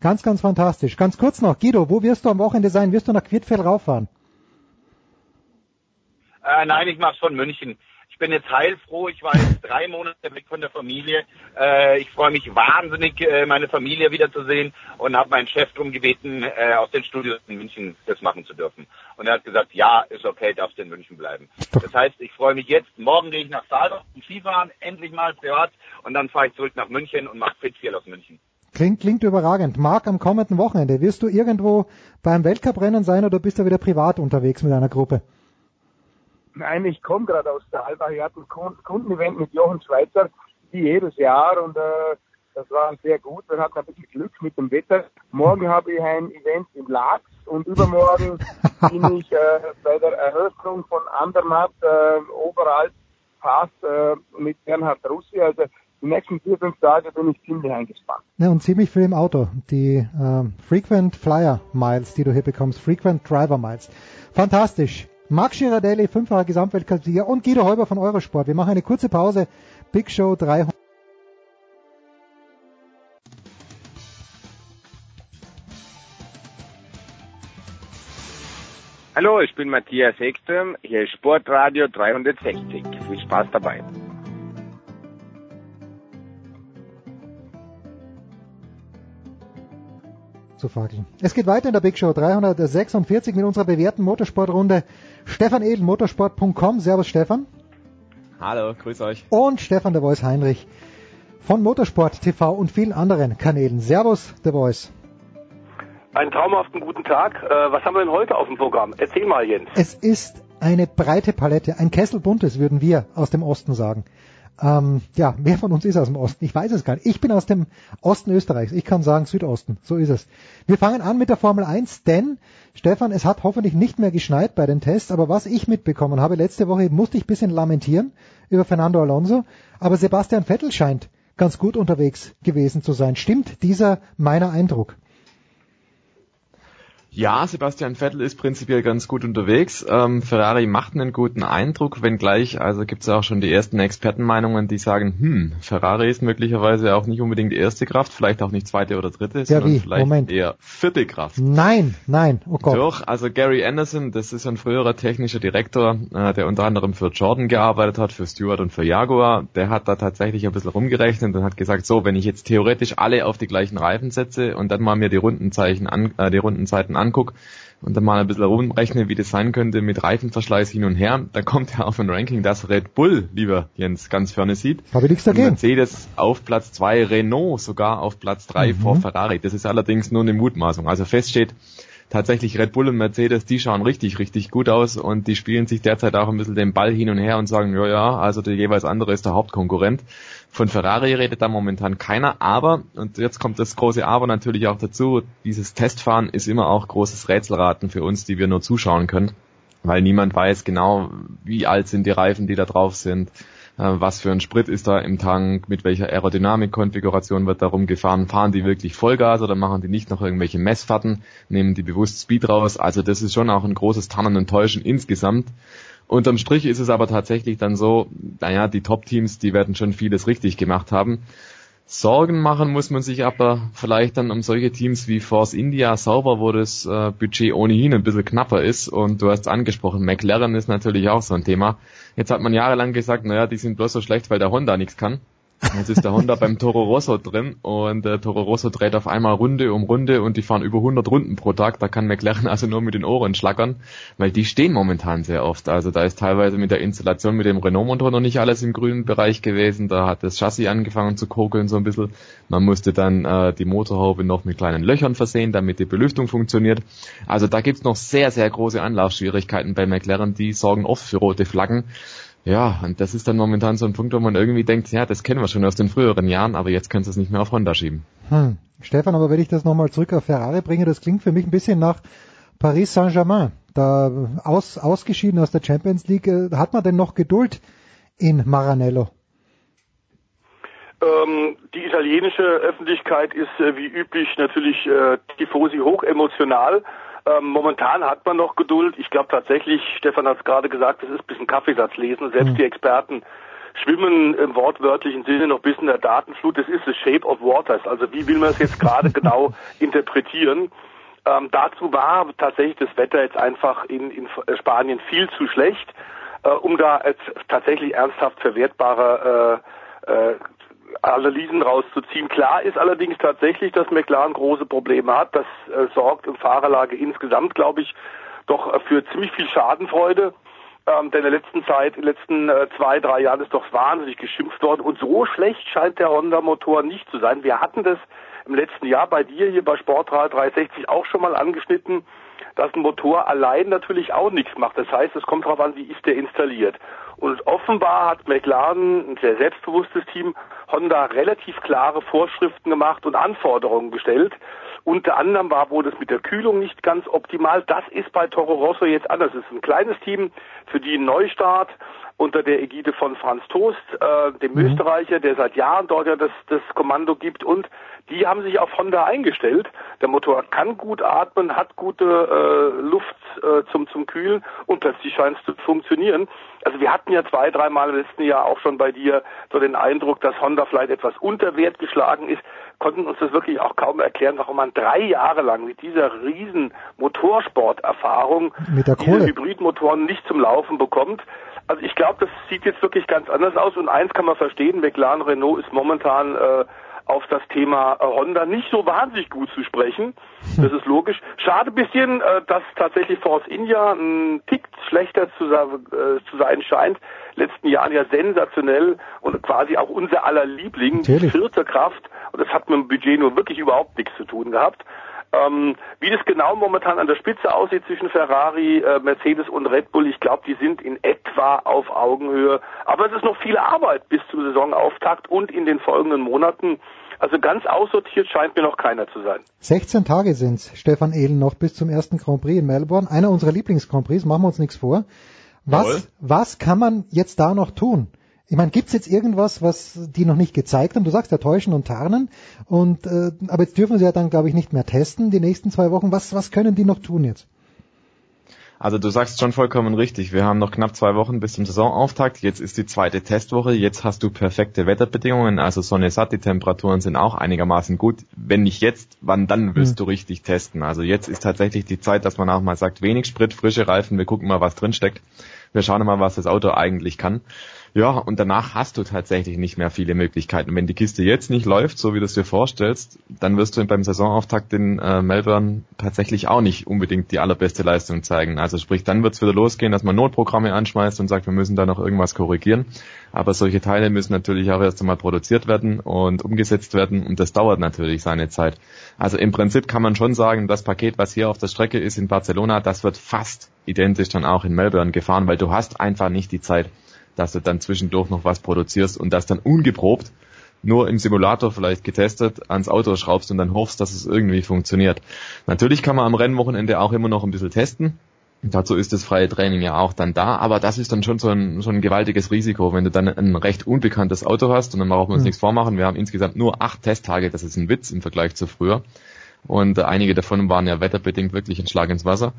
Ganz, ganz fantastisch. Ganz kurz noch, Guido, wo wirst du am Wochenende sein? Wirst du nach Quidfeld rauffahren? Äh, nein, ich mach's von München. Ich bin jetzt heilfroh. Ich war jetzt drei Monate weg von der Familie. Äh, ich freue mich wahnsinnig, äh, meine Familie wiederzusehen und habe meinen Chef darum gebeten, äh, aus den Studios in München das machen zu dürfen. Und er hat gesagt, ja, ist okay, darfst in München bleiben. Das heißt, ich freue mich jetzt. Morgen gehe ich nach Saalbach zum Skifahren, endlich mal privat. Und dann fahre ich zurück nach München und mache Fitfiel aus München. Klingt, klingt überragend. Marc, am kommenden Wochenende, wirst du irgendwo beim Weltcuprennen sein oder bist du wieder privat unterwegs mit einer Gruppe? Nein, ich komme gerade aus der Alba. Ich hatte ein Kundenevent mit Jochen Schweizer, wie jedes Jahr, und äh, das war sehr gut. Wir hatten ein bisschen Glück mit dem Wetter. Morgen habe ich ein Event in Laax und übermorgen bin ich äh, bei der Eröffnung von Andermatt äh, Oberalp Pass äh, mit Bernhard Russi. Also die nächsten vier, fünf Tage bin ich ziemlich eingespannt. Ja, und ziemlich viel im Auto. Die äh, Frequent Flyer Miles, die du hier bekommst, Frequent Driver Miles. Fantastisch. Marc Girardelli, fünffacher Gesamtweltcup-Sieger und Guido Heuber von Eurosport. Wir machen eine kurze Pause. Big Show 300. Hallo, ich bin Matthias Ekström, hier ist Sportradio 360. Viel Spaß dabei. Zu fackeln. Es geht weiter in der Big Show 346 mit unserer bewährten Motorsportrunde. Stefan Edel, motorsport.com. Servus Stefan. Hallo, grüß euch. Und Stefan der Voice Heinrich von Motorsport TV und vielen anderen Kanälen. Servus, der Voice. Einen traumhaften guten Tag. Äh, was haben wir denn heute auf dem Programm? Erzähl mal, Jens. Es ist eine breite Palette, ein Kessel buntes, würden wir aus dem Osten sagen. Ähm, ja, wer von uns ist aus dem Osten? Ich weiß es gar nicht. Ich bin aus dem Osten Österreichs. Ich kann sagen Südosten. So ist es. Wir fangen an mit der Formel 1, denn Stefan, es hat hoffentlich nicht mehr geschneit bei den Tests, aber was ich mitbekommen habe, letzte Woche musste ich ein bisschen lamentieren über Fernando Alonso, aber Sebastian Vettel scheint ganz gut unterwegs gewesen zu sein. Stimmt dieser meiner Eindruck? Ja, Sebastian Vettel ist prinzipiell ganz gut unterwegs. Ähm, Ferrari macht einen guten Eindruck, wenngleich, also gibt es auch schon die ersten Expertenmeinungen, die sagen, hm, Ferrari ist möglicherweise auch nicht unbedingt erste Kraft, vielleicht auch nicht zweite oder dritte, ja, sondern wie? vielleicht Moment. eher vierte Kraft. Nein, nein, oh Gott. Doch, also Gary Anderson, das ist ein früherer technischer Direktor, äh, der unter anderem für Jordan gearbeitet hat, für Stewart und für Jaguar, der hat da tatsächlich ein bisschen rumgerechnet und hat gesagt, so, wenn ich jetzt theoretisch alle auf die gleichen Reifen setze und dann mal mir die Rundenzeichen an, äh, die Rundenzeiten an angucke und dann mal ein bisschen rumrechne, wie das sein könnte mit Reifenverschleiß hin und her, da kommt ja auf ein Ranking, das Red Bull, lieber Jens, ganz vorne sieht. Habe ich nichts dagegen. Mercedes auf Platz zwei, Renault sogar auf Platz drei mhm. vor Ferrari. Das ist allerdings nur eine Mutmaßung. Also fest steht, tatsächlich Red Bull und Mercedes, die schauen richtig, richtig gut aus und die spielen sich derzeit auch ein bisschen den Ball hin und her und sagen, ja, ja, also der jeweils andere ist der Hauptkonkurrent. Von Ferrari redet da momentan keiner, aber, und jetzt kommt das große Aber natürlich auch dazu, dieses Testfahren ist immer auch großes Rätselraten für uns, die wir nur zuschauen können, weil niemand weiß genau, wie alt sind die Reifen, die da drauf sind, was für ein Sprit ist da im Tank, mit welcher Aerodynamikkonfiguration wird darum gefahren, fahren die wirklich Vollgas oder machen die nicht noch irgendwelche Messfahrten, nehmen die bewusst Speed raus. Also das ist schon auch ein großes Tannen und Täuschen insgesamt. Unterm Strich ist es aber tatsächlich dann so, naja, die Top-Teams, die werden schon vieles richtig gemacht haben. Sorgen machen muss man sich aber vielleicht dann um solche Teams wie Force India sauber, wo das äh, Budget ohnehin ein bisschen knapper ist. Und du hast angesprochen, McLaren ist natürlich auch so ein Thema. Jetzt hat man jahrelang gesagt, naja, die sind bloß so schlecht, weil der Honda nichts kann. Jetzt ist der Honda beim Toro Rosso drin und der Toro Rosso dreht auf einmal Runde um Runde und die fahren über 100 Runden pro Tag. Da kann McLaren also nur mit den Ohren schlackern, weil die stehen momentan sehr oft. Also da ist teilweise mit der Installation mit dem Renault-Motor noch nicht alles im grünen Bereich gewesen. Da hat das Chassis angefangen zu kokeln so ein bisschen. Man musste dann äh, die Motorhaube noch mit kleinen Löchern versehen, damit die Belüftung funktioniert. Also da gibt's noch sehr, sehr große Anlaufschwierigkeiten bei McLaren. Die sorgen oft für rote Flaggen. Ja, und das ist dann momentan so ein Punkt, wo man irgendwie denkt, ja, das kennen wir schon aus den früheren Jahren, aber jetzt kannst du es nicht mehr auf Honda schieben. Hm. Stefan, aber wenn ich das nochmal zurück auf Ferrari bringe, das klingt für mich ein bisschen nach Paris Saint-Germain. Da aus, ausgeschieden aus der Champions League, äh, hat man denn noch Geduld in Maranello? Ähm, die italienische Öffentlichkeit ist äh, wie üblich natürlich äh, tifosi hoch emotional. Ähm, momentan hat man noch Geduld. Ich glaube tatsächlich, Stefan hat es gerade gesagt, es ist ein bisschen Kaffeesatz lesen. Selbst mhm. die Experten schwimmen im wortwörtlichen Sinne noch bis in der Datenflut. Das ist the shape of waters. Also wie will man es jetzt gerade genau interpretieren? Ähm, dazu war tatsächlich das Wetter jetzt einfach in, in Spanien viel zu schlecht, äh, um da jetzt tatsächlich ernsthaft verwertbare äh, äh, Analysen rauszuziehen. Klar ist allerdings tatsächlich, dass McLaren große Probleme hat. Das äh, sorgt im Fahrerlage insgesamt, glaube ich, doch äh, für ziemlich viel Schadenfreude. Ähm, denn in der letzten Zeit, in den letzten äh, zwei, drei Jahren ist doch wahnsinnig geschimpft worden. Und so schlecht scheint der Honda-Motor nicht zu sein. Wir hatten das im letzten Jahr bei dir hier bei Sportrad 360 auch schon mal angeschnitten, dass ein Motor allein natürlich auch nichts macht. Das heißt, es kommt darauf an, wie ist der installiert. Und offenbar hat McLaren, ein sehr selbstbewusstes Team, Honda relativ klare Vorschriften gemacht und Anforderungen gestellt. Unter anderem war wohl das mit der Kühlung nicht ganz optimal. Das ist bei Toro Rosso jetzt anders. Es ist ein kleines Team, für die ein Neustart unter der Ägide von Franz Toast, äh, dem mhm. Österreicher, der seit Jahren dort ja das, das Kommando gibt und die haben sich auf Honda eingestellt. Der Motor kann gut atmen, hat gute äh, Luft äh, zum, zum Kühlen und plötzlich scheint es zu funktionieren. Also wir hatten ja zwei, dreimal im letzten Jahr auch schon bei dir so den Eindruck, dass Honda vielleicht etwas unter Wert geschlagen ist, konnten uns das wirklich auch kaum erklären, warum man drei Jahre lang mit dieser riesen Motorsporterfahrung diese Hybridmotoren nicht zum Laufen bekommt. Also ich glaube, das sieht jetzt wirklich ganz anders aus und eins kann man verstehen, McLaren Renault ist momentan äh, auf das Thema äh, Honda nicht so wahnsinnig gut zu sprechen. Das ist logisch. Schade bisschen, äh, dass tatsächlich Force India ein Tick schlechter zu, äh, zu sein scheint. Letzten Jahren ja sensationell und quasi auch unser aller Liebling, Natürlich. vierte Kraft. Und das hat mit dem Budget nur wirklich überhaupt nichts zu tun gehabt. Ähm, wie das genau momentan an der Spitze aussieht zwischen Ferrari, äh, Mercedes und Red Bull, ich glaube, die sind in etwa auf Augenhöhe. Aber es ist noch viel Arbeit bis zum Saisonauftakt und in den folgenden Monaten. Also ganz aussortiert scheint mir noch keiner zu sein. 16 Tage sind's, Stefan Ehlen, noch bis zum ersten Grand Prix in Melbourne. Einer unserer Lieblings-Grand Prix, machen wir uns nichts vor. Was, was kann man jetzt da noch tun? Ich meine, gibt's jetzt irgendwas, was die noch nicht gezeigt haben? Du sagst ja täuschen und tarnen. Und äh, aber jetzt dürfen sie ja dann, glaube ich, nicht mehr testen die nächsten zwei Wochen. Was, was können die noch tun jetzt? Also du sagst schon vollkommen richtig. Wir haben noch knapp zwei Wochen bis zum Saisonauftakt. Jetzt ist die zweite Testwoche. Jetzt hast du perfekte Wetterbedingungen. Also Sonne satt, die Temperaturen sind auch einigermaßen gut. Wenn nicht jetzt, wann dann willst mhm. du richtig testen? Also jetzt ist tatsächlich die Zeit, dass man auch mal sagt, wenig Sprit, frische Reifen, wir gucken mal, was drin steckt. Wir schauen mal, was das Auto eigentlich kann. Ja, und danach hast du tatsächlich nicht mehr viele Möglichkeiten. Wenn die Kiste jetzt nicht läuft, so wie du es dir vorstellst, dann wirst du beim Saisonauftakt in äh, Melbourne tatsächlich auch nicht unbedingt die allerbeste Leistung zeigen. Also sprich, dann wird es wieder losgehen, dass man Notprogramme anschmeißt und sagt, wir müssen da noch irgendwas korrigieren. Aber solche Teile müssen natürlich auch erst einmal produziert werden und umgesetzt werden und das dauert natürlich seine Zeit. Also im Prinzip kann man schon sagen, das Paket, was hier auf der Strecke ist in Barcelona, das wird fast identisch dann auch in Melbourne gefahren, weil du hast einfach nicht die Zeit dass du dann zwischendurch noch was produzierst und das dann ungeprobt nur im Simulator vielleicht getestet ans Auto schraubst und dann hoffst, dass es irgendwie funktioniert. Natürlich kann man am Rennwochenende auch immer noch ein bisschen testen. Dazu ist das freie Training ja auch dann da, aber das ist dann schon so ein, schon ein gewaltiges Risiko, wenn du dann ein recht unbekanntes Auto hast und dann brauchen wir uns mhm. nichts vormachen. Wir haben insgesamt nur acht Testtage, das ist ein Witz im Vergleich zu früher. Und einige davon waren ja wetterbedingt wirklich ein Schlag ins Wasser.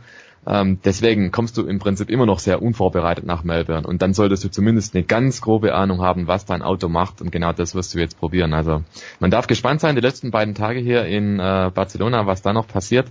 Ähm, deswegen kommst du im Prinzip immer noch sehr unvorbereitet nach Melbourne und dann solltest du zumindest eine ganz grobe Ahnung haben, was dein Auto macht und genau das wirst du jetzt probieren. Also man darf gespannt sein, die letzten beiden Tage hier in äh, Barcelona, was da noch passiert.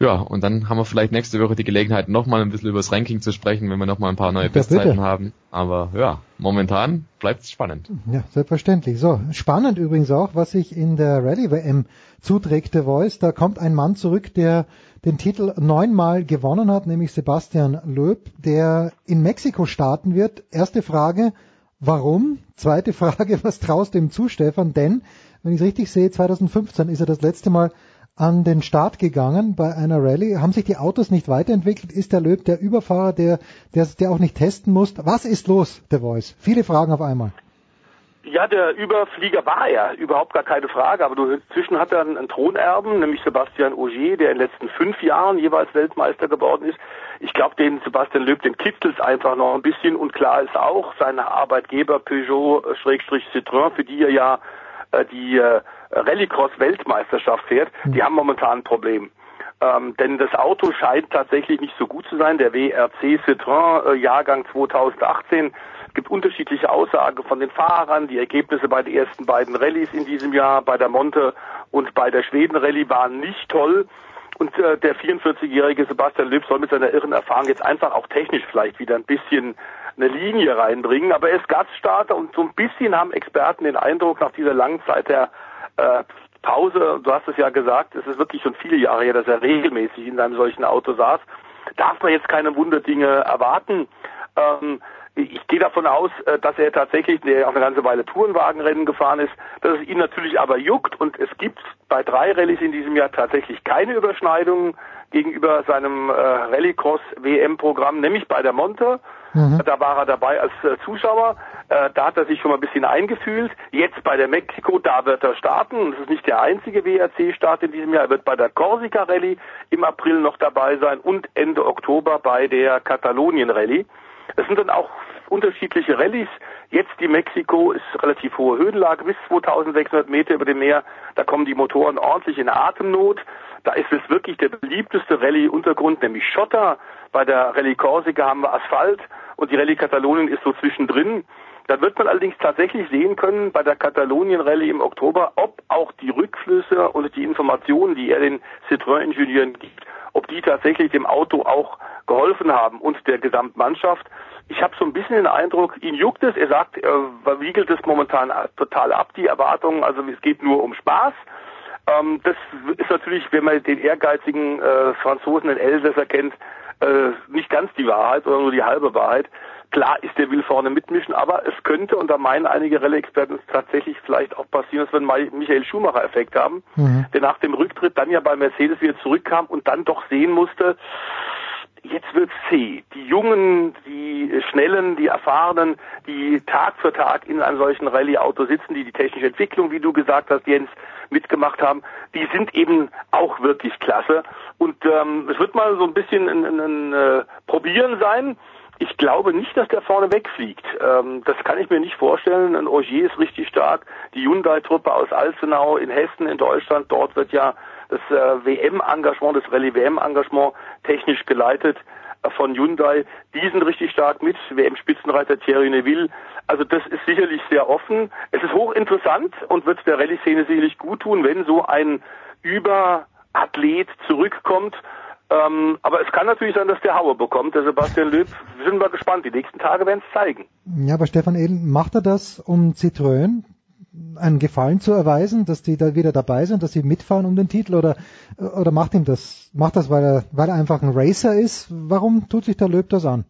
Ja, und dann haben wir vielleicht nächste Woche die Gelegenheit, nochmal ein bisschen über das Ranking zu sprechen, wenn wir nochmal ein paar neue Bestzeiten haben. Aber ja, momentan bleibt es spannend. Ja, selbstverständlich. So, spannend übrigens auch, was sich in der Rallye-WM zuträgt, der Voice. Da kommt ein Mann zurück, der den Titel neunmal gewonnen hat, nämlich Sebastian Löb, der in Mexiko starten wird. Erste Frage, warum? Zweite Frage, was traust du ihm zu, Stefan? Denn, wenn ich es richtig sehe, 2015 ist er das letzte Mal an den Start gegangen bei einer Rallye. Haben sich die Autos nicht weiterentwickelt? Ist der Löb der Überfahrer, der, der, der auch nicht testen muss? Was ist los, der Voice? Viele Fragen auf einmal. Ja, der Überflieger war er, überhaupt gar keine Frage. Aber inzwischen hat er einen, Thronerben, nämlich Sebastian Ogier, der in den letzten fünf Jahren jeweils Weltmeister geworden ist. Ich glaube, den Sebastian Löb, den kitzelt einfach noch ein bisschen. Und klar ist auch, sein Arbeitgeber Peugeot-Citroën, für die er ja äh, die äh, Rallycross-Weltmeisterschaft fährt, mhm. die haben momentan ein Problem. Ähm, denn das Auto scheint tatsächlich nicht so gut zu sein. Der WRC Citroën äh, Jahrgang 2018 es gibt unterschiedliche Aussagen von den Fahrern. Die Ergebnisse bei den ersten beiden Rallyes in diesem Jahr, bei der Monte und bei der Schweden Rallye, waren nicht toll. Und äh, der 44-jährige Sebastian Löb soll mit seiner irren Erfahrung jetzt einfach auch technisch vielleicht wieder ein bisschen eine Linie reinbringen. Aber er ist Gaststarter und so ein bisschen haben Experten den Eindruck nach dieser langen Zeit der äh, Pause, du hast es ja gesagt, es ist wirklich schon viele Jahre her, dass er regelmäßig in einem solchen Auto saß, darf man jetzt keine Wunderdinge erwarten. Ähm, ich gehe davon aus, äh, dass er tatsächlich der auch eine ganze Weile Tourenwagenrennen gefahren ist, dass es ihn natürlich aber juckt und es gibt bei drei Rallyes in diesem Jahr tatsächlich keine Überschneidungen gegenüber seinem äh, Rallycross WM-Programm, nämlich bei der Monte. Mhm. Da war er dabei als äh, Zuschauer. Äh, da hat er sich schon mal ein bisschen eingefühlt. Jetzt bei der Mexiko, da wird er starten. Das ist nicht der einzige WRC-Start in diesem Jahr. Er wird bei der Corsica Rallye im April noch dabei sein und Ende Oktober bei der Katalonien Rallye. Es sind dann auch unterschiedliche Rallyes. Jetzt die Mexiko ist relativ hohe Höhenlage, bis 2600 Meter über dem Meer. Da kommen die Motoren ordentlich in Atemnot. Da ist es wirklich der beliebteste Rallye-Untergrund, nämlich Schotter. Bei der Rallye Corsica haben wir Asphalt und die Rallye Katalonien ist so zwischendrin. Da wird man allerdings tatsächlich sehen können bei der Katalonien Rallye im Oktober, ob auch die Rückflüsse und die Informationen, die er den Citroën-Ingenieuren gibt, ob die tatsächlich dem Auto auch geholfen haben und der Gesamtmannschaft ich habe so ein bisschen den Eindruck, ihn juckt es. Er sagt, er wiegelt es momentan total ab, die Erwartungen. Also es geht nur um Spaß. Ähm, das ist natürlich, wenn man den ehrgeizigen äh, Franzosen, den Elsässer kennt, äh, nicht ganz die Wahrheit, sondern nur die halbe Wahrheit. Klar ist, der will vorne mitmischen, aber es könnte, und da meinen einige Rallye-Experten tatsächlich vielleicht auch passieren, dass wir einen Michael Schumacher-Effekt haben, mhm. der nach dem Rücktritt dann ja bei Mercedes wieder zurückkam und dann doch sehen musste, jetzt wird zäh. Die Jungen, die Schnellen, die Erfahrenen, die Tag für Tag in einem solchen Rallye-Auto sitzen, die die technische Entwicklung, wie du gesagt hast, Jens, mitgemacht haben, die sind eben auch wirklich klasse. Und ähm, es wird mal so ein bisschen ein, ein, ein äh, Probieren sein. Ich glaube nicht, dass der vorne wegfliegt. Ähm, das kann ich mir nicht vorstellen. Ein Ogier ist richtig stark. Die Hyundai-Truppe aus Alzenau in Hessen, in Deutschland, dort wird ja das äh, WM-Engagement, das Rallye-WM-Engagement technisch geleitet äh, von Hyundai. Die sind richtig stark mit, WM-Spitzenreiter Thierry Neville. Also das ist sicherlich sehr offen. Es ist hochinteressant und wird der Rallye-Szene sicherlich gut tun, wenn so ein Überathlet zurückkommt. Ähm, aber es kann natürlich sein, dass der Haue bekommt, der Sebastian Löb. Wir sind mal gespannt. Die nächsten Tage werden es zeigen. Ja, aber Stefan Ehlen, macht er das, um Citroën einen Gefallen zu erweisen, dass die da wieder dabei sind, dass sie mitfahren um den Titel oder oder macht ihm das macht das weil er weil er einfach ein Racer ist? Warum tut sich der Löb das an?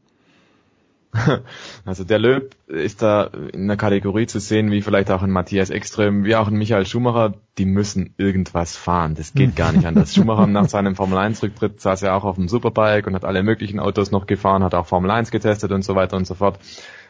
Also der Löb ist da in einer Kategorie zu sehen, wie vielleicht auch ein Matthias Ekström, wie auch ein Michael Schumacher, die müssen irgendwas fahren. Das geht gar nicht anders. Schumacher nach seinem Formel 1 Rücktritt saß ja auch auf dem Superbike und hat alle möglichen Autos noch gefahren, hat auch Formel 1 getestet und so weiter und so fort.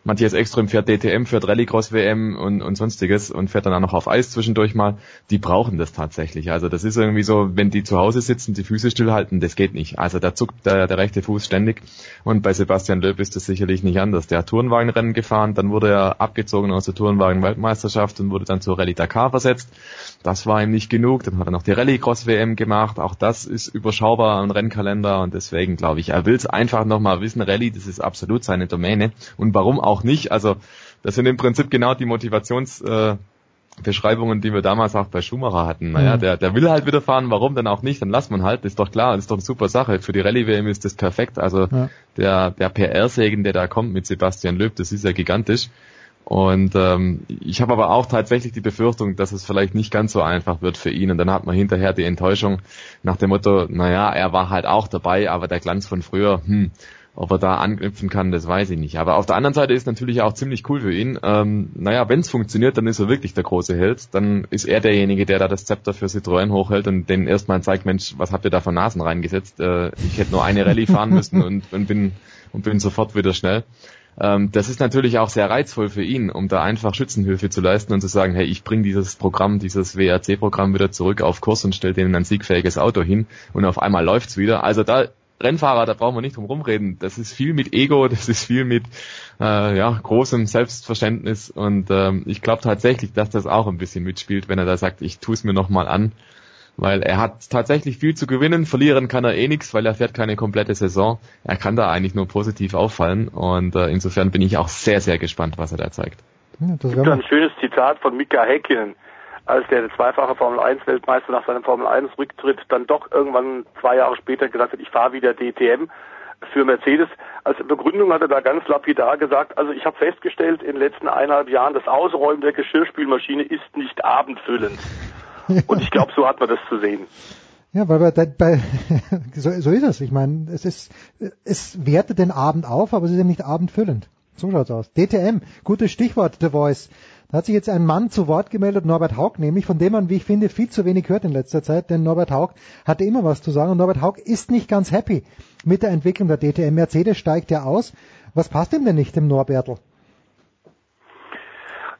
Matthias Ekström fährt DTM, fährt Rallycross WM und, und sonstiges und fährt dann auch noch auf Eis zwischendurch mal. Die brauchen das tatsächlich. Also das ist irgendwie so, wenn die zu Hause sitzen, die Füße stillhalten, das geht nicht. Also da zuckt der, der rechte Fuß ständig. Und bei Sebastian Löb ist das sicherlich nicht anders. Der hat Tourenwagenrennen gefahren, dann wurde er abgezogen aus der Tourenwagen-Weltmeisterschaft und wurde dann zur Rallye Dakar versetzt. Das war ihm nicht genug. Dann hat er noch die Rallycross WM gemacht. Auch das ist überschaubar ein Rennkalender und deswegen glaube ich, er will es einfach nochmal wissen. Rallye, das ist absolut seine Domäne. Und warum auch nicht? Also das sind im Prinzip genau die Motivations äh, Beschreibungen, die wir damals auch bei Schumacher hatten. Naja, mhm. der, der will halt wieder fahren, warum denn auch nicht? Dann lass man halt, ist doch klar, das ist doch eine super Sache. Für die Rallye-WM ist das perfekt. Also ja. der, der PR-Segen, der da kommt mit Sebastian Löb, das ist ja gigantisch. Und ähm, ich habe aber auch tatsächlich die Befürchtung, dass es vielleicht nicht ganz so einfach wird für ihn. Und dann hat man hinterher die Enttäuschung nach dem Motto, naja, er war halt auch dabei, aber der Glanz von früher, hm, ob er da anknüpfen kann, das weiß ich nicht. Aber auf der anderen Seite ist natürlich auch ziemlich cool für ihn. Ähm, naja, wenn es funktioniert, dann ist er wirklich der große Held. Dann ist er derjenige, der da das Zepter für Citroën hochhält und denen erstmal zeigt, Mensch, was habt ihr da für Nasen reingesetzt? Äh, ich hätte nur eine Rallye fahren müssen und, und bin und bin sofort wieder schnell. Ähm, das ist natürlich auch sehr reizvoll für ihn, um da einfach Schützenhilfe zu leisten und zu sagen, hey, ich bringe dieses Programm, dieses WRC-Programm wieder zurück auf Kurs und stelle denen ein siegfähiges Auto hin und auf einmal läuft's wieder. Also da Rennfahrer, da brauchen wir nicht drum rumreden. Das ist viel mit Ego, das ist viel mit äh, ja, großem Selbstverständnis und ähm, ich glaube tatsächlich, dass das auch ein bisschen mitspielt, wenn er da sagt, ich tue es mir nochmal an, weil er hat tatsächlich viel zu gewinnen, verlieren kann er eh nichts, weil er fährt keine komplette Saison. Er kann da eigentlich nur positiv auffallen und äh, insofern bin ich auch sehr, sehr gespannt, was er da zeigt. Ja, das gibt ein schönes Zitat von Mika Häkkinen als der zweifache Formel 1 Weltmeister nach seinem Formel 1 Rücktritt dann doch irgendwann zwei Jahre später gesagt hat, ich fahre wieder DTM für Mercedes. Als Begründung hat er da ganz lapidar gesagt, also ich habe festgestellt in den letzten eineinhalb Jahren, das Ausräumen der Geschirrspülmaschine ist nicht abendfüllend. Und ich glaube, so hat man das zu sehen. Ja, weil bei, bei so, so ist es. Ich meine, es ist, es wertet den Abend auf, aber es ist eben nicht abendfüllend. So schaut's aus. DTM, gutes Stichwort, The Voice. Da hat sich jetzt ein Mann zu Wort gemeldet, Norbert Haug, nämlich von dem man, wie ich finde, viel zu wenig hört in letzter Zeit, denn Norbert Haug hatte immer was zu sagen und Norbert Haug ist nicht ganz happy mit der Entwicklung der DTM. Mercedes steigt ja aus. Was passt ihm denn nicht, dem Norbertl?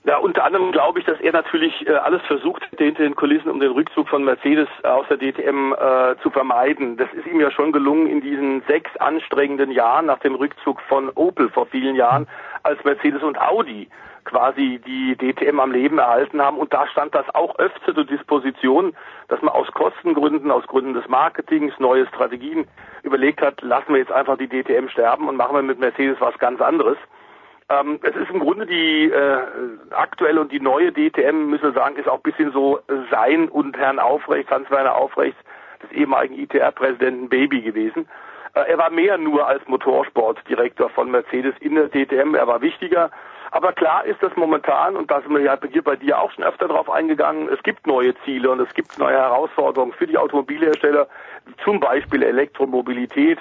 Ja, unter anderem glaube ich, dass er natürlich äh, alles versucht, hinter den Kulissen, um den Rückzug von Mercedes aus der DTM äh, zu vermeiden. Das ist ihm ja schon gelungen in diesen sechs anstrengenden Jahren nach dem Rückzug von Opel vor vielen Jahren, als Mercedes und Audi quasi die DTM am Leben erhalten haben. Und da stand das auch öfter zur Disposition, dass man aus Kostengründen, aus Gründen des Marketings, neue Strategien überlegt hat, lassen wir jetzt einfach die DTM sterben und machen wir mit Mercedes was ganz anderes. Ähm, es ist im Grunde die äh, aktuelle und die neue DTM, müssen wir sagen, ist auch ein bisschen so sein und Herrn Aufrecht, Hans-Werner Aufrecht, des ehemaligen ITR-Präsidenten Baby gewesen. Äh, er war mehr nur als Motorsportdirektor von Mercedes in der DTM, er war wichtiger. Aber klar ist das momentan, und da sind wir ja hier bei dir auch schon öfter drauf eingegangen, es gibt neue Ziele und es gibt neue Herausforderungen für die Automobilhersteller, zum Beispiel Elektromobilität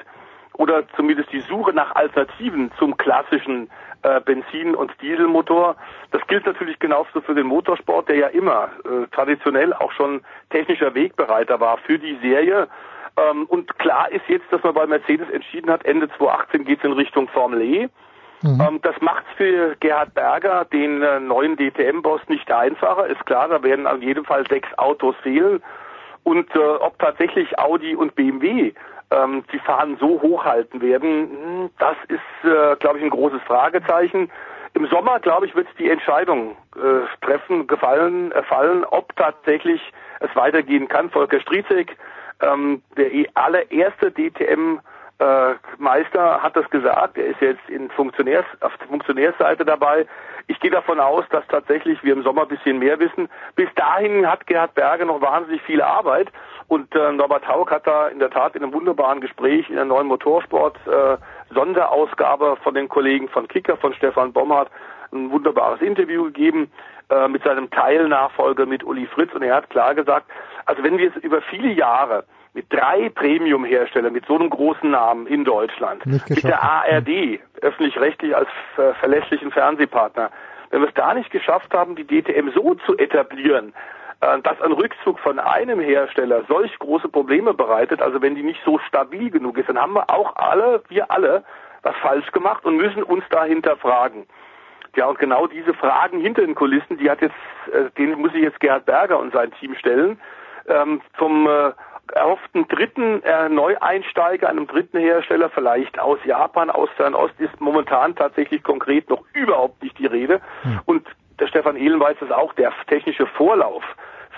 oder zumindest die Suche nach Alternativen zum klassischen äh, Benzin- und Dieselmotor. Das gilt natürlich genauso für den Motorsport, der ja immer äh, traditionell auch schon technischer Wegbereiter war für die Serie. Ähm, und klar ist jetzt, dass man bei Mercedes entschieden hat, Ende 2018 geht es in Richtung Formel E. Mhm. Ähm, das macht es für Gerhard Berger, den äh, neuen DTM-Boss, nicht einfacher. Ist klar, da werden auf jeden Fall sechs Autos fehlen. Und äh, ob tatsächlich Audi und BMW ähm, die Fahnen so hochhalten werden, hm, das ist, äh, glaube ich, ein großes Fragezeichen. Im Sommer, glaube ich, wird die Entscheidung äh, treffen, gefallen, erfallen, ob tatsächlich es weitergehen kann. Volker Striezek, ähm, der eh allererste DTM äh, Meister hat das gesagt. Er ist jetzt in Funktionärs, auf der Funktionärsseite dabei. Ich gehe davon aus, dass tatsächlich wir im Sommer ein bisschen mehr wissen. Bis dahin hat Gerhard Berger noch wahnsinnig viel Arbeit Und äh, Norbert Haug hat da in der Tat in einem wunderbaren Gespräch in der neuen Motorsport äh, Sonderausgabe von den Kollegen von Kicker, von Stefan Bomhardt, ein wunderbares Interview gegeben äh, mit seinem Teilnachfolger mit Uli Fritz und er hat klar gesagt, also wenn wir jetzt über viele Jahre mit drei Premium-Herstellern, mit so einem großen Namen in Deutschland, mit der ARD, öffentlich-rechtlich als äh, verlässlichen Fernsehpartner, wenn wir es da nicht geschafft haben, die DTM so zu etablieren, äh, dass ein Rückzug von einem Hersteller solch große Probleme bereitet, also wenn die nicht so stabil genug ist, dann haben wir auch alle, wir alle, was falsch gemacht und müssen uns da hinterfragen. Ja, und genau diese Fragen hinter den Kulissen, die hat jetzt, äh, den muss sich jetzt Gerhard Berger und sein Team stellen. Ähm, zum äh, erhofften dritten äh, Neueinsteiger, einem dritten Hersteller, vielleicht aus Japan, aus Fernost, ist momentan tatsächlich konkret noch überhaupt nicht die Rede. Hm. Und der Stefan Ehlen weiß das auch, der technische Vorlauf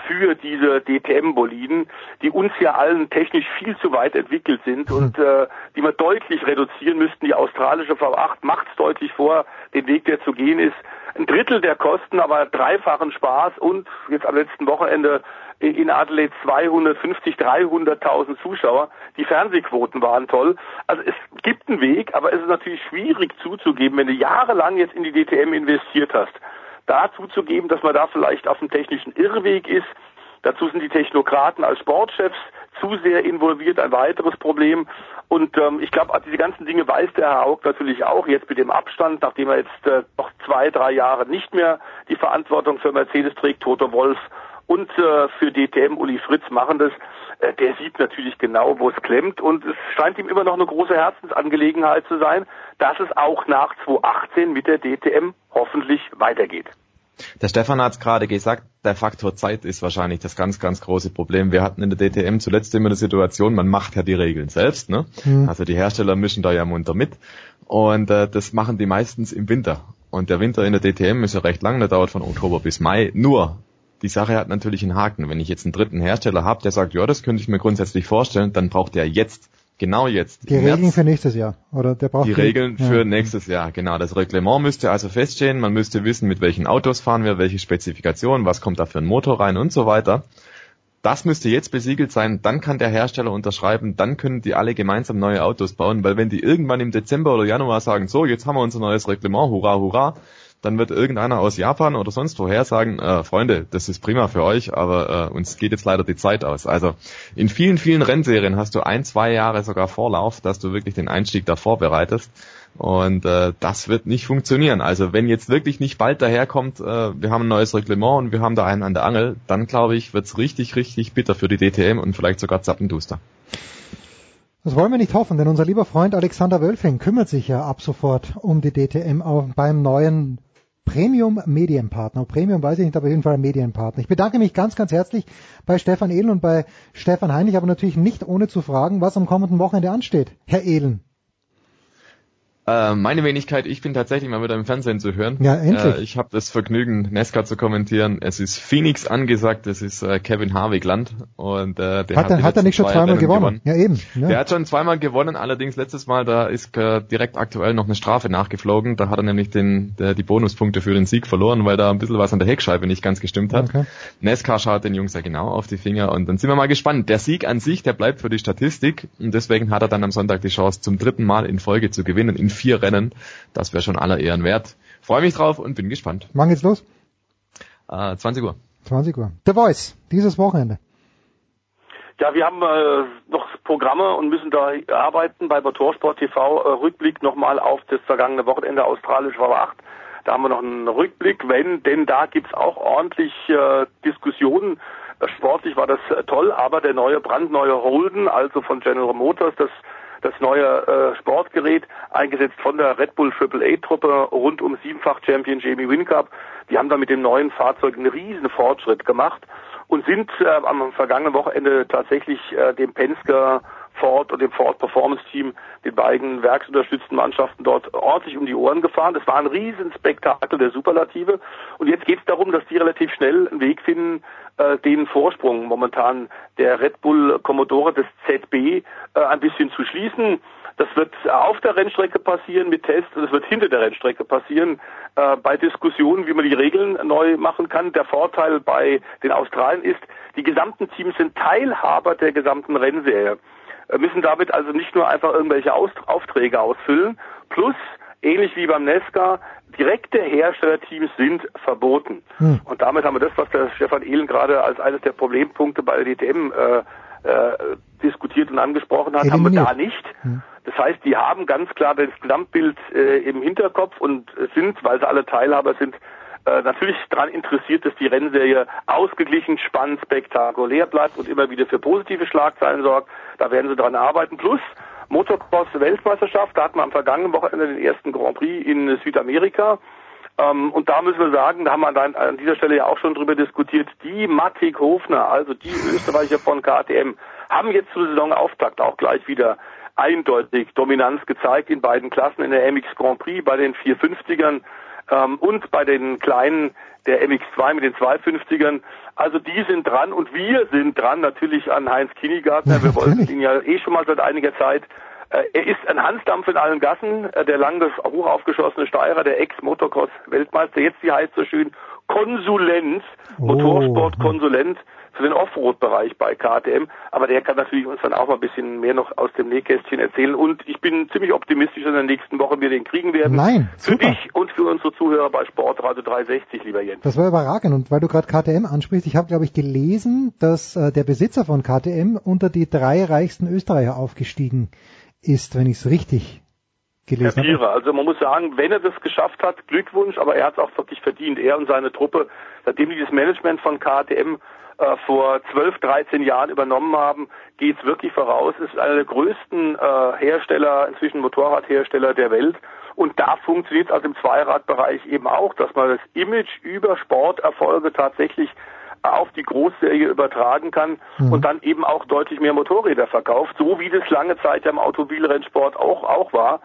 für diese DTM-Boliden, die uns ja allen technisch viel zu weit entwickelt sind und äh, die wir deutlich reduzieren müssten. Die australische V8 macht es deutlich vor, den Weg, der zu gehen ist. Ein Drittel der Kosten, aber dreifachen Spaß und jetzt am letzten Wochenende in Adelaide 250, 300.000 Zuschauer. Die Fernsehquoten waren toll. Also es gibt einen Weg, aber es ist natürlich schwierig zuzugeben, wenn du jahrelang jetzt in die DTM investiert hast da zuzugeben, dass man da vielleicht auf dem technischen Irrweg ist. Dazu sind die Technokraten als Sportchefs zu sehr involviert, ein weiteres Problem. Und ähm, ich glaube, diese ganzen Dinge weiß der Herr Haug natürlich auch, jetzt mit dem Abstand, nachdem er jetzt äh, noch zwei, drei Jahre nicht mehr die Verantwortung für Mercedes trägt, Toto Wolf und äh, für DTM Uli Fritz machen das. Äh, der sieht natürlich genau, wo es klemmt und es scheint ihm immer noch eine große Herzensangelegenheit zu sein, dass es auch nach 2018 mit der DTM hoffentlich weitergeht. Der Stefan hat es gerade gesagt, der Faktor Zeit ist wahrscheinlich das ganz, ganz große Problem. Wir hatten in der DTM zuletzt immer die Situation, man macht ja die Regeln selbst. Ne? Mhm. Also die Hersteller mischen da ja munter mit. Und äh, das machen die meistens im Winter. Und der Winter in der DTM ist ja recht lang, der dauert von Oktober bis Mai. Nur, die Sache hat natürlich einen Haken. Wenn ich jetzt einen dritten Hersteller habe, der sagt, ja, das könnte ich mir grundsätzlich vorstellen, dann braucht der jetzt Genau jetzt. Die Regeln März, für nächstes Jahr, oder der braucht die, die Regeln ja. für nächstes Jahr, genau. Das Reglement müsste also feststehen. Man müsste wissen, mit welchen Autos fahren wir, welche Spezifikationen, was kommt da für ein Motor rein und so weiter. Das müsste jetzt besiegelt sein, dann kann der Hersteller unterschreiben, dann können die alle gemeinsam neue Autos bauen, weil wenn die irgendwann im Dezember oder Januar sagen, so, jetzt haben wir unser neues Reglement, hurra, hurra, dann wird irgendeiner aus Japan oder sonst woher sagen, äh, Freunde, das ist prima für euch, aber äh, uns geht jetzt leider die Zeit aus. Also in vielen, vielen Rennserien hast du ein, zwei Jahre sogar Vorlauf, dass du wirklich den Einstieg da vorbereitest. Und äh, das wird nicht funktionieren. Also wenn jetzt wirklich nicht bald daherkommt, äh, wir haben ein neues Reglement und wir haben da einen an der Angel, dann glaube ich, wird's richtig, richtig bitter für die DTM und vielleicht sogar zappenduster. Das wollen wir nicht hoffen, denn unser lieber Freund Alexander Wölfing kümmert sich ja ab sofort um die DTM auch beim neuen Premium Medienpartner. Premium weiß ich nicht, aber auf jeden Fall Medienpartner. Ich bedanke mich ganz, ganz herzlich bei Stefan Ehlen und bei Stefan Heinrich, aber natürlich nicht ohne zu fragen, was am kommenden Wochenende ansteht. Herr Ehlen. Äh, meine Wenigkeit, ich bin tatsächlich mal wieder im Fernsehen zu hören. Ja, endlich. Äh, ich habe das Vergnügen, Nesca zu kommentieren. Es ist Phoenix angesagt, es ist äh, Kevin Harvick-Land. Und, äh, der hat, hat, hat er nicht schon zweimal gewonnen? gewonnen? Ja, eben. Ja. Der hat schon zweimal gewonnen, allerdings letztes Mal, da ist äh, direkt aktuell noch eine Strafe nachgeflogen. Da hat er nämlich den, der, die Bonuspunkte für den Sieg verloren, weil da ein bisschen was an der Heckscheibe nicht ganz gestimmt hat. Okay. Nesca schaut den Jungs ja genau auf die Finger und dann sind wir mal gespannt. Der Sieg an sich, der bleibt für die Statistik und deswegen hat er dann am Sonntag die Chance, zum dritten Mal in Folge zu gewinnen, in vier Rennen. Das wäre schon aller Ehren wert. Freue mich drauf und bin gespannt. Wann geht's los? Äh, 20 Uhr. 20 Uhr. The Voice, dieses Wochenende. Ja, wir haben äh, noch Programme und müssen da arbeiten bei Motorsport TV. Äh, Rückblick nochmal auf das vergangene Wochenende australisch war 8. Da haben wir noch einen Rückblick, wenn, denn da gibt's auch ordentlich äh, Diskussionen. Äh, sportlich war das äh, toll, aber der neue, brandneue Holden, also von General Motors, das das neue äh, Sportgerät, eingesetzt von der Red Bull AAA-Truppe rund um siebenfach Champion Jamie Wincup. Die haben da mit dem neuen Fahrzeug einen riesen Fortschritt gemacht und sind äh, am vergangenen Wochenende tatsächlich äh, dem Penske Ford und dem Ford Performance Team, den beiden werksunterstützten Mannschaften dort ordentlich um die Ohren gefahren. Das war ein Riesenspektakel der Superlative. Und jetzt geht es darum, dass die relativ schnell einen Weg finden, äh, den Vorsprung momentan der Red Bull Commodore des ZB äh, ein bisschen zu schließen. Das wird auf der Rennstrecke passieren mit Tests und es wird hinter der Rennstrecke passieren äh, bei Diskussionen, wie man die Regeln neu machen kann. Der Vorteil bei den Australien ist, die gesamten Teams sind Teilhaber der gesamten Rennserie, müssen damit also nicht nur einfach irgendwelche Aus Aufträge ausfüllen, plus ähnlich wie beim Nesca, direkte Herstellerteams sind verboten. Hm. Und damit haben wir das, was der Stefan Ehlen gerade als eines der Problempunkte bei der DTM äh, äh, diskutiert und angesprochen hat, haben wir da nicht. Hm. Das heißt, die haben ganz klar das Gesamtbild äh, im Hinterkopf und sind, weil sie alle Teilhaber sind, äh, natürlich daran interessiert, dass die Rennserie ausgeglichen, spannend, spektakulär bleibt und immer wieder für positive Schlagzeilen sorgt. Da werden sie daran arbeiten. Plus Motocross-Weltmeisterschaft, da hatten wir am vergangenen Wochenende den ersten Grand Prix in Südamerika. Ähm, und da müssen wir sagen, da haben wir dann an dieser Stelle ja auch schon drüber diskutiert, die Mattig Hofner, also die Österreicher von KTM, haben jetzt zur Saisonauftakt auch gleich wieder eindeutig Dominanz gezeigt in beiden Klassen, in der MX Grand Prix, bei den 450ern ähm, und bei den kleinen der MX2 mit den 250ern. Also die sind dran und wir sind dran natürlich an Heinz Kinigartner. Wir wollten ihn ja eh schon mal seit einiger Zeit. Äh, er ist ein Hansdampf in allen Gassen, äh, der lange hoch aufgeschossene Steirer, der Ex-Motocross-Weltmeister, jetzt wie heißt so schön, Konsulent, oh. Motorsportkonsulent für den Offroad-Bereich bei KTM. Aber der kann natürlich uns dann auch mal ein bisschen mehr noch aus dem Nähkästchen erzählen. Und ich bin ziemlich optimistisch, dass in der nächsten Woche wir den kriegen werden. Nein, Für dich und für unsere Zuhörer bei Sportradio 360, lieber Jens. Das war überragend. Und weil du gerade KTM ansprichst, ich habe, glaube ich, gelesen, dass äh, der Besitzer von KTM unter die drei reichsten Österreicher aufgestiegen ist, wenn ich es richtig gelesen Herr Pira, also man muss sagen, wenn er das geschafft hat, Glückwunsch, aber er hat es auch wirklich verdient. Er und seine Truppe, seitdem die das Management von KTM äh, vor 12, 13 Jahren übernommen haben, geht es wirklich voraus. Es ist einer der größten äh, Hersteller, inzwischen Motorradhersteller der Welt. Und da funktioniert es also im Zweiradbereich eben auch, dass man das Image über Sporterfolge tatsächlich auf die Großserie übertragen kann mhm. und dann eben auch deutlich mehr Motorräder verkauft, so wie das lange Zeit ja im Automobilrennsport auch, auch war.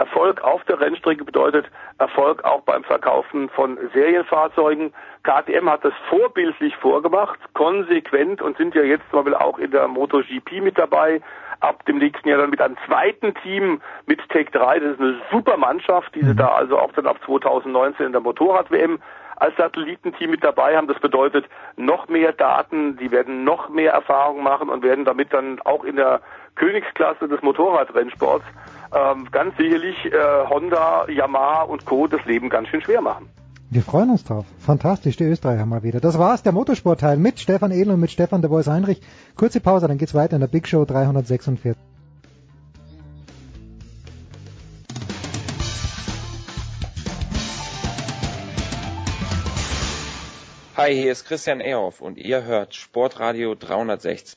Erfolg auf der Rennstrecke bedeutet Erfolg auch beim Verkaufen von Serienfahrzeugen. KTM hat das vorbildlich vorgemacht, konsequent und sind ja jetzt zum Beispiel auch in der MotoGP mit dabei. Ab dem nächsten Jahr dann mit einem zweiten Team mit Tech 3. Das ist eine super Mannschaft, die sie mhm. da also auch dann ab 2019 in der Motorrad-WM als Satellitenteam mit dabei haben. Das bedeutet noch mehr Daten, die werden noch mehr Erfahrung machen und werden damit dann auch in der Königsklasse des Motorradrennsports ähm, ganz sicherlich äh, Honda, Yamaha und Co. das Leben ganz schön schwer machen. Wir freuen uns drauf. Fantastisch, die Österreicher mal wieder. Das war's, der Motorsportteil mit Stefan Edel und mit Stefan der Voice Heinrich. Kurze Pause, dann geht's weiter in der Big Show 346. Hi, hier ist Christian Ehoff und ihr hört Sportradio 360.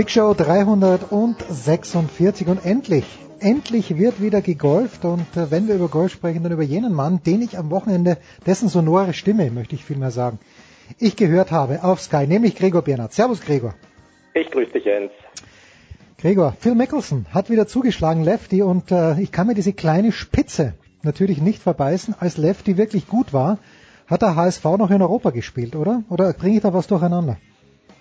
Big Show 346 und endlich, endlich wird wieder gegolft und äh, wenn wir über Golf sprechen, dann über jenen Mann, den ich am Wochenende, dessen sonore Stimme, möchte ich vielmehr sagen, ich gehört habe auf Sky, nämlich Gregor Bernhard. Servus Gregor. Ich grüße dich Jens. Gregor, Phil Mickelson hat wieder zugeschlagen, Lefty, und äh, ich kann mir diese kleine Spitze natürlich nicht verbeißen. Als Lefty wirklich gut war, hat der HSV noch in Europa gespielt, oder? Oder bringe ich da was durcheinander?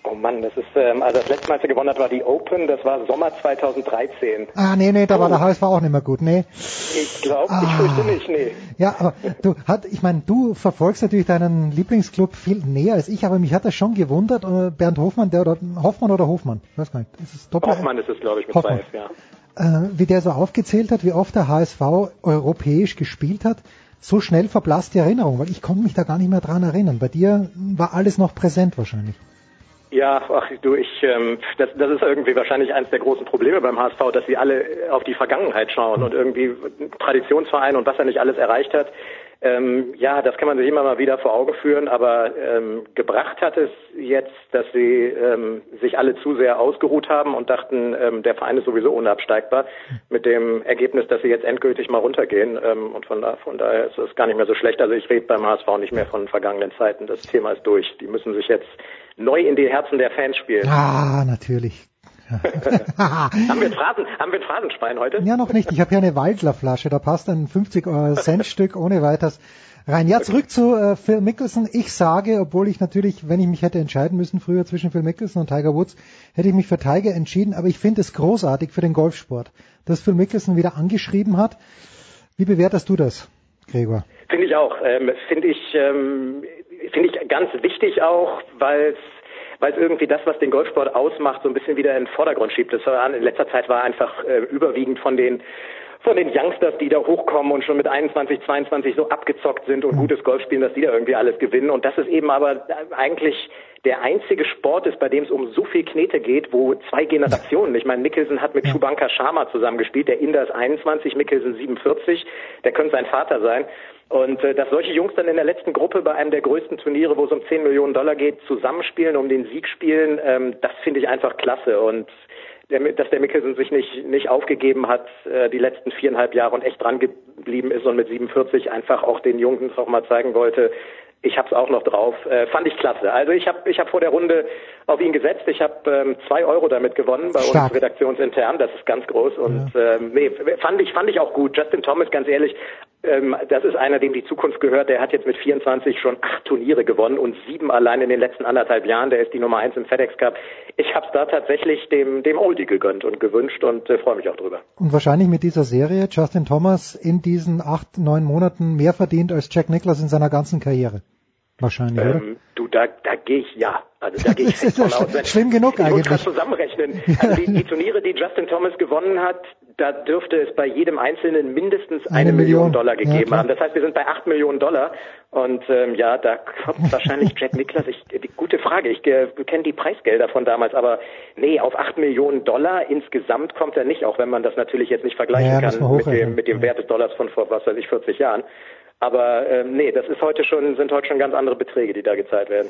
Oh Mann, das ist, ähm, also das letzte Mal, als er gewonnen hat, war die Open, das war Sommer 2013. Ah, nee, nee, da oh. war der HSV auch nicht mehr gut, nee. Ich glaube, ah. ich fürchte nicht, nee. Ja, aber du, hat, ich meine, du verfolgst natürlich deinen Lieblingsclub viel näher als ich, aber mich hat das schon gewundert, äh, Bernd Hofmann, der, oder Hoffmann oder Hofmann, ich weiß gar nicht, ist es Doppel Hoffmann ist es, glaube ich, mit Hoffmann. zwei F, ja. Äh, wie der so aufgezählt hat, wie oft der HSV europäisch gespielt hat, so schnell verblasst die Erinnerung, weil ich konnte mich da gar nicht mehr dran erinnern. Bei dir war alles noch präsent wahrscheinlich. Ja, ach du, ich, ähm, das, das ist irgendwie wahrscheinlich eines der großen Probleme beim HSV, dass sie alle auf die Vergangenheit schauen und irgendwie Traditionsverein und was er nicht alles erreicht hat. Ähm, ja, das kann man sich immer mal wieder vor Augen führen, aber ähm, gebracht hat es jetzt, dass sie ähm, sich alle zu sehr ausgeruht haben und dachten, ähm, der Verein ist sowieso unabsteigbar, mit dem Ergebnis, dass sie jetzt endgültig mal runtergehen. Ähm, und von, da, von daher ist es gar nicht mehr so schlecht. Also ich rede beim HSV nicht mehr von vergangenen Zeiten. Das Thema ist durch. Die müssen sich jetzt neu in die Herzen der Fans spielen. Ah, natürlich. haben, wir ein Phrasen, haben wir ein Phrasenschwein heute? Ja, noch nicht. Ich habe hier eine Waldlerflasche. Da passt ein 50-Cent-Stück ohne weiteres rein. Ja, zurück zu äh, Phil Mickelson. Ich sage, obwohl ich natürlich, wenn ich mich hätte entscheiden müssen früher zwischen Phil Mickelson und Tiger Woods, hätte ich mich für Tiger entschieden. Aber ich finde es großartig für den Golfsport, dass Phil Mickelson wieder angeschrieben hat. Wie bewertest du das, Gregor? Finde ich auch. Ähm, finde ich, ähm, finde ich ganz wichtig auch, weil es weil es irgendwie das, was den Golfsport ausmacht, so ein bisschen wieder in den Vordergrund schiebt. Das war in letzter Zeit war einfach äh, überwiegend von den von den Youngsters, die da hochkommen und schon mit 21, 22 so abgezockt sind und gutes Golf spielen, dass die da irgendwie alles gewinnen. Und das ist eben aber eigentlich der einzige Sport ist, bei dem es um so viel Knete geht, wo zwei Generationen, ich meine, Mickelson hat mit Shubanka Sharma zusammengespielt, der Inder ist 21, Mickelson 47, der könnte sein Vater sein. Und äh, dass solche Jungs dann in der letzten Gruppe bei einem der größten Turniere, wo es um 10 Millionen Dollar geht, zusammenspielen, um den Sieg spielen, ähm, das finde ich einfach klasse. Und der, dass der Mickelson sich nicht, nicht aufgegeben hat äh, die letzten viereinhalb Jahre und echt dran geblieben ist und mit 47 einfach auch den Jungs auch mal zeigen wollte, ich habe es auch noch drauf. Äh, fand ich klasse. Also ich habe ich hab vor der Runde auf ihn gesetzt. Ich habe ähm, zwei Euro damit gewonnen bei Stark. uns redaktionsintern. Das ist ganz groß und ja. ähm, nee, fand ich fand ich auch gut. Justin Thomas, ganz ehrlich, ähm, das ist einer, dem die Zukunft gehört. Der hat jetzt mit 24 schon acht Turniere gewonnen und sieben allein in den letzten anderthalb Jahren. Der ist die Nummer eins im FedEx Cup. Ich habe es da tatsächlich dem dem Oldie gegönnt und gewünscht und äh, freue mich auch drüber. Und wahrscheinlich mit dieser Serie Justin Thomas in diesen acht neun Monaten mehr verdient als Jack Nicklaus in seiner ganzen Karriere. Wahrscheinlich, ähm, oder? Du, da, da gehe ich ja. Also da gehe ich fest von aus. Wenn, Schlimm genug ich eigentlich. Ich muss zusammenrechnen. Also die, die Turniere, die Justin Thomas gewonnen hat, da dürfte es bei jedem Einzelnen mindestens eine, Eine Million. Million. Dollar gegeben Ja, haben. Das heißt, wir sind bei acht Millionen Dollar. Und ähm, ja, da kommt wahrscheinlich Jack Nicklaus. Ich, die, gute Frage. Ich äh, kenne die Preisgelder von damals, aber nee, auf acht Millionen Dollar insgesamt kommt er nicht, auch wenn man das natürlich jetzt nicht vergleichen Ja, kann mit dem, mit dem Wert des Dollars von vor, was weiß ich, 40 Jahren. Aber ähm, nee, das ist heute schon, sind heute schon ganz andere Beträge, die da gezahlt werden.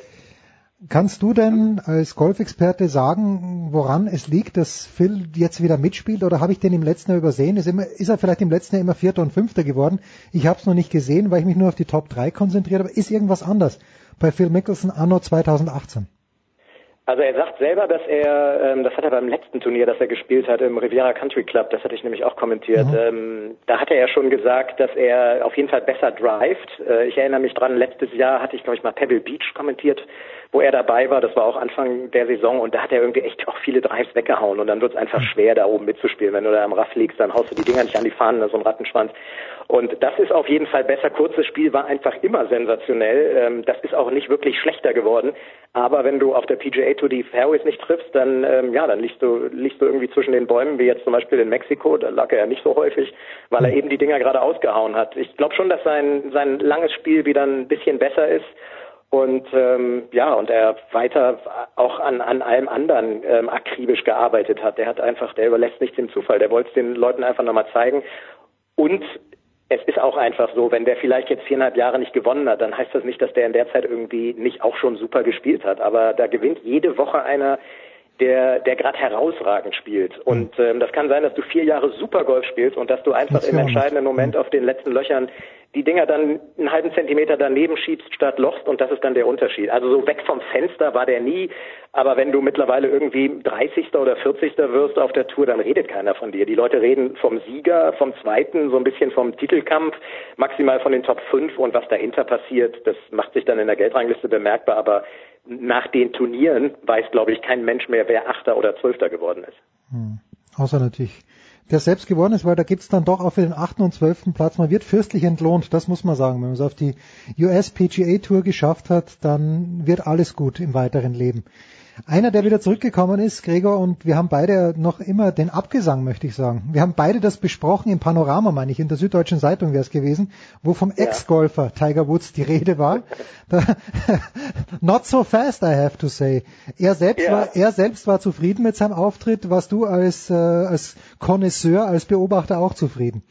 Kannst du denn als Golfexperte sagen, woran es liegt, dass Phil jetzt wieder mitspielt? Oder habe ich den im letzten Jahr übersehen? Ist, immer, ist er vielleicht im letzten Jahr immer Vierter und Fünfter geworden? Ich habe es noch nicht gesehen, weil ich mich nur auf die Top 3 konzentriert habe. Ist irgendwas anders bei Phil Mickelson anno 2018? Also er sagt selber, dass er, ähm, das hat er beim letzten Turnier, das er gespielt hat im Riviera Country Club, das hatte ich nämlich auch kommentiert, ähm, da hat er ja schon gesagt, dass er auf jeden Fall besser drived. Äh, ich erinnere mich dran, letztes Jahr hatte ich, glaube ich, mal Pebble Beach kommentiert, wo er dabei war, das war auch Anfang der Saison und da hat er irgendwie echt auch viele Drives weggehauen und dann wird es einfach schwer, da oben mitzuspielen. Wenn du da am Raff liegst, dann haust du die Dinger nicht an die Fahnen, so ein Rattenschwanz. Und das ist auf jeden Fall besser. Kurzes Spiel war einfach immer sensationell. Ähm, das ist auch nicht wirklich schlechter geworden. Aber wenn du auf der PGA Tour die Fairways nicht triffst, dann ähm, ja, dann liegst du liegst du irgendwie zwischen den Bäumen, wie jetzt zum Beispiel in Mexiko. Da lag er ja nicht so häufig, weil er eben die Dinger gerade ausgehauen hat. Ich glaube schon, dass sein sein langes Spiel wieder ein bisschen besser ist. Und ähm, ja, und er weiter auch an, an allem anderen ähm, akribisch gearbeitet hat. Der hat einfach, der überlässt nichts dem Zufall. Der wollte es den Leuten einfach nochmal zeigen. Und es ist auch einfach so, wenn der vielleicht jetzt viereinhalb Jahre nicht gewonnen hat, dann heißt das nicht, dass der in der Zeit irgendwie nicht auch schon super gespielt hat. Aber da gewinnt jede Woche einer, der, der gerade herausragend spielt. Und ähm, das kann sein, dass du vier Jahre super Golf spielst und dass du einfach im entscheidenden Moment auf den letzten Löchern die Dinger dann einen halben Zentimeter daneben schiebst statt lochst und das ist dann der Unterschied. Also so weg vom Fenster war der nie, aber wenn du mittlerweile irgendwie 30. oder 40. wirst auf der Tour, dann redet keiner von dir. Die Leute reden vom Sieger, vom Zweiten, so ein bisschen vom Titelkampf, maximal von den Top 5 und was dahinter passiert, das macht sich dann in der Geldrangliste bemerkbar, aber nach den Turnieren weiß, glaube ich, kein Mensch mehr, wer Achter oder Zwölfter geworden ist. Hm. Außer natürlich der selbst geworden ist, weil da gibt's dann doch auch für den achten und zwölften Platz, man wird fürstlich entlohnt, das muss man sagen. Wenn man es auf die US PGA Tour geschafft hat, dann wird alles gut im weiteren Leben. Einer, der wieder zurückgekommen ist, Gregor, und wir haben beide noch immer den Abgesang, möchte ich sagen. Wir haben beide das besprochen im Panorama, meine ich, in der Süddeutschen Zeitung wäre es gewesen, wo vom Ja. Ex-Golfer Tiger Woods die Rede war. Not so fast, I have to say. Er selbst Ja. war, er selbst war zufrieden mit seinem Auftritt. Warst du als, äh, als Connoisseur, als Beobachter auch zufrieden?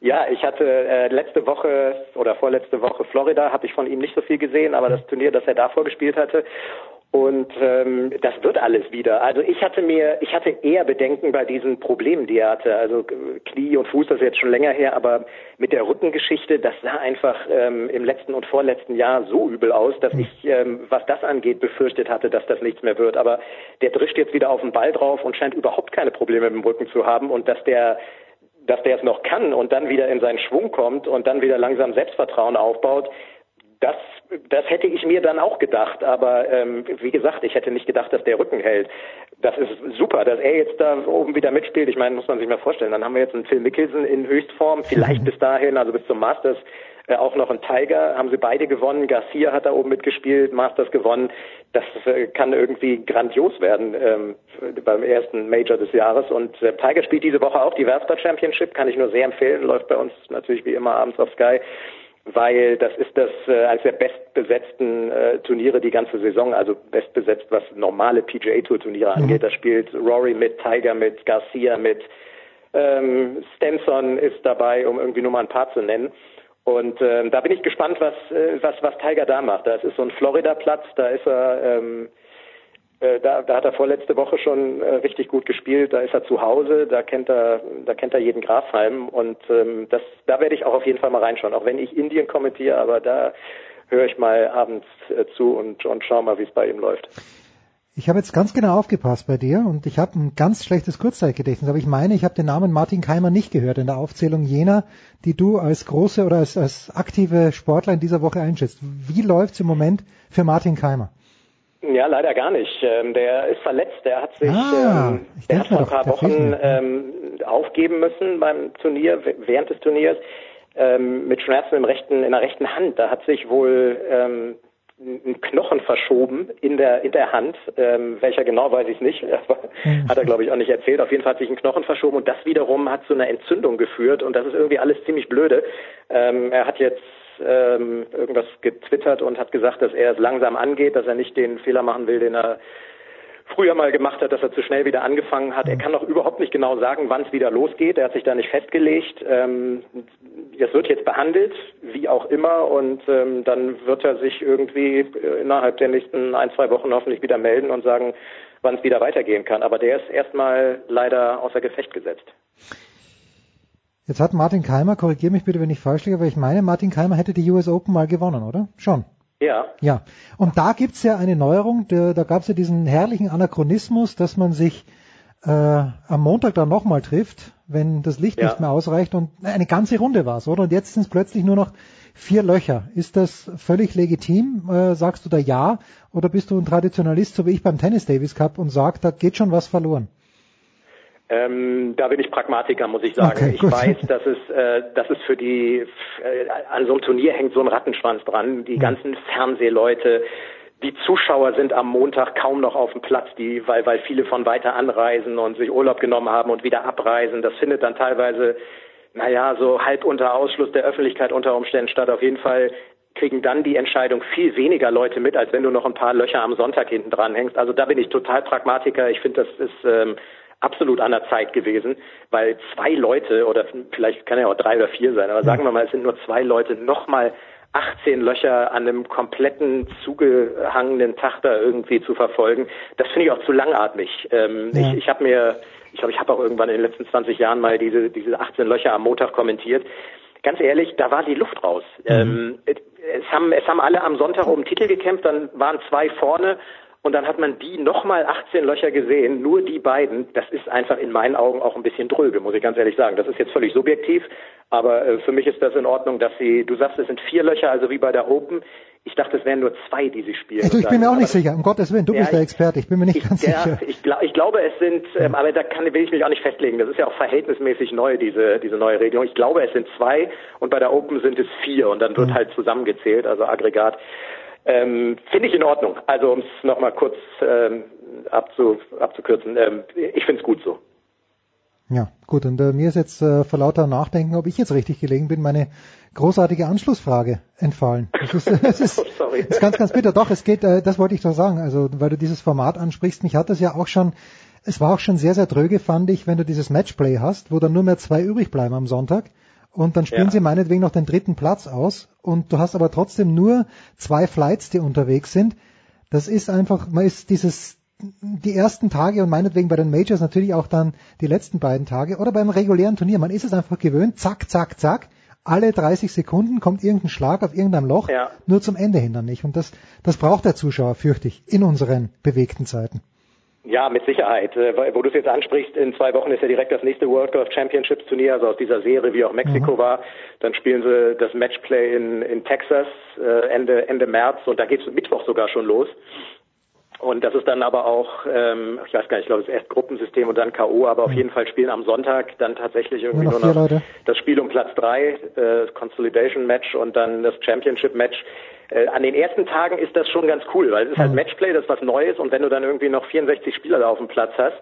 Ja, ich hatte äh, letzte Woche oder vorletzte Woche Florida, habe ich von ihm nicht so viel gesehen, aber das Turnier, das er davor gespielt hatte. Und ähm, das wird alles wieder. Also ich hatte mir, ich hatte eher Bedenken bei diesen Problemen, die er hatte. Also Knie und Fuß, das ist jetzt schon länger her, aber mit der Rückengeschichte, das sah einfach ähm, im letzten und vorletzten Jahr so übel aus, dass ich, ähm, was das angeht, befürchtet hatte, dass das nichts mehr wird. Aber der drischt jetzt wieder auf den Ball drauf und scheint überhaupt keine Probleme mit dem Rücken zu haben und dass der dass der es noch kann und dann wieder in seinen Schwung kommt und dann wieder langsam Selbstvertrauen aufbaut, das, das hätte ich mir dann auch gedacht, aber ähm, wie gesagt, ich hätte nicht gedacht, dass der Rücken hält. Das ist super, dass er jetzt da oben wieder mitspielt. Ich meine, muss man sich mal vorstellen. Dann haben wir jetzt einen Phil Mickelson in Höchstform, vielleicht bis dahin, also bis zum Masters, äh, auch noch einen Tiger, haben sie beide gewonnen. Garcia hat da oben mitgespielt, Masters gewonnen. Das äh, kann irgendwie grandios werden ähm, beim ersten Major des Jahres. Und äh, Tiger spielt diese Woche auch die Valspar Championship, kann ich nur sehr empfehlen. Läuft bei uns natürlich wie immer abends auf Sky weil das ist das äh, eines der bestbesetzten äh, Turniere die ganze Saison, also bestbesetzt, was normale PGA Tour Turniere mhm. angeht. Da spielt Rory mit, Tiger mit, Garcia mit, ähm, Stenson ist dabei, um irgendwie nur mal ein paar zu nennen. Und ähm, da bin ich gespannt, was, äh, was, was Tiger da macht. Das ist so ein Florida-Platz, da ist er ähm, äh, da, da hat er vorletzte Woche schon äh, richtig gut gespielt. Da ist er zu Hause, da kennt er, da kennt er jeden Grashalm und ähm, das, da werde ich auch auf jeden Fall mal reinschauen. Auch wenn ich Indien kommentiere, aber da höre ich mal abends äh, zu und, und schau mal, wie es bei ihm läuft. Ich habe jetzt ganz genau aufgepasst bei dir und ich habe ein ganz schlechtes Kurzzeitgedächtnis, aber ich meine, ich habe den Namen Martin Keimer nicht gehört in der Aufzählung jener, die du als große oder als, als aktive Sportler in dieser Woche einschätzt. Wie läuft's im Moment für Martin Keimer? Ja, leider gar nicht. Ähm, der ist verletzt. Der hat sich, ah, ähm, der hat vor ein paar Wochen ähm, aufgeben müssen beim Turnier, während des Turniers, ähm, mit Schmerzen im rechten, in der rechten Hand. Da hat sich wohl ähm, ein Knochen verschoben in der in der Hand, ähm, welcher genau weiß ich nicht, aber hm. hat er glaube ich auch nicht erzählt. Auf jeden Fall hat sich ein Knochen verschoben und das wiederum hat zu einer Entzündung geführt und das ist irgendwie alles ziemlich blöde. Ähm, er hat jetzt ähm, irgendwas getwittert und hat gesagt, dass er es langsam angeht, dass er nicht den Fehler machen will, den er früher mal gemacht hat, dass er zu schnell wieder angefangen hat. Er kann noch überhaupt nicht genau sagen, wann es wieder losgeht. Er hat sich da nicht festgelegt. Ähm, das wird jetzt behandelt, wie auch immer, und ähm, dann wird er sich irgendwie äh, innerhalb der nächsten ein, zwei Wochen hoffentlich wieder melden und sagen, wann es wieder weitergehen kann. Aber der ist erstmal leider außer Gefecht gesetzt. Jetzt hat Martin Keimer, korrigiere mich bitte, wenn ich falsch liege, aber ich meine, Martin Keimer hätte die US Open mal gewonnen, oder? Schon. Ja. Ja. Und da gibt's ja eine Neuerung, da, da gab's ja diesen herrlichen Anachronismus, dass man sich äh, am Montag dann nochmal trifft, wenn das Licht ja. nicht mehr ausreicht und eine ganze Runde war's, oder? Und jetzt sind es plötzlich nur noch vier Löcher. Ist das völlig legitim? Äh, sagst du da ja? Oder bist du ein Traditionalist, so wie ich beim Tennis Davis Cup und sagst, da geht schon was verloren? Ähm, da bin ich Pragmatiker, muss ich sagen. Okay, ich weiß, dass es, äh, dass es für die, äh, an so einem Turnier hängt so ein Rattenschwanz dran. Die mhm. ganzen Fernsehleute, die Zuschauer sind am Montag kaum noch auf dem Platz, die, weil, weil viele von weiter anreisen und sich Urlaub genommen haben und wieder abreisen. Das findet dann teilweise, naja, so halb unter Ausschluss der Öffentlichkeit unter Umständen statt. Auf jeden Fall kriegen dann die Entscheidung viel weniger Leute mit, als wenn du noch ein paar Löcher am Sonntag hinten dran hängst. Also da bin ich total Pragmatiker. Ich finde, das ist ähm, absolut an der Zeit gewesen, weil zwei Leute oder vielleicht kann ja auch drei oder vier sein, aber sagen wir mal, es sind nur zwei Leute nochmal 18 Löcher an einem kompletten zugehangenen Tag da irgendwie zu verfolgen, das finde ich auch zu langatmig. Ähm, ja. Ich, ich habe mir, ich glaube, ich habe auch irgendwann in den letzten 20 Jahren mal diese, diese 18 Löcher am Montag kommentiert. Ganz ehrlich, da war die Luft raus. Mhm. Ähm, es haben, es haben alle am Sonntag um Titel gekämpft, dann waren zwei vorne und dann hat man die nochmal 18 Löcher gesehen, nur die beiden. Das ist einfach in meinen Augen auch ein bisschen dröge, muss ich ganz ehrlich sagen. Das ist jetzt völlig subjektiv, aber äh, für mich ist das in Ordnung, dass sie, du sagst, es sind vier Löcher, also wie bei der Open. Ich dachte, es wären nur zwei, die sie spielen. Also ich bin mir auch nicht sicher, um Gottes Willen, du ja, bist der Experte, ich bin mir nicht ich, ganz ja, sicher. Ich, glaub, ich glaube, es sind, ähm, aber da kann, will ich mich auch nicht festlegen. Das ist ja auch verhältnismäßig neu, diese, diese neue Regelung. Ich glaube, es sind zwei und bei der Open sind es vier und dann wird mhm. halt zusammengezählt, also Aggregat. Ähm, Finde ich in Ordnung. Also um es nochmal kurz ähm, abzu, abzukürzen, ähm, ich finde es gut so. Ja, gut. Und äh, mir ist jetzt äh, vor lauter Nachdenken, ob ich jetzt richtig gelegen bin, meine großartige Anschlussfrage entfallen. Das ist, das ist, oh, Sorry. ist ganz, ganz bitter. Doch, es geht, äh, das wollte ich doch sagen. Also, weil du dieses Format ansprichst, mich hat das ja auch schon, es war auch schon sehr, sehr dröge, fand ich, wenn du dieses Matchplay hast, wo dann nur mehr zwei übrig bleiben am Sonntag und dann spielen Ja. sie meinetwegen noch den dritten Platz aus und du hast aber trotzdem nur zwei Flights, die unterwegs sind. Das ist einfach, man ist dieses, die ersten Tage und meinetwegen bei den Majors natürlich auch dann die letzten beiden Tage oder beim regulären Turnier, man ist es einfach gewöhnt, zack, zack, zack, alle 30 Sekunden kommt irgendein Schlag auf irgendeinem Loch, Ja. nur zum Ende hin dann nicht. Und das, das braucht der Zuschauer, fürchte ich, in unseren bewegten Zeiten. Ja, mit Sicherheit. Äh, Wo du es jetzt ansprichst, in zwei Wochen ist ja direkt das nächste World Golf Championships Turnier, also aus dieser Serie, wie auch Mexiko war. Dann spielen sie das Matchplay in, in Texas äh, Ende, Ende März und da geht's Mittwoch sogar schon los. Und das ist dann aber auch, ähm, ich weiß gar nicht, ich glaube, es ist erst Gruppensystem und dann K.O., aber auf jeden Fall spielen am Sonntag dann tatsächlich irgendwie Nur nur noch noch, vier Leute. das Spiel um Platz drei, äh, Consolidation Match und dann das Championship Match. Äh, an den ersten Tagen ist das schon ganz cool, weil es ist halt Matchplay, das ist was Neues und wenn du dann irgendwie noch 64 Spieler da auf dem Platz hast,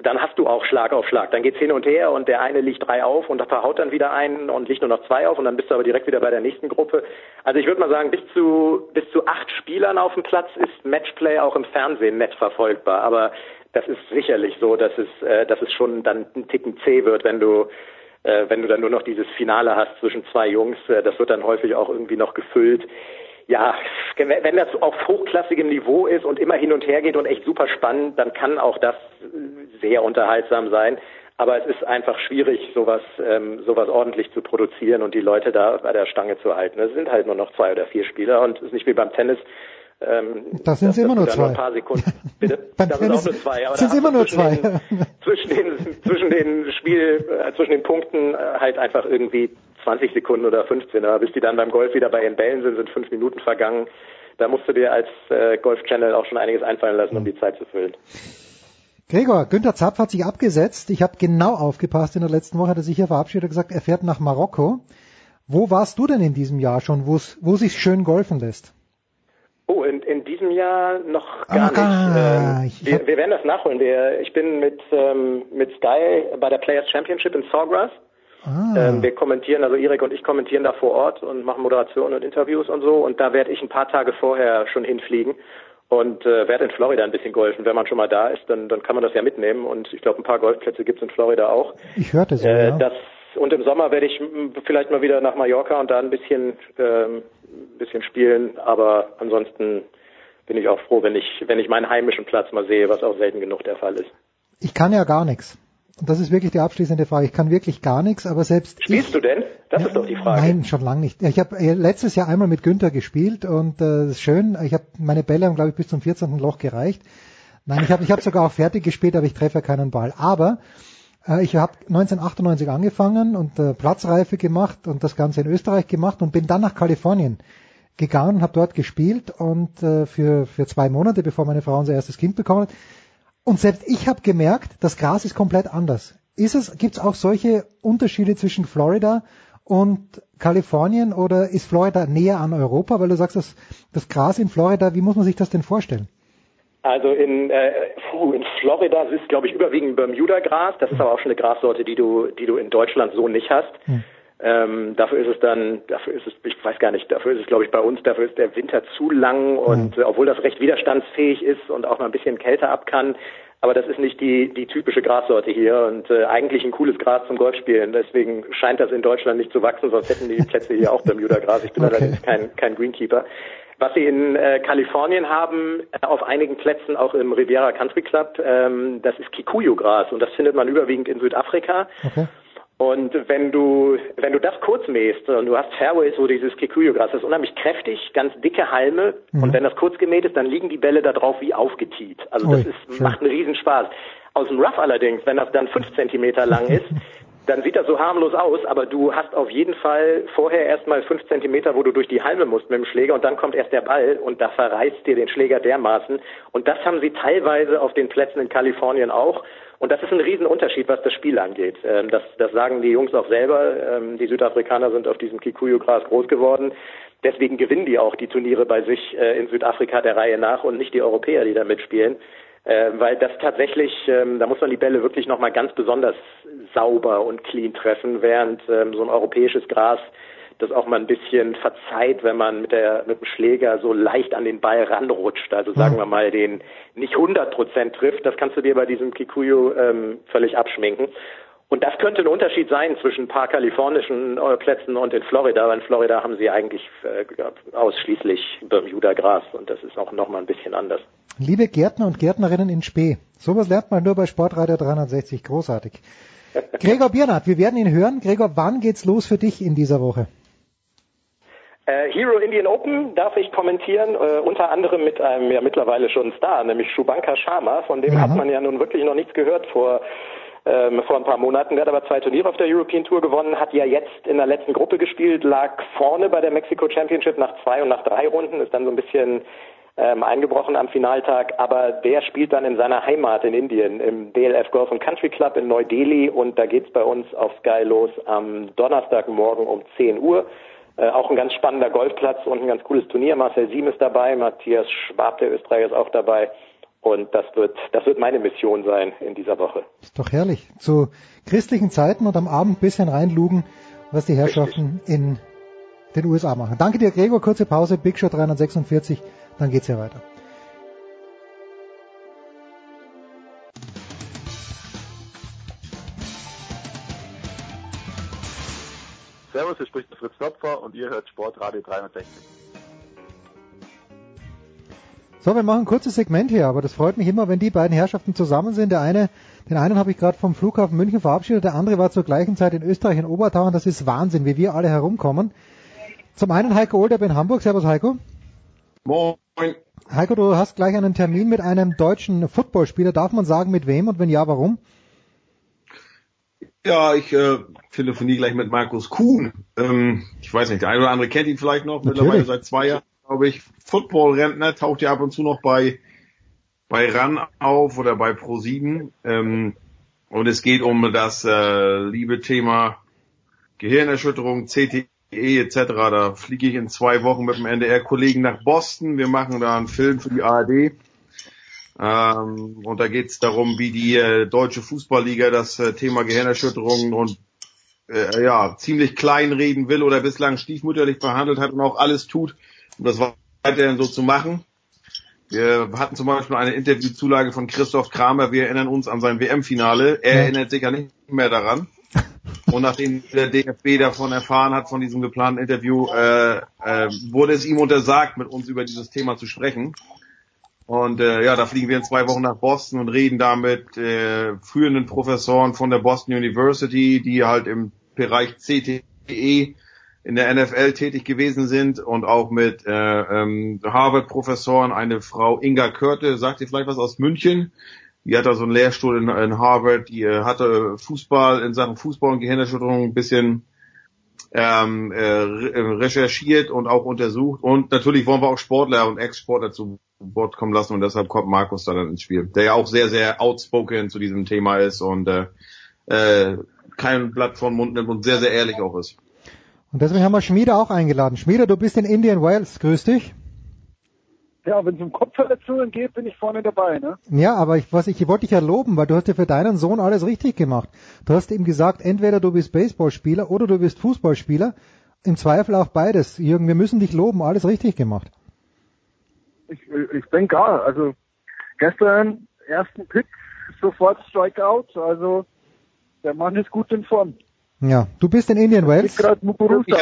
dann hast du auch Schlag auf Schlag. Dann geht's hin und her und der eine liegt drei auf und verhaut dann wieder einen und liegt nur noch zwei auf und dann bist du aber direkt wieder bei der nächsten Gruppe. Also ich würde mal sagen, bis zu bis zu acht Spielern auf dem Platz ist Matchplay auch im Fernsehen nett verfolgbar. Aber das ist sicherlich so, dass es äh, dass es schon dann ein Ticken zäh wird, wenn du äh, wenn du dann nur noch dieses Finale hast zwischen zwei Jungs. Äh, das wird dann häufig auch irgendwie noch gefüllt ja, wenn das auf hochklassigem Niveau ist und immer hin und her geht und echt super spannend, dann kann auch das sehr unterhaltsam sein. Aber es ist einfach schwierig, sowas, ähm, sowas ordentlich zu produzieren und die Leute da bei der Stange zu halten. Es sind halt nur noch zwei oder vier Spieler und es ist nicht wie beim Tennis. Ähm, Das sind dass- immer nur nur zwei. Bitte? Beim das Tennis sind auch nur zwei. Aber sind immer nur zwei. Den, zwischen den zwischen den Spiel äh, zwischen den Punkten äh, halt einfach irgendwie 20 Sekunden oder 15. Aber bis die dann beim Golf wieder bei ihren Bällen sind, sind fünf Minuten vergangen. Da musst du dir als äh, Golf Channel auch schon einiges einfallen lassen, um die Zeit zu füllen. Gregor, Günther Zapf hat sich abgesetzt. Ich habe genau aufgepasst in der letzten Woche, hat er sich hier verabschiedet und gesagt, er fährt nach Marokko. Wo warst du denn in diesem Jahr schon, wo sich schön golfen lässt? Oh, in, in diesem Jahr noch Ah, gar nicht. nicht. Ähm, wir, wir werden das nachholen. Wir, ich bin mit, ähm, mit Sky bei der Players Championship in Sawgrass. Ah, Ähm, wir kommentieren, also Erik und ich kommentieren da vor Ort und machen Moderation und Interviews und so. Und da werde ich ein paar Tage vorher schon hinfliegen und äh, werde in Florida ein bisschen golfen. Wenn man schon mal da ist, dann, dann kann man das ja mitnehmen. Und ich glaube, ein paar Golfplätze gibt es in Florida auch. ich hörte so, Äh, ja. das, und im Sommer werde ich vielleicht mal wieder nach Mallorca und da ein bisschen, ähm, bisschen spielen. Aber ansonsten bin ich auch froh, wenn ich, wenn ich meinen heimischen Platz mal sehe, was auch selten genug der Fall ist. Ich kann ja gar nichts. Und das ist wirklich die abschließende Frage. Ich kann wirklich gar nichts, aber selbst Spielst ich, du denn? Das ist doch die Frage. Nein, schon lange nicht. Ich habe äh, letztes Jahr einmal mit Günther gespielt und äh, das ist schön. Ich habe meine Bälle haben glaube ich bis zum 14. Loch gereicht. Nein, ich habe ich hab sogar auch fertig gespielt, aber ich treffe ja keinen Ball. Aber äh, ich habe 1998 angefangen und äh, Platzreife gemacht und das Ganze in Österreich gemacht und bin dann nach Kalifornien gegangen, habe dort gespielt und äh, für für zwei Monate, bevor meine Frau unser erstes Kind bekommen hat. Und selbst ich habe gemerkt, das Gras ist komplett anders. Ist es, gibt es auch solche Unterschiede zwischen Florida und Kalifornien oder ist Florida näher an Europa? Weil du sagst, das, das Gras in Florida, wie muss man sich das denn vorstellen? Also in, äh, puh, in Florida ist glaube ich überwiegend Bermuda-Gras. Das ist aber auch schon eine Grassorte, die du, die du in Deutschland so nicht hast. Ähm, dafür ist es dann, dafür ist es, ich weiß gar nicht, dafür ist es glaube ich bei uns, dafür ist der Winter zu lang und äh, obwohl das recht widerstandsfähig ist und auch mal ein bisschen kälter ab kann, aber das ist nicht die, die typische Grassorte hier und äh, eigentlich ein cooles Gras zum Golfspielen. Deswegen scheint das in Deutschland nicht zu wachsen, sonst hätten die Plätze hier auch Bermuda-Gras. Ich bin Okay. allerdings kein, kein Greenkeeper. Was sie in äh, Kalifornien haben, äh, auf einigen Plätzen auch im Riviera Country Club, ähm, das ist Kikuyu-Gras und das findet man überwiegend in Südafrika. Okay. Und wenn du, wenn du das kurz mähst und du hast Fairways, wo dieses Kikuyu-Gras das ist unheimlich kräftig, ganz dicke Halme Mhm. und wenn das kurz gemäht ist, dann liegen die Bälle da drauf wie aufgetiet. Also Ui, das ist, schön. macht einen Riesenspaß. Aus dem Rough allerdings, wenn das dann fünf Zentimeter lang ist, dann sieht das so harmlos aus, aber du hast auf jeden Fall vorher erstmal fünf Zentimeter, wo du durch die Halme musst mit dem Schläger und dann kommt erst der Ball und da verreißt dir den Schläger dermaßen. Und das haben sie teilweise auf den Plätzen in Kalifornien auch. Und das ist ein Riesenunterschied, was das Spiel angeht. Ähm, das, das sagen die Jungs auch selber. Ähm, die Südafrikaner sind auf diesem Kikuyu-Gras groß geworden. Deswegen gewinnen die auch die Turniere bei sich äh, in Südafrika der Reihe nach und nicht die Europäer, die da mitspielen. Äh, weil das tatsächlich, ähm, da muss man die Bälle wirklich nochmal ganz besonders sauber und clean treffen, während ähm, so ein europäisches Gras das auch mal ein bisschen verzeiht, wenn man mit der mit dem Schläger so leicht an den Ball ranrutscht. Also sagen wir mal, den nicht 100 Prozent trifft. Das kannst du dir bei diesem Kikuyu ähm, völlig abschminken. Und das könnte ein Unterschied sein zwischen ein paar kalifornischen äh, Plätzen und in Florida, weil in Florida haben sie eigentlich äh, ausschließlich Bermuda-Gras und das ist auch nochmal ein bisschen anders. Liebe Gärtner und Gärtnerinnen in Spee, sowas lernt man nur bei Sportradio 360, großartig. Gregor Biernat, wir werden ihn hören. Gregor, wann geht's los für dich in dieser Woche? Äh, Hero Indian Open darf ich kommentieren, äh, unter anderem mit einem ja mittlerweile schon Star, nämlich Shubanka Sharma, von dem mhm. hat man ja nun wirklich noch nichts gehört vor ähm, vor ein paar Monaten. Der hat aber zwei Turniere auf der European Tour gewonnen, hat ja jetzt in der letzten Gruppe gespielt, lag vorne bei der Mexico Championship nach zwei und nach drei Runden, ist dann so ein bisschen ähm, eingebrochen am Finaltag, aber der spielt dann in seiner Heimat in Indien im DLF Golf and Country Club in Neu-Delhi und da geht's bei uns auf Sky los am Donnerstagmorgen um 10 Uhr. Äh, auch ein ganz spannender Golfplatz und ein ganz cooles Turnier. Marcel Siem ist dabei, Matthias Schwab, der Österreicher, ist auch dabei. Und das wird, das wird meine Mission sein in dieser Woche. Ist doch herrlich. Zu christlichen Zeiten und am Abend ein bisschen reinlugen, was die Herrschaften Richtig. in den USA machen. Danke dir, Gregor. Kurze Pause. Big Show 346. Dann geht's ja weiter. Servus, hier spricht Fritz Topfer und ihr hört Sportradio 360. So, wir machen ein kurzes Segment hier, aber das freut mich immer, wenn die beiden Herrschaften zusammen sind. Der eine, den einen habe ich gerade vom Flughafen München verabschiedet, der andere war zur gleichen Zeit in Österreich in Obertauern. Das ist Wahnsinn, wie wir alle herumkommen. Zum einen Heiko Olderb in Hamburg. Servus Heiko. Moin. Heiko, du hast gleich einen Termin mit einem deutschen Footballspieler. Darf man sagen, mit wem und wenn ja, warum? Ja, ich äh, telefoniere gleich mit Markus Kuhn. Ähm, ich weiß nicht, der eine oder andere kennt ihn vielleicht noch, Natürlich. mittlerweile seit zwei Jahren glaube ich, Football-Rentner, taucht ja ab und zu noch bei, bei RAN auf oder bei Pro7. Ähm, und es geht um das äh, liebe Thema Gehirnerschütterung, CTE etc. Da fliege ich in zwei Wochen mit dem NDR-Kollegen nach Boston. Wir machen da einen Film für die ARD. Ähm, und da geht es darum, wie die äh, deutsche Fußballliga das äh, Thema Gehirnerschütterung und äh, ja ziemlich klein reden will oder bislang stiefmütterlich behandelt hat und auch alles tut, um das weiterhin so zu machen. Wir hatten zum Beispiel eine Interviewzulage von Christoph Kramer. Wir erinnern uns an sein WM-Finale. Er ja. erinnert sich ja nicht mehr daran. Und nachdem der DFB davon erfahren hat, von diesem geplanten Interview, äh, äh, wurde es ihm untersagt, mit uns über dieses Thema zu sprechen. Und äh, ja, da fliegen wir in zwei Wochen nach Boston und reden da mit äh, führenden Professoren von der Boston University, die halt im Bereich CTE in der NFL tätig gewesen sind und auch mit äh, ähm, Harvard-Professoren, eine Frau Inga Körte, sagt ihr vielleicht was aus München? Die hat da so einen Lehrstuhl in, in Harvard, die äh, hatte Fußball in Sachen Fußball und Gehirnerschütterung ein bisschen ähm, äh, recherchiert und auch untersucht. Und natürlich wollen wir auch Sportler und Ex-Sportler zu Wort kommen lassen und deshalb kommt Markus da dann ins Spiel, der ja auch sehr, sehr outspoken zu diesem Thema ist und äh, äh, kein Blatt vom Mund nimmt und sehr, sehr ehrlich auch ist. Und deswegen haben wir Schmiede auch eingeladen. Schmiede, du bist in Indian Wales. Grüß dich. Ja, wenn es um Kopfverletzungen geht, bin ich vorne dabei, ne? Ja, aber ich, was ich, ich wollte dich ja loben, weil du hast ja für deinen Sohn alles richtig gemacht. Du hast ihm gesagt, entweder du bist Baseballspieler oder du bist Fußballspieler. Im Zweifel auch beides. Jürgen, wir müssen dich loben, alles richtig gemacht. Ich, ich denke ja, also gestern ersten Pitch, sofort Strikeout, also der Mann ist gut in Form. Ja, du bist in Indian Wales. Ich habe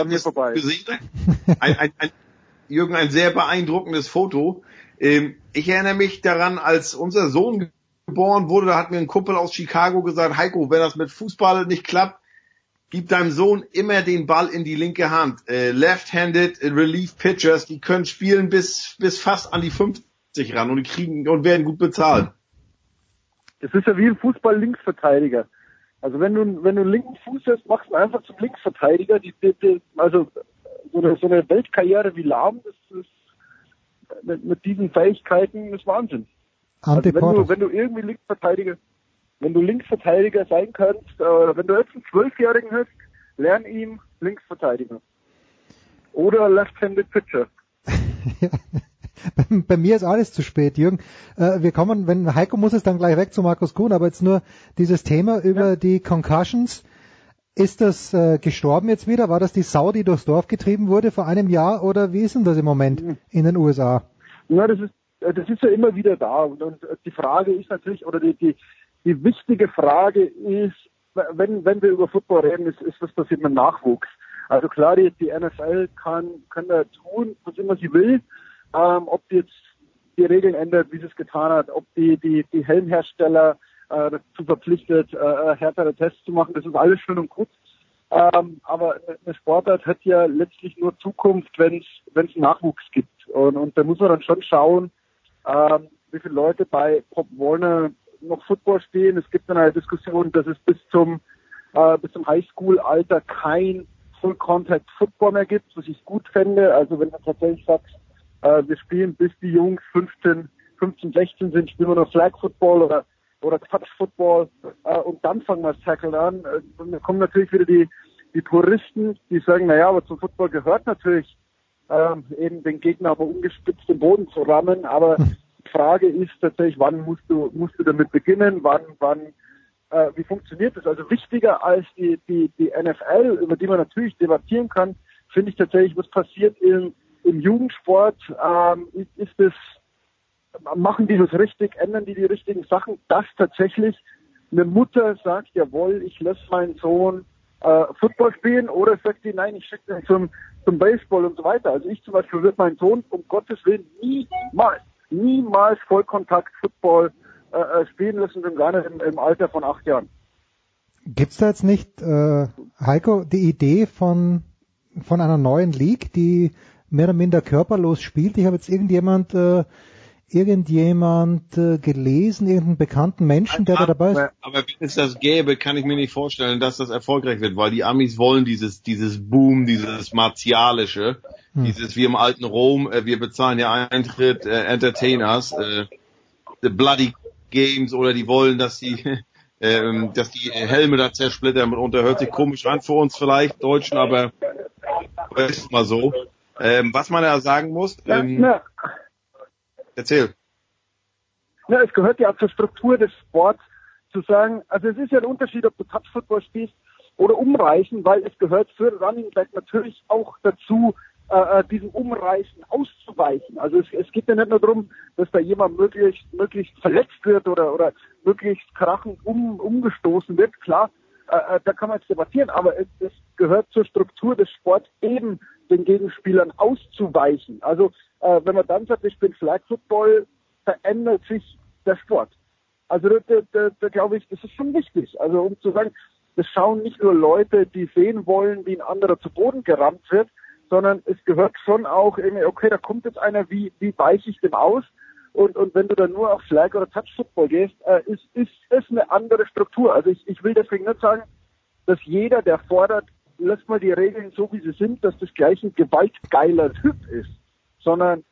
das vorbei. gesehen. Ein, ein, ein, Jürgen, ein sehr beeindruckendes Foto. Ähm, ich erinnere mich daran, als unser Sohn geboren wurde, da hat mir ein Kumpel aus Chicago gesagt, Heiko, wenn das mit Fußball nicht klappt, gib deinem Sohn immer den Ball in die linke Hand. Äh, Left-handed Relief Pitchers, die können spielen bis, bis fast an die 50 ran und die kriegen und werden gut bezahlt. Das ist ja wie ein Fußball-Linksverteidiger. Also wenn du, wenn du einen linken Fuß hast, machst du einfach zum Linksverteidiger. Die, die, die, also so eine, so eine Weltkarriere wie Lahm, das ist mit, mit diesen Fähigkeiten ist Wahnsinn. Also wenn du, wenn du irgendwie Linksverteidiger, wenn du Linksverteidiger sein kannst, äh, wenn du jetzt einen Zwölfjährigen hast, lern ihm Linksverteidiger. Oder Left-Handed Pitcher. Bei mir ist alles zu spät, Jürgen. Äh, wir kommen, wenn Heiko muss es dann gleich weg zu Markus Kuhn, aber jetzt nur dieses Thema über ja. die Concussions. Ist das äh, gestorben jetzt wieder? War das die Sau, die durchs Dorf getrieben wurde vor einem Jahr oder wie ist denn das im Moment mhm. in den USA? Ja, das ist, äh, das ist ja immer wieder da. Und, und die Frage ist natürlich, oder die, die, die wichtige Frage ist, wenn, wenn wir über Football reden, ist, ist was passiert mit Nachwuchs. Also klar, die, die NFL kann, kann da tun, was immer sie will. Ähm, ob die jetzt die Regeln ändert, wie sie es getan hat, ob die, die, die Helmhersteller äh, dazu verpflichtet, äh, härtere Tests zu machen, das ist alles schön und gut. Ähm, aber eine Sportart hat ja letztlich nur Zukunft, wenn es Nachwuchs gibt. Und, und da muss man dann schon schauen, ähm, wie viele Leute bei Pop Warner noch Football spielen. Es gibt dann eine Diskussion, dass es bis zum äh, bis zum Highschool-Alter kein Full-Contact-Football mehr gibt, was ich gut fände. Also wenn du tatsächlich sagst, äh, wir spielen bis die Jungs 15, 15, 16 sind, spielen wir noch Flag-Football oder oder Touch-Football äh, und dann fangen wir das Tackle an. Äh, dann kommen natürlich wieder die, die Puristen, die sagen, naja, aber zum Football gehört natürlich ähm, eben den Gegner aber ungespitzt im Boden zu rammen, aber die Frage ist tatsächlich, wann musst du, musst du damit beginnen, wann, wann, äh, wie funktioniert das? Also wichtiger als die, die, die NFL, über die man natürlich debattieren kann, finde ich tatsächlich, was passiert im, im Jugendsport, ähm, ist, ist es, machen die das richtig, ändern die die richtigen Sachen, dass tatsächlich eine Mutter sagt, jawohl, ich lasse meinen Sohn äh, Football spielen oder sagt die, nein, ich schicke ihn zum, zum Baseball und so weiter. Also ich zum Beispiel würde meinen Sohn um Gottes Willen niemals, niemals Vollkontakt Football äh, äh spielen lassen, schon gar nicht im, im Alter von acht Jahren. Gibt's da jetzt nicht, äh, Heiko, die Idee von, von einer neuen League, die mehr oder minder körperlos spielt? Ich habe jetzt irgendjemand äh, irgendjemand äh, gelesen, irgendeinen bekannten Menschen, der da dabei ist? Aber wenn es das gäbe, kann ich mir nicht vorstellen, dass das erfolgreich wird, weil die Amis wollen dieses, dieses Boom, dieses martialische, hm. dieses wie im alten Rom, äh, wir bezahlen ja Eintritt, äh, Entertainers, äh, the Bloody Games oder die wollen, dass die ähm, dass die Helme da zersplittern und da hört sich komisch an für uns vielleicht Deutschen, aber ist mal so. Ähm, was man ja sagen muss, ähm, ja, Erzähl. Ja, es gehört ja auch zur Struktur des Sports zu sagen, also es ist ja ein Unterschied, ob du Touch-Football spielst oder umreißen, weil es gehört für Running Back natürlich auch dazu, äh, äh, diesem Umreißen auszuweichen. Also es, es geht ja nicht nur darum, dass da jemand möglichst, möglichst verletzt wird oder, oder möglichst krachend um, umgestoßen wird. Klar, äh, äh da kann man jetzt debattieren, aber es, es gehört zur Struktur des Sports eben den Gegenspielern auszuweichen. Also äh, wenn man dann sagt, ich bin Flag Football, verändert sich der Sport. Also da, da, da glaube ich, das ist schon wichtig. Also um zu sagen, das schauen nicht nur Leute, die sehen wollen, wie ein anderer zu Boden gerammt wird, sondern es gehört schon auch irgendwie, okay, da kommt jetzt einer, wie, wie weiche ich dem aus? Und, und wenn du dann nur auf Flag oder Touch Football gehst, äh, ist, ist es eine andere Struktur. Also ich, ich will deswegen nicht sagen, dass jeder, der fordert, lass mal die Regeln so, wie sie sind, dass das gleich ein gewaltgeiler Typ ist sondern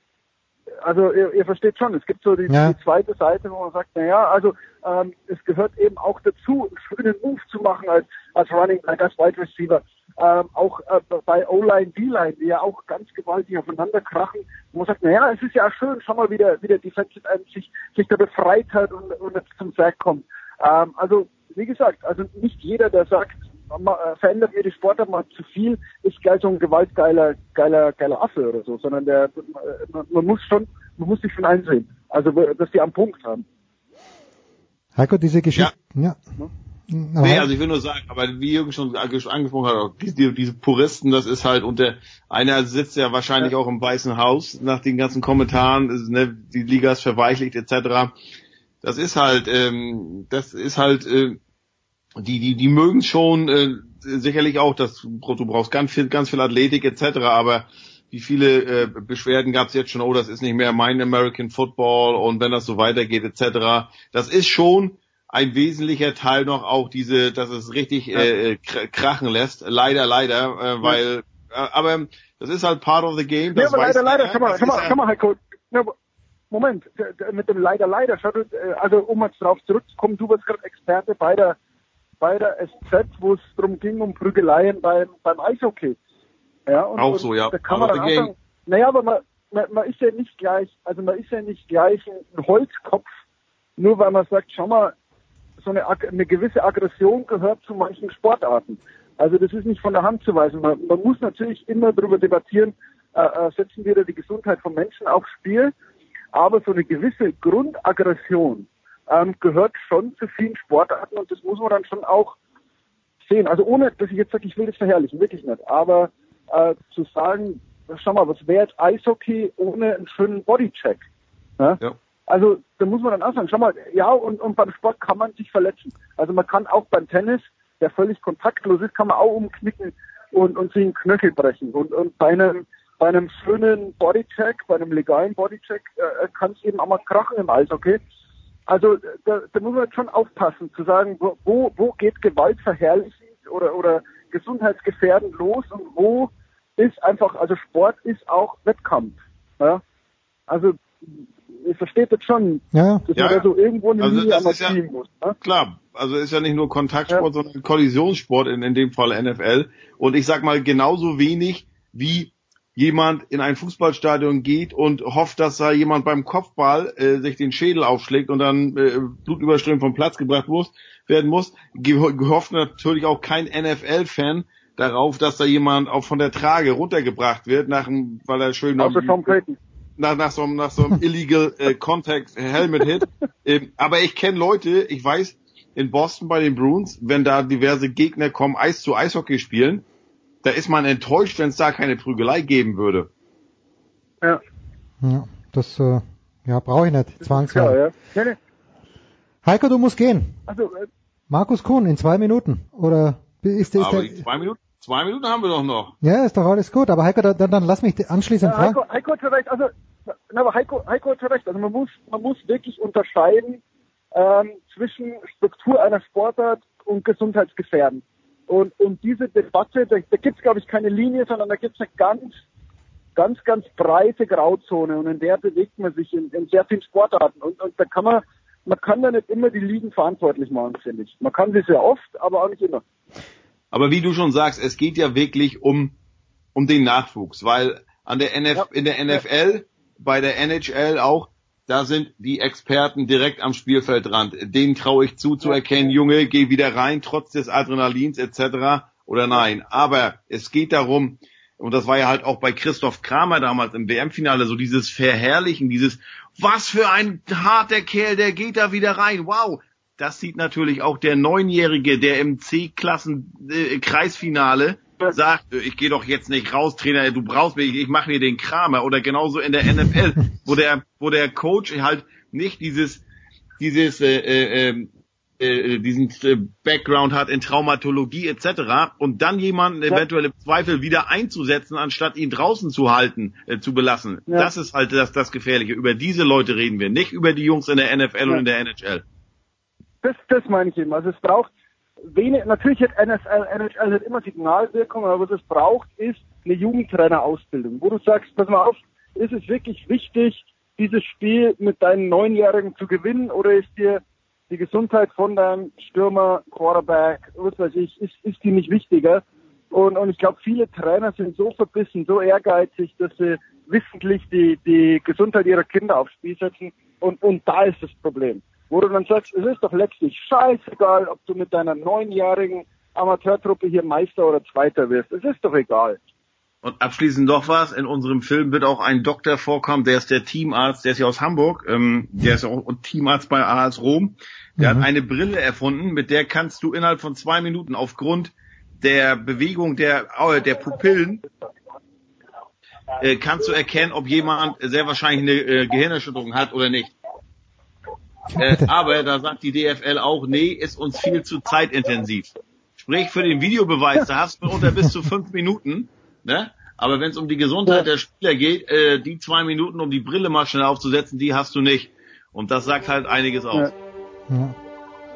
also ihr, ihr versteht schon, es gibt so die, ja. die zweite Seite, wo man sagt, na ja, also ähm, es gehört eben auch dazu, einen schönen Move zu machen als, als Running Back, als Wide Receiver. Ähm, auch äh, bei O-Line, D-Line, die ja auch ganz gewaltig aufeinander krachen, wo man sagt, na ja, es ist ja schön, schau mal, wie der, wie der Defensive End sich, sich da befreit hat und, und jetzt zum Sack kommt. Ähm, also, wie gesagt, also nicht jeder, der sagt, äh, verändert mir die Sportart mal zu viel, ist gleich so ein gewaltgeiler, geiler, geiler Affe oder so, sondern der, man, man muss schon, man muss sich schon einsehen. Also, dass die am Punkt haben. Heiko, diese Geschichte, ja. ja. Nee, also ich will nur sagen, aber wie Jürgen schon angesprochen hat, diese, diese Puristen, das ist halt unter, einer sitzt ja wahrscheinlich ja. auch im Weißen Haus nach den ganzen Kommentaren, ne, die Liga ist verweichlicht etc. Das ist halt, ähm, das ist halt äh, die, die, die mögen schon äh, sicherlich auch, dass du brauchst ganz viel, ganz viel Athletik etc., aber wie viele äh, Beschwerden gab es jetzt schon, oh, das ist nicht mehr mein American Football und wenn das so weitergeht etc. Das ist schon ein wesentlicher Teil noch auch diese, dass es richtig äh, äh krachen lässt. Leider, leider, äh, weil, äh, aber das ist halt part of the game. Das ja, aber leider, leider, schau mal, schau mal, schau mal, Heiko. Ja, Moment, mit dem leider, leider, schau, äh, also um jetzt drauf zurückzukommen, du warst gerade Experte bei der bei der SZ, wo es darum ging, um Prügeleien beim, beim Eishockey. Ja, und, auch so, ja. Da kann man dann auch sagen, naja, aber man, man, man ist ja nicht gleich, also man ist ja nicht gleich ein Holzkopf, nur weil man sagt, schau mal, so eine, eine gewisse Aggression gehört zu manchen Sportarten. Also das ist nicht von der Hand zu weisen. Man, man muss natürlich immer darüber debattieren, äh, äh, setzen wir da die Gesundheit von Menschen aufs Spiel, aber so eine gewisse Grundaggression, ähm, gehört schon zu vielen Sportarten und das muss man dann schon auch sehen, also ohne, dass ich jetzt sage, ich will das verherrlichen, wirklich nicht, aber äh, zu sagen, schau mal, was wäre jetzt Eishockey ohne einen schönen Bodycheck? Ja? Ja. Also da muss man dann auch sagen, schau mal, ja, und, und beim Sport kann man sich verletzen. Also man kann auch beim Tennis, der völlig kontaktlos ist, kann man auch umknicken und, und sich einen Knöchel brechen. Und, und bei einem bei einem schönen Bodycheck, bei einem legalen Bodycheck, äh, kann es eben auch mal krachen im Eishockey. Also da, da muss man schon aufpassen, zu sagen, wo, wo, geht Gewalt verherrlichend oder, oder gesundheitsgefährdend los und wo ist einfach, also Sport ist auch Wettkampf. Ja? Also ihr versteht das schon, Ja. dass Ja, man da so irgendwo eine Also Linie das ja- ziehen muss. Ne? Klar, also ist ja nicht nur Kontaktsport, sondern Kollisionssport in, in dem Fall NFL. Und ich sag mal genauso wenig wie jemand in ein Fußballstadion geht und hofft, dass da jemand beim Kopfball äh, sich den Schädel aufschlägt und dann äh, blutüberströmt vom Platz gebracht muss, werden muss, ge- gehofft natürlich auch kein NFL-Fan darauf, dass da jemand auch von der Trage runtergebracht wird, nach dem, weil er schön nach, nach so einem, nach so einem illegal äh, Contact Helmet Hit. ähm, aber ich kenne Leute, ich weiß, in Boston bei den Bruins, wenn da diverse Gegner kommen, Eis zu Eishockey spielen, da ist man enttäuscht, wenn es da keine Prügelei geben würde. Ja. Ja, das äh, ja, brauche ich nicht, zwangsweise. Ja, ja. Nee, nee. Heiko, du musst gehen. Also, äh, Markus Kuhn in zwei Minuten. Oder ist, ist aber der, zwei Minuten, zwei Minuten haben wir doch noch. ja, ist doch alles gut. Aber Heiko, dann, dann lass mich anschließend Ja, fragen. Heiko, Heiko hat schon recht. Also, na, aber Heiko, Heiko hat schon recht. Also man muss, man muss wirklich unterscheiden ähm, zwischen Struktur einer Sportart und Gesundheitsgefährden. Und, und diese Debatte, da, da gibt es, glaube ich, keine Linie, sondern da gibt es eine ganz, ganz, ganz breite Grauzone und in der bewegt man sich in, in sehr vielen Sportarten. Und, und da kann man, man kann da nicht immer die Ligen verantwortlich machen, finde ich. Man kann sie sehr oft, aber auch nicht immer. Aber wie du schon sagst, es geht ja wirklich um, um den Nachwuchs, weil an der NF, in der NFL, bei der NHL auch, da sind die Experten direkt am Spielfeldrand. Denen traue ich zu, zu erkennen, Junge, geh wieder rein, trotz des Adrenalins etc. oder nein. Aber es geht darum, und das war ja halt auch bei Christoph Kramer damals im WM-Finale, so dieses Verherrlichen, dieses, was für ein harter Kerl, der geht da wieder rein, wow. Das sieht natürlich auch der Neunjährige, der im C-Klassen-Kreisfinale sagt, ich gehe doch jetzt nicht raus, Trainer, du brauchst mich, ich mache mir den Kramer. Oder genauso in der NFL, wo der, wo der Coach halt nicht dieses, dieses, äh, äh, ähm, äh, diesen äh, Background hat in Traumatologie etc. und dann jemanden eventuell im Zweifel wieder einzusetzen, anstatt ihn draußen zu halten, äh, zu belassen. Ja. Das ist halt das, das Gefährliche. Über diese Leute reden wir, nicht über die Jungs in der NFL und in der NHL. Das, das meine ich eben. Also es braucht wenig, natürlich hat NFL, NHL hat immer Signalwirkung, aber was es braucht, ist eine Jugendtrainerausbildung, wo du sagst, pass mal auf, ist es wirklich wichtig, dieses Spiel mit deinen Neunjährigen zu gewinnen oder ist dir die Gesundheit von deinem Stürmer, Quarterback, was weiß ich, ist, ist die nicht wichtiger? Und, und ich glaube, viele Trainer sind so verbissen, so ehrgeizig, dass sie wissentlich die, die Gesundheit ihrer Kinder aufs Spiel setzen. Und, und da ist das Problem. Wo du dann sagst, es ist doch letztlich scheißegal, ob du mit deiner neunjährigen Amateurtruppe hier Meister oder Zweiter wirst. Es ist doch egal. Und abschließend noch was, in unserem Film wird auch ein Doktor vorkommen, der ist der Teamarzt, der ist ja aus Hamburg, ähm, der ist auch Teamarzt bei AS Rom. Der Mhm. hat eine Brille erfunden, mit der kannst du innerhalb von zwei Minuten aufgrund der Bewegung der, äh, der Pupillen äh, kannst du erkennen, ob jemand sehr wahrscheinlich eine äh, Gehirnerschütterung hat oder nicht. Äh, aber da sagt die DFL auch, nee, ist uns viel zu zeitintensiv. Sprich, für den Videobeweis, da hast du unter bis zu fünf Minuten, ne? Aber wenn es um die Gesundheit der Spieler geht, äh, die zwei Minuten, um die Brille mal schnell aufzusetzen, die hast du nicht. Und das sagt halt einiges aus. Ja.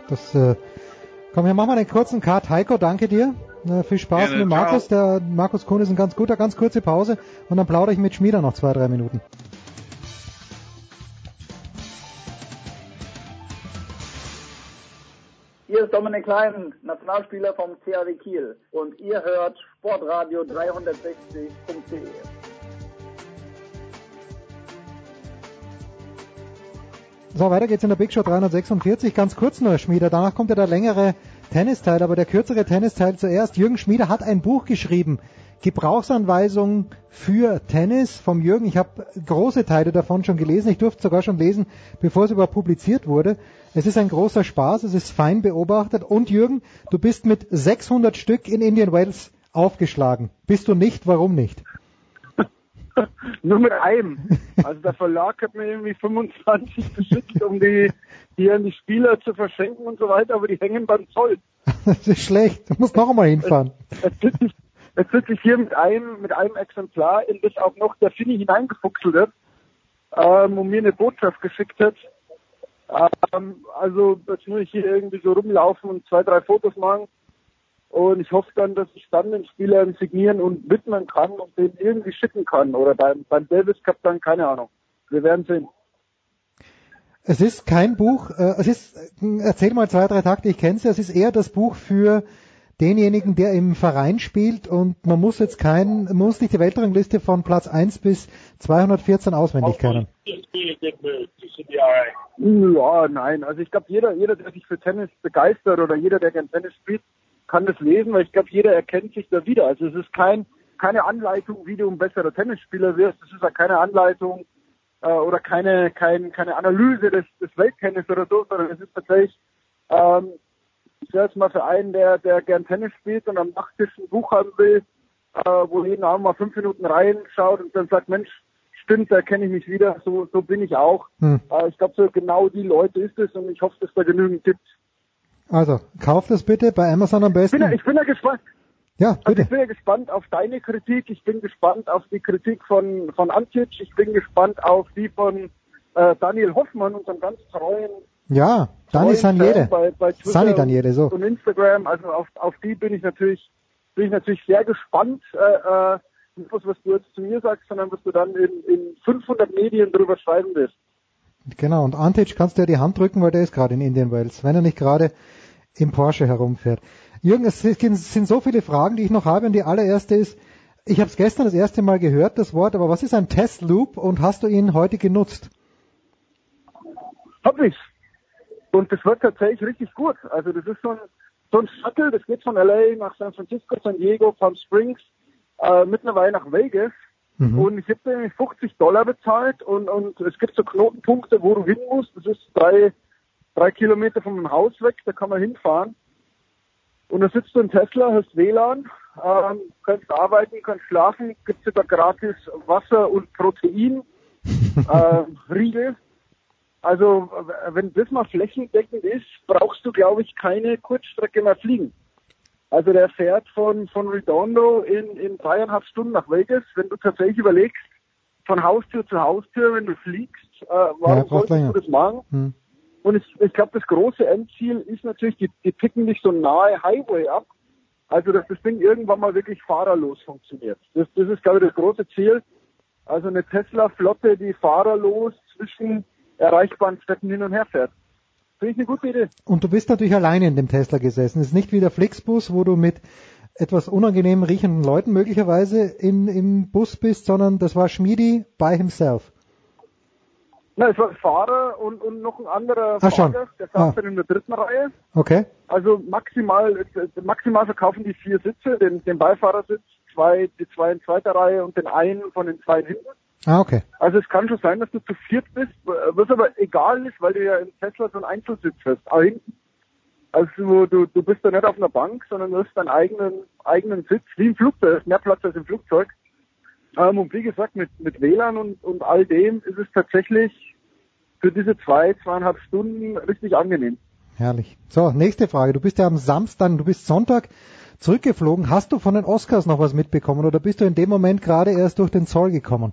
Das, äh, komm, wir machen mal einen kurzen Cut. Heiko, danke dir. Äh, viel Spaß Gerne, mit Markus. Der Markus Kuhn ist ein ganz guter, ganz kurze Pause und dann plaudere ich mit Schmieder noch zwei, drei Minuten. Hier ist Dominik Klein, Nationalspieler vom CAW Kiel und ihr hört Sportradio 360.de. So, weiter geht's in der Big Show 346. Ganz kurz nur, Schmieder. Danach kommt ja der längere Tennisteil, aber der kürzere Tennisteil zuerst. Jürgen Schmieder hat ein Buch geschrieben. Gebrauchsanweisung für Tennis vom Jürgen. Ich habe große Teile davon schon gelesen. Ich durfte sogar schon lesen, bevor es überhaupt publiziert wurde. Es ist ein großer Spaß, es ist fein beobachtet. Und Jürgen, du bist mit 600 Stück in Indian Wells aufgeschlagen. Bist du nicht? Warum nicht? Nur mit einem. Also der Verlag hat mir irgendwie 25 geschickt, um die hier an die Spieler zu verschenken und so weiter, aber die hängen beim Zoll. Das ist schlecht. Du musst noch einmal hinfahren. Jetzt sitze ich, jetzt sitze ich hier mit einem, mit einem Exemplar, in das auch noch der Finny hineingefuchselt hat, ähm, und mir eine Botschaft geschickt hat. Ähm, also jetzt muss ich hier irgendwie so rumlaufen und zwei, drei Fotos machen. Und ich hoffe dann, dass ich dann den Spielern signieren und widmen kann und den irgendwie schicken kann. Oder beim, beim Davis Cup dann, keine Ahnung. Wir werden sehen. Es ist kein Buch, äh, es ist, äh, erzähl mal zwei, drei Takte, ich kenne es, es ist eher das Buch für denjenigen, der im Verein spielt und man muss jetzt kein, man muss nicht die Weltrangliste von Platz 1 bis 214 auswendig kennen. Ja, nein. Also ich glaube, jeder, jeder, der sich für Tennis begeistert oder jeder, der gern Tennis spielt, kann das lesen, weil ich glaube, jeder erkennt sich da wieder. Also es ist kein, keine Anleitung, wie du ein besserer Tennisspieler wirst. Es ist auch keine Anleitung äh, oder keine, kein, keine Analyse des, des Welttennis oder so, sondern es ist tatsächlich, ähm, ich sage jetzt mal für einen, der, der gern Tennis spielt und am Nachttisch ein Buch haben will, äh, wo jeden Abend mal fünf Minuten reinschaut und dann sagt, Mensch, stimmt, da kenne ich mich wieder, so, so bin ich auch. Hm. Äh, ich glaube, so genau die Leute ist es und ich hoffe, dass da genügend gibt. Also, kauf das bitte bei Amazon am besten. Ich bin ja, ich bin ja gespannt. Ja, Also bitte. ich bin ja gespannt auf deine Kritik, ich bin gespannt auf die Kritik von, von Antic, ich bin gespannt auf die von äh, Daniel Hoffmann, unserem ganz treuen Ja, Dani Saniere. Bei, bei Sani Daniele, so. und Instagram. Also auf, auf die bin ich natürlich bin ich natürlich sehr gespannt. Äh, äh, nicht bloß, was du jetzt zu mir sagst, sondern was du dann in, in 500 Medien drüber schreiben wirst. Genau, und Antic kannst du ja die Hand drücken, weil der ist gerade in Indian Wells, wenn er nicht gerade im Porsche herumfährt. Jürgen, es sind so viele Fragen, die ich noch habe und die allererste ist, ich habe es gestern das erste Mal gehört, das Wort, aber was ist ein Test Loop und hast du ihn heute genutzt? Hab ich. Und das wird tatsächlich richtig gut. Also das ist so ein, so ein Shuttle, das geht von LA nach San Francisco, San Diego, Palm Springs, äh, mittlerweile nach Vegas. Mhm. Und ich habe nämlich 50 Dollar bezahlt und, und es gibt so Knotenpunkte, wo du hin musst. Das ist drei, drei Kilometer von meinem Haus weg, da kann man hinfahren. Und da sitzt du in Tesla, hast WLAN, ähm, kannst arbeiten, kannst schlafen, gibt sogar gratis Wasser und Protein, äh, Riegel. Also wenn das mal flächendeckend ist, brauchst du, glaube ich, keine Kurzstrecke mehr fliegen. Also der fährt von, von Redondo in, in dreieinhalb Stunden nach Vegas. Wenn du tatsächlich überlegst, von Haustür zu Haustür, wenn du fliegst, äh, warum Ja, solltest länger. du das machen? Hm. Und ich, ich glaube, das große Endziel ist natürlich, die, die picken nicht so nahe Highway ab. Also, dass das Ding irgendwann mal wirklich fahrerlos funktioniert. Das, das ist, glaube ich, das große Ziel. Also eine Tesla-Flotte, die fahrerlos zwischen erreichbaren Städten hin und her fährt. Finde ich eine gute Idee. Und du bist natürlich alleine in dem Tesla gesessen. Es ist nicht wie der Flixbus, wo du mit etwas unangenehm riechenden Leuten möglicherweise in, im Bus bist, sondern das war Schmiedi by himself. Na, es war ein Fahrer und, und noch ein anderer Ah, schon. Fahrer, der saß Ah. dann in der dritten Reihe. Okay? Also maximal, maximal verkaufen die vier Sitze, den, den Beifahrersitz, zwei, die zwei in zweiter Reihe und den einen von den zwei hinten. Ah, okay. Also es kann schon sein, dass du zu viert bist, was aber egal ist, weil du ja im Tesla so einen Einzelsitz hast. Also du, du, bist da nicht auf einer Bank, sondern du hast deinen eigenen, eigenen Sitz, wie im Flugzeug, hast mehr Platz als im Flugzeug. Ähm, und wie gesagt, mit, mit WLAN und, und all dem ist es tatsächlich für diese zwei, zweieinhalb Stunden richtig angenehm. Herrlich. So, nächste Frage. Du bist ja am Samstag, du bist Sonntag zurückgeflogen. Hast du von den Oscars noch was mitbekommen oder bist du in dem Moment gerade erst durch den Zoll gekommen?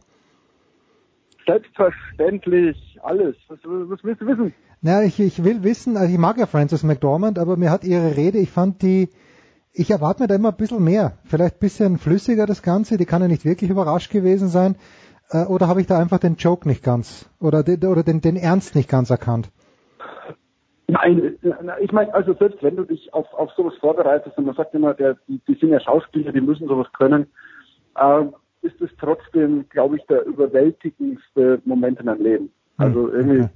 Selbstverständlich, alles. Was, was willst du wissen? Na, ich, ich will wissen, also ich mag ja Frances McDormand, aber mir hat ihre Rede, ich fand die, ich erwarte mir da immer ein bisschen mehr. Vielleicht ein bisschen flüssiger das Ganze, die kann ja nicht wirklich überrascht gewesen sein. Äh, oder habe ich da einfach den Joke nicht ganz oder, den, oder den, den Ernst nicht ganz erkannt? Nein, ich meine, also selbst wenn du dich auf, auf sowas vorbereitest und man sagt immer, der, die, die sind ja Schauspieler, die müssen sowas können, äh, ist es trotzdem, glaube ich, der überwältigendste Moment in deinem Leben. Also irgendwie,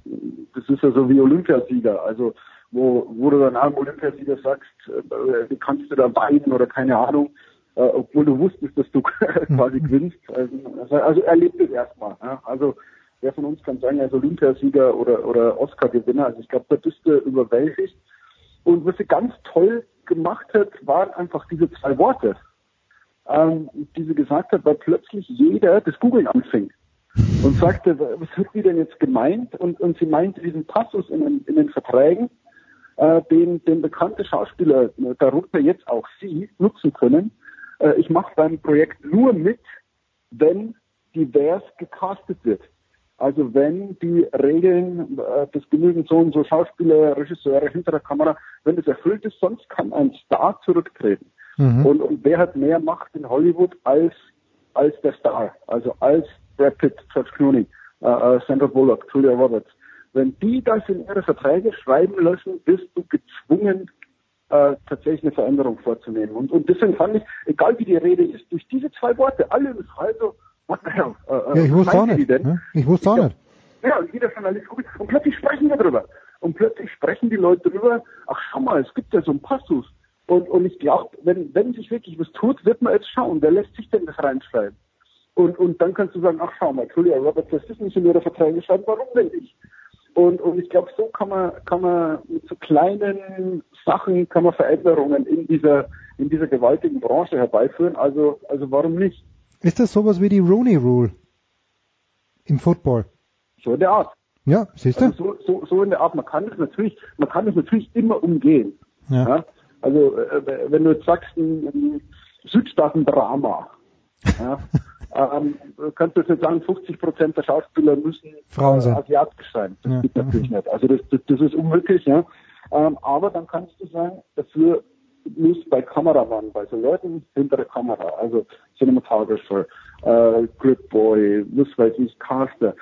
das ist ja so wie Olympiasieger. Also wo, wo du dann im Olympiasieger sagst, äh, wie kannst du da weinen oder keine Ahnung, äh, obwohl du wusstest, dass du quasi gewinnst. Also, also erlebt es erstmal. Ja? Also wer von uns kann sagen, er ist Olympiasieger oder, oder Oscar-Gewinner. Also ich glaube, da bist du überwältigt. Und was sie ganz toll gemacht hat, waren einfach diese zwei Worte, ähm, die sie gesagt hat, weil plötzlich jeder das Googeln anfing und sagte, was hat die denn jetzt gemeint? Und, und sie meinte diesen Passus in, den, in den Verträgen, äh, den, den bekannte Schauspieler, darunter jetzt auch Sie, nutzen können. Äh, ich mache beim Projekt nur mit, wenn divers gecastet wird. Also wenn die Regeln, äh, das genügend so und so Schauspieler, Regisseure hinter der Kamera, wenn das erfüllt ist, sonst kann ein Star zurücktreten. Mhm. Und, und wer hat mehr Macht in Hollywood als, als der Star? Also als Brad Pitt, George Clooney, äh, äh, Sandra Bullock, Julia Roberts. Wenn die das in ihre Verträge schreiben lassen, bist du gezwungen, äh, tatsächlich eine Veränderung vorzunehmen. Und, und deswegen fand ich, egal wie die Rede ist, durch diese zwei Worte, alle im Fall so, what the hell? Äh, äh ja, ich wusste auch nicht. Ne? Ich wusste auch nicht. Ja, jeder Journalist guckt. Und plötzlich sprechen wir drüber. Und plötzlich sprechen die Leute drüber, ach schau mal, es gibt ja so einen Passus. Und, und ich glaube, wenn, wenn sich wirklich was tut, wird man jetzt schauen, wer lässt sich denn das reinschreiben? Und, und dann kannst du sagen, ach schau mal, Julia Roberts lässt sich nicht in ihre Verträge schreiben, warum denn nicht? Und, und ich glaube, so kann man, kann man mit so kleinen Sachen kann man Veränderungen in dieser, in dieser gewaltigen Branche herbeiführen. Also, also warum nicht? Ist das sowas wie die Rooney Rule im Football? So in der Art. Ja, siehst du? Also so, so, so in der Art. Man kann es natürlich, man kann es natürlich immer umgehen. Ja. ja? Also äh, wenn du jetzt sagst, ein, ein Südstaaten-Drama, ja, ähm, kannst du jetzt sagen, 50 Prozent der Schauspieler müssen Frauen sein. Äh, asiatisch sein. Das ja. geht natürlich nicht. Also das, das, das ist unmöglich, ja. Ähm, aber dann kannst du sagen, dafür muss bei Kameramann, bei so Leuten hinter der Kamera, also Cinematographer, äh, Gripboy, was weiß ich, Caster,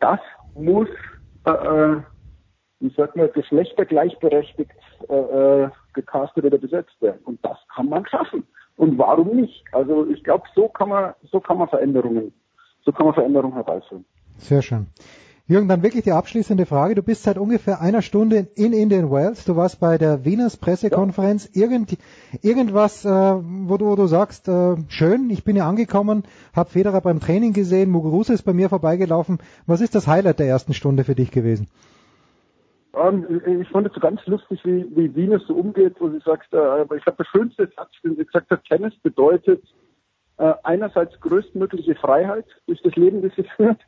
das muss, äh, äh, wie sagt man, geschlechtergleichberechtigt äh, äh, gecastet oder besetzt werden. Und das kann man schaffen. Und warum nicht? Also ich glaube, so kann man, so kann man Veränderungen, so kann man Veränderungen herbeiführen. Sehr schön. Jürgen, dann wirklich die abschließende Frage. Du bist seit ungefähr einer Stunde in Indian Wells. Du warst bei der Wieners Pressekonferenz. Ja. Irgend, irgendwas, äh, wo, du, wo du sagst, äh, schön, ich bin ja angekommen, habe Federer beim Training gesehen, Muguruza ist bei mir vorbeigelaufen. Was ist das Highlight der ersten Stunde für dich gewesen? Ähm, ich fand es so ganz lustig, wie, wie Wien es so umgeht, wo sie sagt, äh, ich glaube, der schönste Satz, den sie gesagt hat, Tennis bedeutet äh, einerseits größtmutige Freiheit durch das Leben, das sie führt,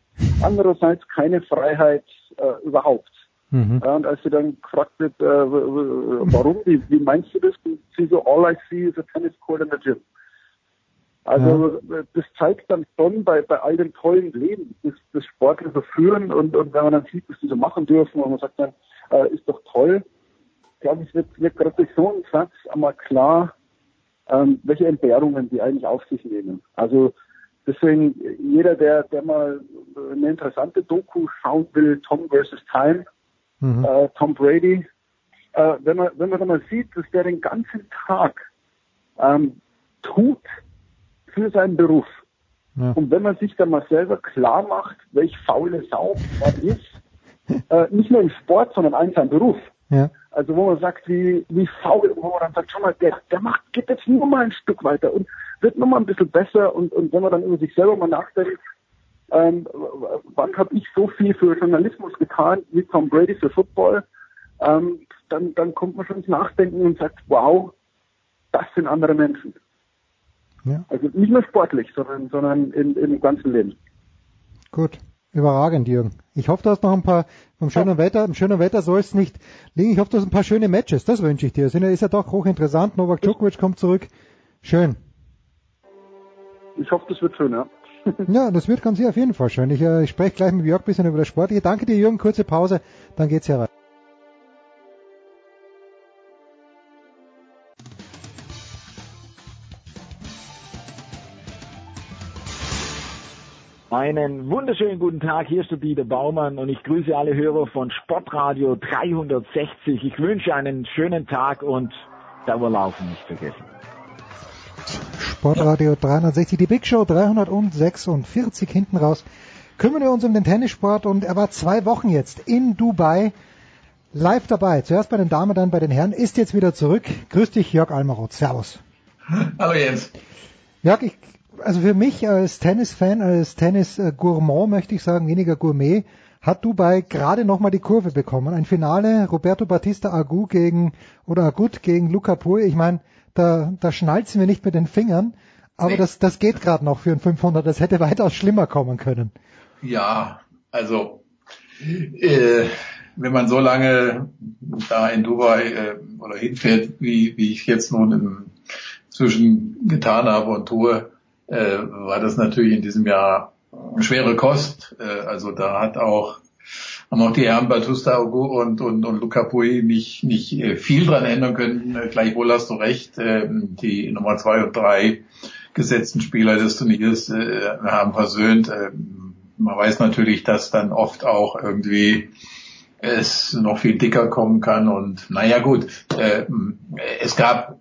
andererseits keine Freiheit äh, überhaupt. Mhm. Ja, und als sie dann gefragt wird, äh, warum, wie, wie meinst du das? Und sie so, all I see is a tennis court in the gym. Also ja. das zeigt dann schon bei, bei all dem tollen Leben, das, das Sportler so führen und, und wenn man dann sieht, was die so machen dürfen und man sagt dann, äh, ist doch toll. Ich glaube, es wird, wird gerade durch so einen Satz einmal klar, ähm, welche Entbehrungen die eigentlich auf sich nehmen. Also deswegen, jeder, der, der mal eine interessante Doku schauen will, Tom versus Time, mhm. äh, Tom Brady, äh, wenn man, wenn man dann mal sieht, dass der den ganzen Tag ähm, tut für seinen Beruf. Ja. Und wenn man sich dann mal selber klar macht, welch faule Sau man ist, äh, nicht nur im Sport, sondern in seinem Beruf. Ja. Also wo man sagt, wie, wie faul, wo man dann sagt, schau mal, der, der macht, geht jetzt nur mal ein Stück weiter und wird nur mal ein bisschen besser und, und wenn man dann über sich selber mal nachdenkt, ähm, wann habe ich so viel für Journalismus getan wie Tom Brady für Football, ähm, dann, dann kommt man schon ins Nachdenken und sagt, wow, das sind andere Menschen. Ja. Also nicht nur sportlich, sondern, sondern in, im ganzen Leben. Gut. Überragend, Jürgen. Ich hoffe, du hast noch ein paar, vom schönen Wetter, im schönen Wetter soll es nicht liegen. Ich hoffe, du hast ein paar schöne Matches. Das wünsche ich dir. Das ist ja doch hochinteressant. Novak Djokovic kommt zurück. Schön. Ich hoffe, das wird schön, ja. ja, das wird ganz sicher auf jeden Fall schön. Ich, äh, ich spreche gleich mit Jörg ein bisschen über das Sportliche. Danke dir, Jürgen. Kurze Pause, dann geht's hier weiter. Einen wunderschönen guten Tag, hier ist der Dieter Baumann und ich grüße alle Hörer von Sportradio 360. Ich wünsche einen schönen Tag und Dauerlaufen nicht vergessen. Sportradio 360, die Big Show 346 hinten raus. Kümmern wir uns um den Tennissport und er war zwei Wochen jetzt in Dubai live dabei. Zuerst bei den Damen, dann bei den Herren. Ist jetzt wieder zurück. Grüß dich, Jörg Almaroth. Servus. Hallo Jens. Jörg, ich, also für mich als Tennis-Fan, als Tennis-Gourmand möchte ich sagen, weniger Gourmet, hat Dubai gerade nochmal die Kurve bekommen. Ein Finale, Roberto Batista Agu gegen, oder Agut gegen Luca Pui. Ich meine, da, da schnalzen wir nicht mit den Fingern, aber nee. das, das geht gerade noch für ein 500. Das hätte weitaus schlimmer kommen können. Ja, also äh, wenn man so lange da in Dubai äh, oder hinfährt, wie, wie ich jetzt nun inzwischen getan habe und tue, äh, war das natürlich in diesem Jahr schwere Kost. Äh, also da hat auch haben auch die Herren Batusta und, und, und Luca Pui nicht, nicht äh, viel dran ändern können. Äh, gleichwohl hast du recht, äh, die Nummer zwei und drei gesetzten Spieler des Turniers äh, haben versöhnt. Äh, man weiß natürlich, dass dann oft auch irgendwie es noch viel dicker kommen kann und naja gut, äh, es gab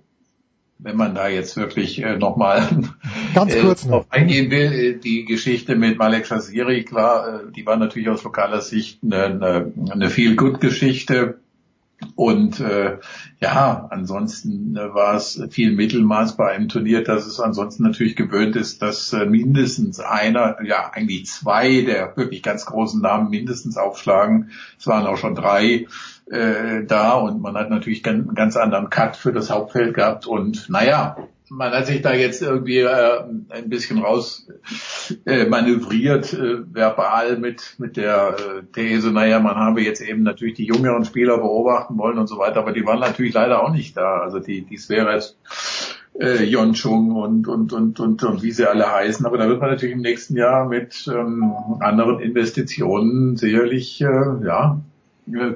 wenn man da jetzt wirklich äh, nochmal Ganz äh, kurz äh, eingehen will, äh, die Geschichte mit Malek Shaziri, klar, äh, die war natürlich aus lokaler Sicht eine, eine, eine Feel-Good-Geschichte. Und äh, ja, ansonsten äh, war es viel Mittelmaß bei einem Turnier, dass es ansonsten natürlich gewöhnt ist, dass äh, mindestens einer, ja eigentlich zwei der wirklich ganz großen Namen mindestens aufschlagen. Es waren auch schon drei äh, da und man hat natürlich einen ganz anderen Cut für das Hauptfeld gehabt und naja, man hat sich da jetzt irgendwie äh, ein bisschen raus äh, manövriert, äh, verbal mit mit der äh, These, naja, man habe jetzt eben natürlich die jüngeren Spieler beobachten wollen und so weiter, aber die waren natürlich leider auch nicht da. Also die, die Sveres, äh, Yonchung und, und, und, und, und wie sie alle heißen. Aber da wird man natürlich im nächsten Jahr mit ähm, anderen Investitionen sicherlich, äh, ja,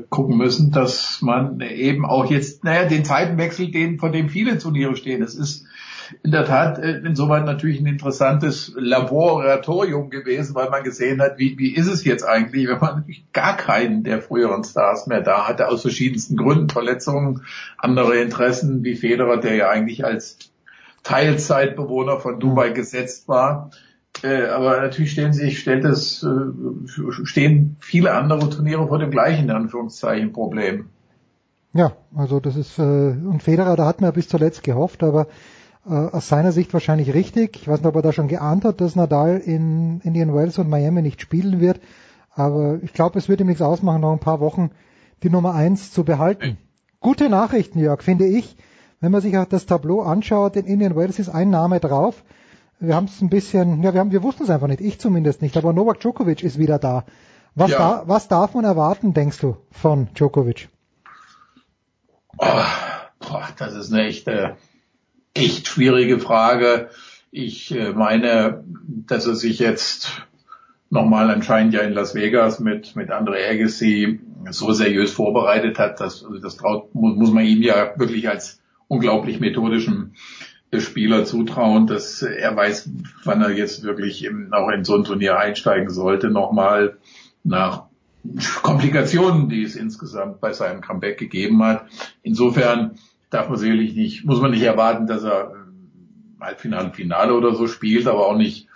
gucken müssen, dass man eben auch jetzt, naja, den Zeitenwechsel, den, von dem viele Turniere stehen. Es ist in der Tat äh, insoweit natürlich ein interessantes Laboratorium gewesen, weil man gesehen hat, wie, wie ist es jetzt eigentlich, wenn man gar keinen der früheren Stars mehr da hatte, aus verschiedensten Gründen, Verletzungen, andere Interessen, wie Federer, der ja eigentlich als Teilzeitbewohner von Dubai gesetzt war. Äh, aber natürlich stellen sich, stellt es, äh, stehen viele andere Turniere vor dem gleichen, in Anführungszeichen, Problem. Ja, also das ist, äh, und Federer, da hat man ja bis zuletzt gehofft, aber äh, aus seiner Sicht wahrscheinlich richtig. Ich weiß nicht, ob er da schon geahnt hat, dass Nadal in Indian Wells und Miami nicht spielen wird, aber ich glaube, es wird ihm nichts ausmachen, noch ein paar Wochen die Nummer eins zu behalten. Gute Nachrichten, Jörg, finde ich. Wenn man sich auch das Tableau anschaut, in Indian Wells ist ein Name drauf, wir haben es ein bisschen, ja, wir haben, wir wussten es einfach nicht, ich zumindest nicht, aber Novak Djokovic ist wieder da. Was, ja. da, was darf man erwarten, denkst du, von Djokovic? Oh, boah, das ist eine echte, echt schwierige Frage. Ich äh, meine, dass er sich jetzt nochmal anscheinend ja in Las Vegas mit, mit Andre Agassi so seriös vorbereitet hat, dass, also das traut, muss, muss man ihm ja wirklich als unglaublich methodischen Spieler zutrauen, dass er weiß, wann er jetzt wirklich auch in so ein Turnier einsteigen sollte, nochmal nach Komplikationen, die es insgesamt bei seinem Comeback gegeben hat. Insofern darf man sicherlich nicht, muss man nicht erwarten, dass er Halbfinale, Finale oder so spielt, aber auch nicht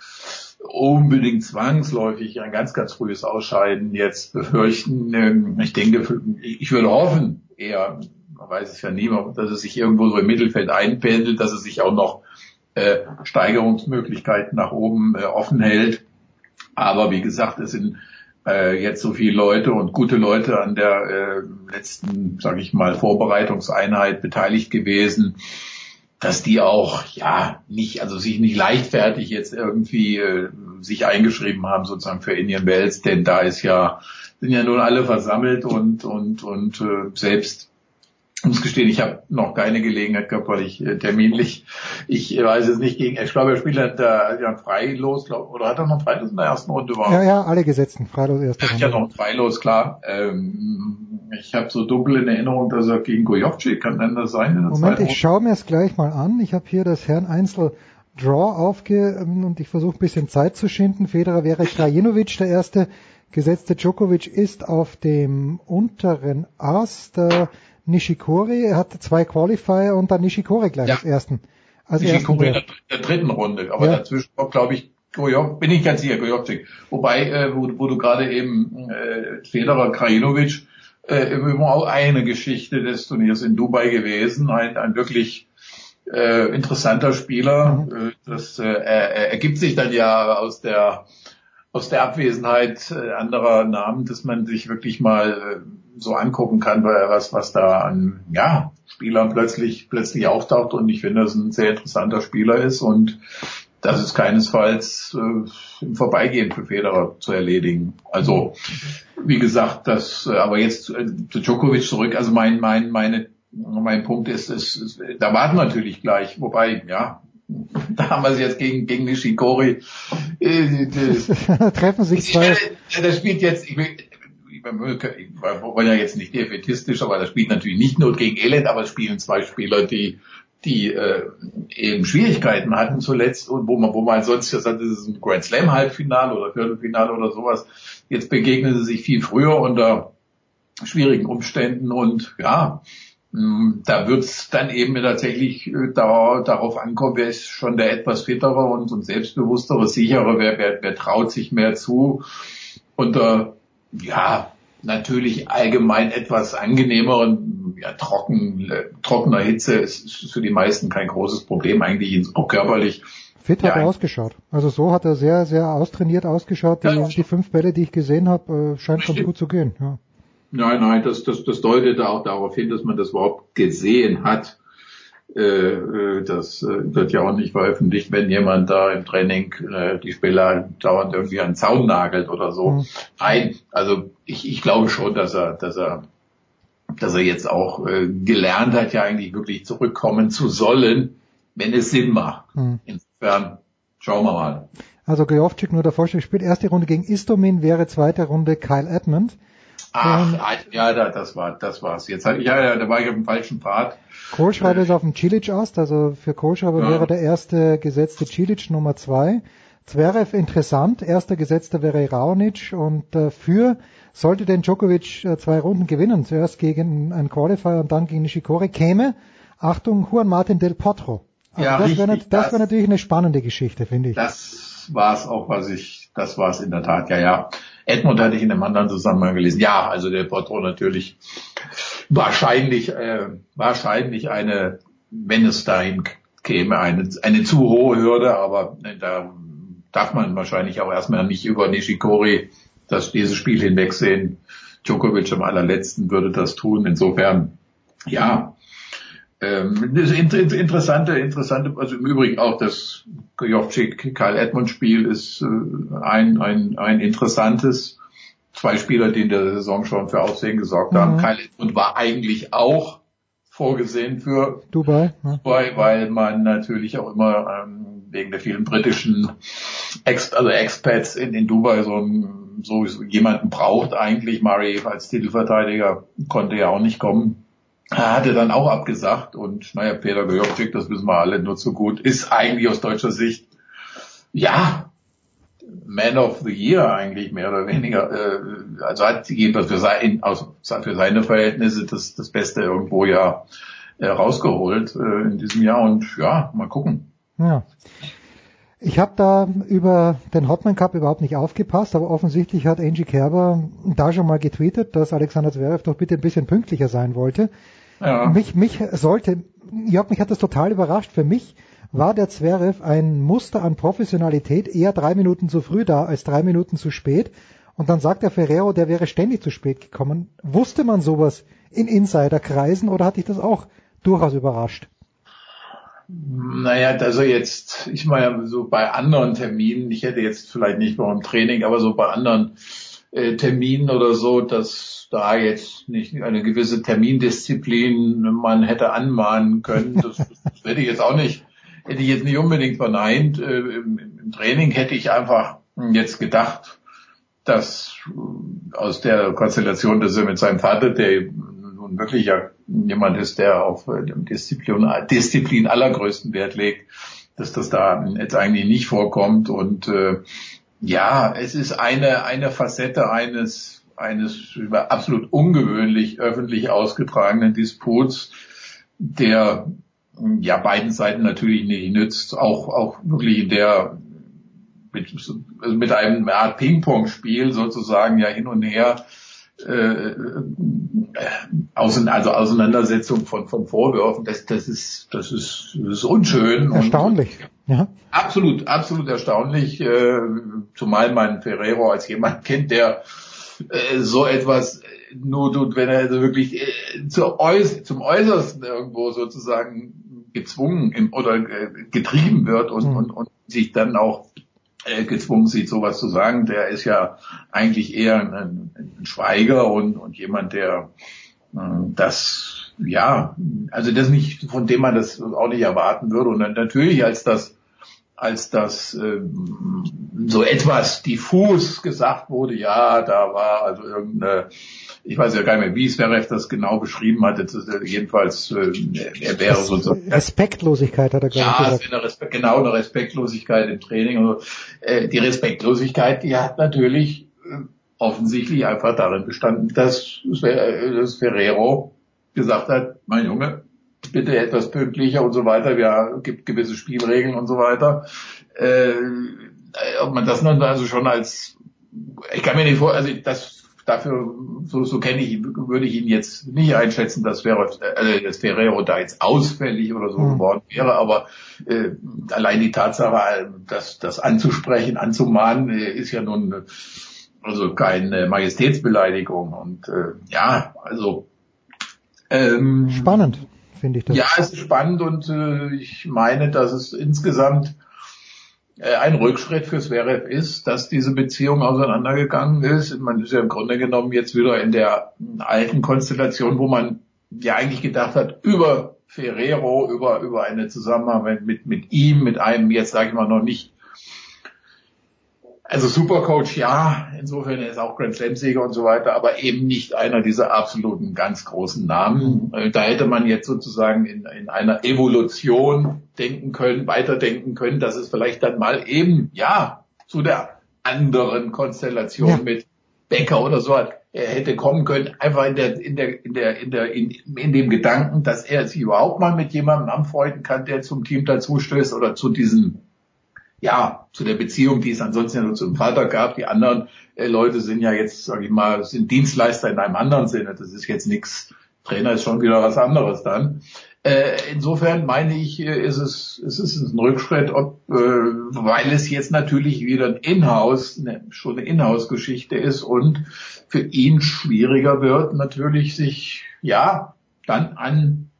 unbedingt zwangsläufig ein ganz, ganz frühes Ausscheiden jetzt befürchten. Ähm, ich denke, ich würde hoffen, eher man weiß es ja nie, dass es sich irgendwo so im Mittelfeld einpendelt, dass es sich auch noch äh, Steigerungsmöglichkeiten nach oben äh, offen hält. Aber wie gesagt, es sind äh, jetzt so viele Leute und gute Leute an der äh, letzten, sage ich mal, Vorbereitungseinheit beteiligt gewesen, dass die auch ja nicht, also sich nicht leichtfertig jetzt irgendwie äh, sich eingeschrieben haben sozusagen für Indian Wells, denn da ist ja sind ja nun alle versammelt und und und äh, selbst ich muss gestehen, ich habe noch keine Gelegenheit gehabt, weil ich äh, terminlich, ich weiß es nicht gegen, ich glaube, er spielt hat äh, ja Freilos, glaub, oder hat er noch Freilos in der ersten Runde überhaupt? Ja, ja, alle gesetzten Freilos erste Runde. Ja, noch Freilos, klar. Ähm, ich habe so dunkel in Erinnerung, dass er gegen Gojovci kann denn das sein? Moment, ich schaue mir es gleich mal an. Ich habe hier das Herrn Einzel Draw aufge ähm, und ich versuche ein bisschen Zeit zu schinden. Federer wäre Krajinovic der erste. Gesetzte Djokovic ist auf dem unteren Ast. Der Nishikori, er hatte zwei Qualifier und dann Nishikori gleich ja. als ersten. Als Nishikori ersten, in der, dritten Runde, aber ja. dazwischen war, glaube ich, Gojov, bin ich ganz sicher, Gojovcik. Wobei, äh, wo, wo du gerade eben äh, Federer, Krajinovic, äh, übrigens auch eine Geschichte des Turniers in Dubai gewesen. Ein, ein wirklich äh, interessanter Spieler. Mhm. Das äh, er, ergibt sich dann ja aus der aus der Abwesenheit äh, anderer Namen, dass man sich wirklich mal äh, so angucken kann, was was da an ja Spielern plötzlich plötzlich auftaucht und ich finde, dass ein sehr interessanter Spieler ist und das ist keinesfalls äh, im Vorbeigehen für Federer zu erledigen. Also wie gesagt, das äh, aber jetzt äh, zu Djokovic zurück. Also mein mein meine mein Punkt ist, ist, ist da warten natürlich gleich, wobei ja da haben wir es jetzt gegen, gegen Nishikori. Äh, Treffen sich zwei. Das spielt jetzt, ich will, wir wollen ja jetzt nicht defetistisch, aber das spielt natürlich nicht nur gegen Elend, aber es spielen zwei Spieler, die die äh, eben Schwierigkeiten hatten zuletzt und wo man, wo man sonst gesagt das ist ein Grand Slam Halbfinale oder Viertelfinale oder sowas. Jetzt begegnen sie sich viel früher unter schwierigen Umständen und ja, da wird es dann eben tatsächlich äh, da, darauf ankommen, wer ist schon der etwas fittere und, und selbstbewusstere, sichere, wer, wer, wer traut sich mehr zu. Unter, ja, natürlich allgemein etwas angenehmeren, ja, trocken, äh, trockener Hitze ist, ist für die meisten kein großes Problem, eigentlich auch körperlich. Fit hat ja, er ausgeschaut. Also so hat er sehr, sehr austrainiert ausgeschaut. Die, ja, die fünf Bälle, die ich gesehen habe, äh, scheint ganz gut zu gehen. Ja. Nein, nein, das, das, das deutet auch darauf hin, dass man das überhaupt gesehen hat. Äh, äh, das äh, wird ja auch nicht veröffentlicht, wenn jemand da im Training die Spieler dauernd irgendwie an den Zaun nagelt oder so. Mhm. Nein, also ich, ich glaube schon, dass er, dass er, dass er jetzt auch gelernt hat, ja eigentlich wirklich zurückkommen zu sollen, wenn es Sinn macht. Mhm. Insofern schauen wir mal. Also Geovcik nur der Vorschlag spielt erste Runde gegen Istomin, wäre zweite Runde Kyle Edmund. Ach, ja, das war, das war's. Jetzt, ja, ja, da war ich auf dem falschen Pfad. Kohlschreiber äh, ist auf dem Cilic Ast, also für Kohlschreiber ja. wäre der erste gesetzte Cilic Nummer zwei. Zverev interessant, erster gesetzter wäre Raonic und äh, für sollte denn Djokovic äh, zwei Runden gewinnen, zuerst gegen einen Qualifier und dann gegen Nishikori, käme, Achtung, Juan Martin del Potro. Also ja, das wäre das wär natürlich eine spannende Geschichte, finde ich. Das war es auch, was ich, das war es in der Tat, ja, ja. Edmund hatte ich in einem anderen Zusammenhang gelesen. Ja, also der Portro natürlich wahrscheinlich, äh, wahrscheinlich eine, wenn es dahin käme, eine, eine zu hohe Hürde, aber äh, da darf man wahrscheinlich auch erstmal nicht über Nishikori das, dieses Spiel hinwegsehen. Djokovic am allerletzten würde das tun. Insofern, ja, ähm, das interessante, interessante, also im Übrigen auch das Jovcik Karl Edmund Spiel ist äh, ein, ein, ein interessantes. Zwei Spieler, die in der Saison schon für Aufsehen gesorgt haben. Mhm. Kyle Edmund war eigentlich auch vorgesehen für Dubai, ja. Dubai weil man natürlich auch immer ähm, wegen der vielen britischen Ex also Expats in, in Dubai so, ein, so jemanden braucht eigentlich. Murray als Titelverteidiger konnte ja auch nicht kommen. Er hatte dann auch abgesagt und naja, Peter Gojovcik, das wissen wir alle nur zu gut, ist eigentlich aus deutscher Sicht, ja, Man of the Year eigentlich mehr oder weniger. Äh, also hat jedenfalls für, sein, also für seine Verhältnisse das, das Beste irgendwo ja äh, rausgeholt äh, in diesem Jahr und ja, mal gucken. Ja. Ich habe da über den Hotman Cup überhaupt nicht aufgepasst, aber offensichtlich hat Angie Kerber da schon mal getweetet, dass Alexander Zverev doch bitte ein bisschen pünktlicher sein wollte. Ja. Mich, mich sollte, Jörg, mich hat das total überrascht. Für mich war der Zverev ein Muster an Professionalität, eher drei Minuten zu früh da als drei Minuten zu spät. Und dann sagt der Ferrero, der wäre ständig zu spät gekommen. Wusste man sowas in Insiderkreisen oder hat dich das auch durchaus überrascht? Naja, also jetzt, ich meine, so bei anderen Terminen, ich hätte jetzt vielleicht nicht beim Training, aber so bei anderen äh, Terminen oder so, dass da jetzt nicht eine gewisse Termindisziplin man hätte anmahnen können. Das, das hätte ich jetzt auch nicht, hätte ich jetzt nicht unbedingt verneint. Äh, im, Im Training hätte ich einfach jetzt gedacht, dass äh, aus der Konstellation, dass er mit seinem Vater, der nun wirklich ja jemand ist, der auf äh, Disziplin, Disziplin allergrößten Wert legt, dass das da jetzt eigentlich nicht vorkommt und äh, ja, es ist eine, eine Facette eines, eines absolut ungewöhnlich öffentlich ausgetragenen Disputs, der ja beiden Seiten natürlich nicht nützt, auch, auch wirklich in der, mit, also mit einem Art Ping-Pong-Spiel sozusagen ja hin und her äh, also Auseinandersetzung von, von Vorwürfen, das, das ist, das ist, das ist unschön. Erstaunlich. Und ja. Absolut, absolut erstaunlich, äh, zumal man Ferrero als jemand kennt, der äh, so etwas nur tut, wenn er also wirklich äh, Äuß zum Äußersten irgendwo sozusagen gezwungen im, oder äh, getrieben wird und, mhm. und, und sich dann auch äh, gezwungen sieht, sowas zu sagen. Der ist ja eigentlich eher ein, ein Schweiger und, und jemand, der äh, das, ja, also das nicht, von dem man das auch nicht erwarten würde. Und dann natürlich als das als das ähm, so etwas diffus gesagt wurde, ja, da war also irgendeine, ich weiß ja gar nicht mehr, wie Zverev das genau beschrieben hat, jetzt ist er jedenfalls, äh, er wäre sozusagen... Respektlosigkeit hat er gerade ja, gesagt. Ja, eine genau, eine Respektlosigkeit im Training. Also, äh, die Respektlosigkeit, die hat natürlich äh, offensichtlich einfach darin bestanden, dass, dass Ferrero gesagt hat, mein Junge, bitte etwas pünktlicher und so weiter. Ja, gibt gewisse Spielregeln und so weiter. Äh, ob man das nun also schon als, ich kann mir nicht vor, also das dafür, so, so kenne ich, würde ich ihn jetzt nicht einschätzen, dass Ferrero, äh, dass Ferrero da jetzt ausfällig oder so mhm. geworden wäre, aber äh, allein die Tatsache, das, das anzusprechen, anzumahnen, äh, ist ja nun also keine Majestätsbeleidigung und äh, ja, also ähm, spannend finde ich das. Ja, es ist spannend und äh, ich meine, dass es insgesamt äh, ein Rückschritt fürs Zverev ist, dass diese Beziehung auseinandergegangen ist. Man ist ja im Grunde genommen jetzt wieder in der alten Konstellation, wo man ja eigentlich gedacht hat, über Ferrero, über, über eine Zusammenarbeit mit, mit ihm, mit einem jetzt sage ich mal noch nicht also Supercoach, ja, insofern er ist auch Grand Slam-Sieger und so weiter, aber eben nicht einer dieser absoluten ganz großen Namen. Mhm. Da hätte man jetzt sozusagen in, in einer Evolution denken können, weiterdenken können, dass es vielleicht dann mal eben, ja, zu der anderen Konstellation ja. mit Becker oder so hätte kommen können, einfach in der, in der, in der, in der, in, in dem Gedanken, dass er sich überhaupt mal mit jemandem anfreunden kann, der zum Team dazustößt oder zu diesem ja, zu der Beziehung, die es ansonsten ja nur zum Vater gab. Die anderen äh, Leute sind ja jetzt, sage ich mal, sind Dienstleister in einem anderen Sinne. Das ist jetzt nichts, Trainer ist schon wieder was anderes dann. Äh, insofern meine ich, äh, ist es, ist es ein Rückschritt, ob, äh, weil es jetzt natürlich wieder ein Inhouse, ne, schon eine Inhouse-Geschichte ist und für ihn schwieriger wird, natürlich sich, ja, dann an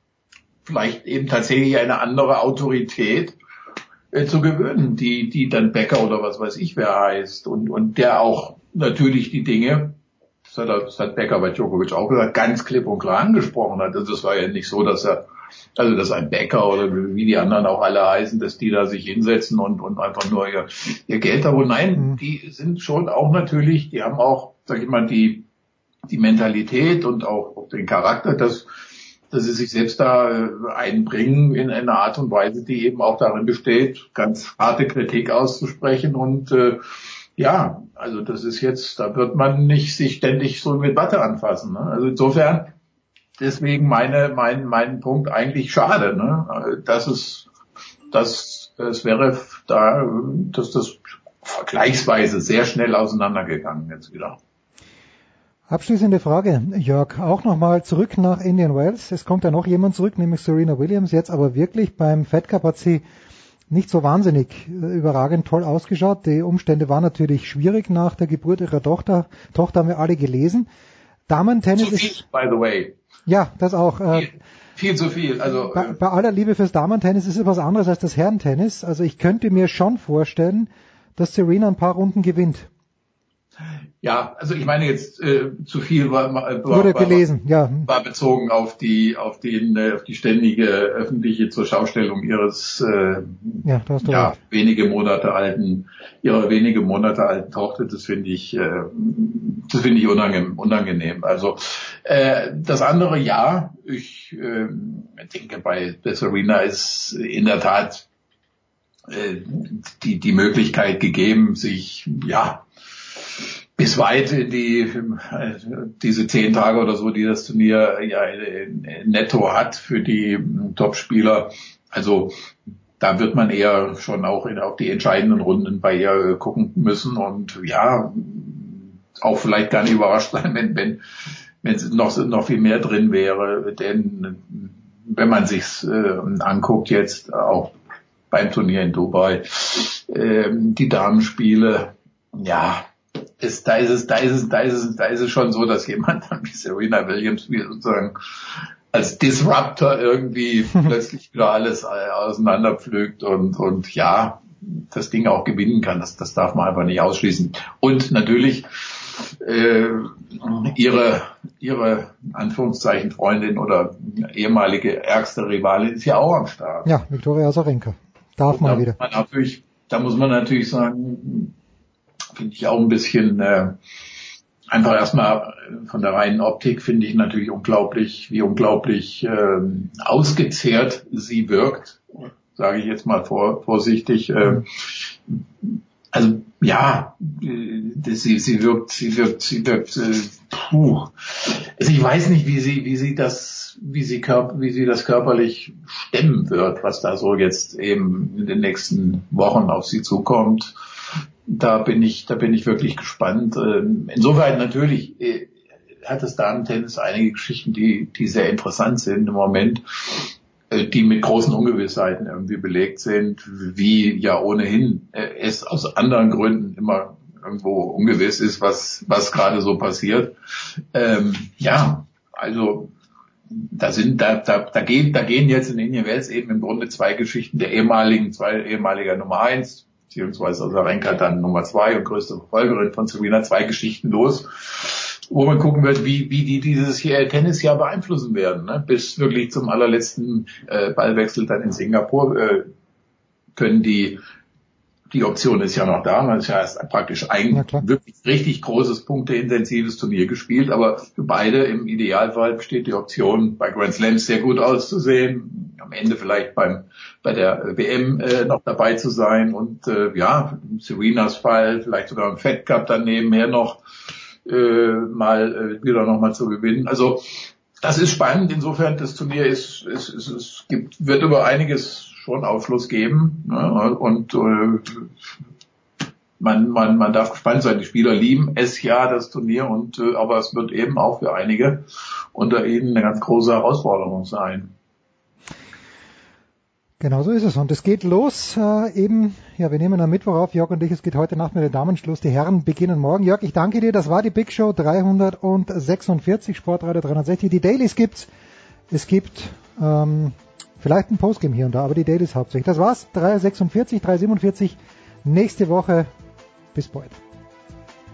vielleicht eben tatsächlich eine andere Autorität äh, zu gewöhnen, die, die dann Bäcker oder was weiß ich wer heißt und, und der auch natürlich die Dinge, das hat, das hat Becker bei Djokovic auch gesagt, ganz klipp und klar angesprochen hat. Also es war ja nicht so, dass er, also dass ein Bäcker oder wie die anderen auch alle heißen, dass die da sich hinsetzen und, und einfach nur ihr, ihr Geld haben. Und nein, mhm. die sind schon auch natürlich, die haben auch, sag ich mal, die, die Mentalität und auch den Charakter, dass dass sie sich selbst da äh, einbringen in einer Art und Weise, die eben auch darin besteht, ganz harte Kritik auszusprechen und äh, ja, also das ist jetzt, da wird man nicht sich ständig so mit Watte anfassen. Ne? Also insofern, deswegen meine, mein, mein Punkt eigentlich schade, ne? dass es, dass es wäre da, dass das vergleichsweise sehr schnell auseinandergegangen jetzt wieder. Abschließende Frage, Jörg, auch nochmal zurück nach Indian Wells. Es kommt ja noch jemand zurück, nämlich Serena Williams. Jetzt aber wirklich beim Fed Cup hat sie nicht so wahnsinnig äh, überragend toll ausgeschaut. Die Umstände waren natürlich schwierig nach der Geburt ihrer Tochter. Tochter haben wir alle gelesen. Damen-Tennis ist... By the way. Ja, das auch. Äh, viel, viel zu viel. Also, bei, bei aller Liebe fürs Damen-Tennis ist es was anderes als das Herren-Tennis. Also ich könnte mir schon vorstellen, dass Serena ein paar Runden gewinnt. Ja, also ich meine jetzt äh, zu viel war, war, Wurde war, gelesen, ja. war bezogen auf die auf den äh, auf die ständige öffentliche zur Schaustellung ihres äh, ja, ja wenige Monate alten ihrer wenige Monate alten Tochter. Das finde ich äh, das finde ich unangenehm, unangenehm. Also äh, das andere ja, ich äh, denke bei Serena ist in der Tat äh, die die Möglichkeit gegeben, sich ja bis weit in die diese zehn Tage oder so, die das Turnier ja netto hat für die Topspieler. Also da wird man eher schon auch in, auf die entscheidenden Runden bei ihr gucken müssen. Und ja, auch vielleicht gar nicht überrascht sein, wenn, wenn, wenn es noch, noch viel mehr drin wäre. Denn wenn man sich's äh, anguckt jetzt, auch beim Turnier in Dubai, äh, die Damenspiele, ja, ist, da ist es, da ist es, da ist es, da ist es schon so, dass jemand dann wie Serena Williams wie sozusagen als Disruptor irgendwie plötzlich wieder alles auseinanderpflügt und, und ja, das Ding auch gewinnen kann. Das, das darf man einfach nicht ausschließen. Und natürlich äh, ihre, ihre Anführungszeichen Freundin oder ehemalige ärgste Rivalin ist ja auch am Start. Ja, Viktoria Azarenka. Darf man wieder. Man natürlich, da muss man natürlich sagen, finde ich auch ein bisschen äh, einfach erstmal von der reinen Optik finde ich natürlich unglaublich, wie unglaublich ähm, ausgezehrt sie wirkt, sage ich jetzt mal vor, vorsichtig. Äh, also ja, äh, sie, sie wirkt, sie wirkt, sie wirkt, äh, puh. Also ich weiß nicht, wie sie, wie sie das, wie sie wie sie das körperlich stemmen wird, was da so jetzt eben in den nächsten Wochen auf sie zukommt da bin ich, da bin ich wirklich gespannt. Ähm, insoweit natürlich äh, hat das Damen-Tennis einige Geschichten, die, die sehr interessant sind im Moment, äh, die mit großen Ungewissheiten irgendwie belegt sind, wie ja ohnehin äh, es aus anderen Gründen immer irgendwo ungewiss ist, was, was gerade so passiert. Ähm, ja, also da sind, da, da, da gehen, da gehen jetzt in Indian Wells eben im Grunde zwei Geschichten der ehemaligen, zwei ehemaliger Nummer eins, beziehungsweise Azarenka dann Nummer zwei und größte Verfolgerin von Serena, zwei Geschichten los, wo man gucken wird, wie, wie die dieses hier Tennisjahr beeinflussen werden, ne? bis wirklich zum allerletzten äh, Ballwechsel dann in Singapur äh, können die die Option ist ja noch da. Man ist ja erst praktisch ein wirklich richtig großes, punkteintensives Turnier gespielt, aber für beide im Idealfall besteht die Option, bei Grand Slams sehr gut auszusehen, am Ende vielleicht beim bei der WM äh, noch dabei zu sein und äh, ja, Serenas Fall, vielleicht sogar im Fed Cup dann nebenher noch äh, mal äh, wieder noch mal zu gewinnen. Also das ist spannend. Insofern das Turnier ist, ist, ist es gibt wird über einiges schon Aufschluss geben. Ne? Und äh, man, man, man darf gespannt sein. Die Spieler lieben es ja, das Turnier, und äh, aber es wird eben auch für einige unter ihnen eine ganz große Herausforderung sein. Genau so ist es. Und es geht los äh, eben, ja, wir nehmen am Mittwoch auf, Jörg und ich, es geht heute Nacht mit den Damenschluss. Die Herren beginnen morgen. Jörg, ich danke dir. Das war die Big Show 346, Sportradio 360. Die Dailies gibt's. Es gibt ähm, Vielleicht ein Postgame hier und da, aber die Dailies hauptsächlich. Das war's. 346, 347. Nächste Woche. Bis bald.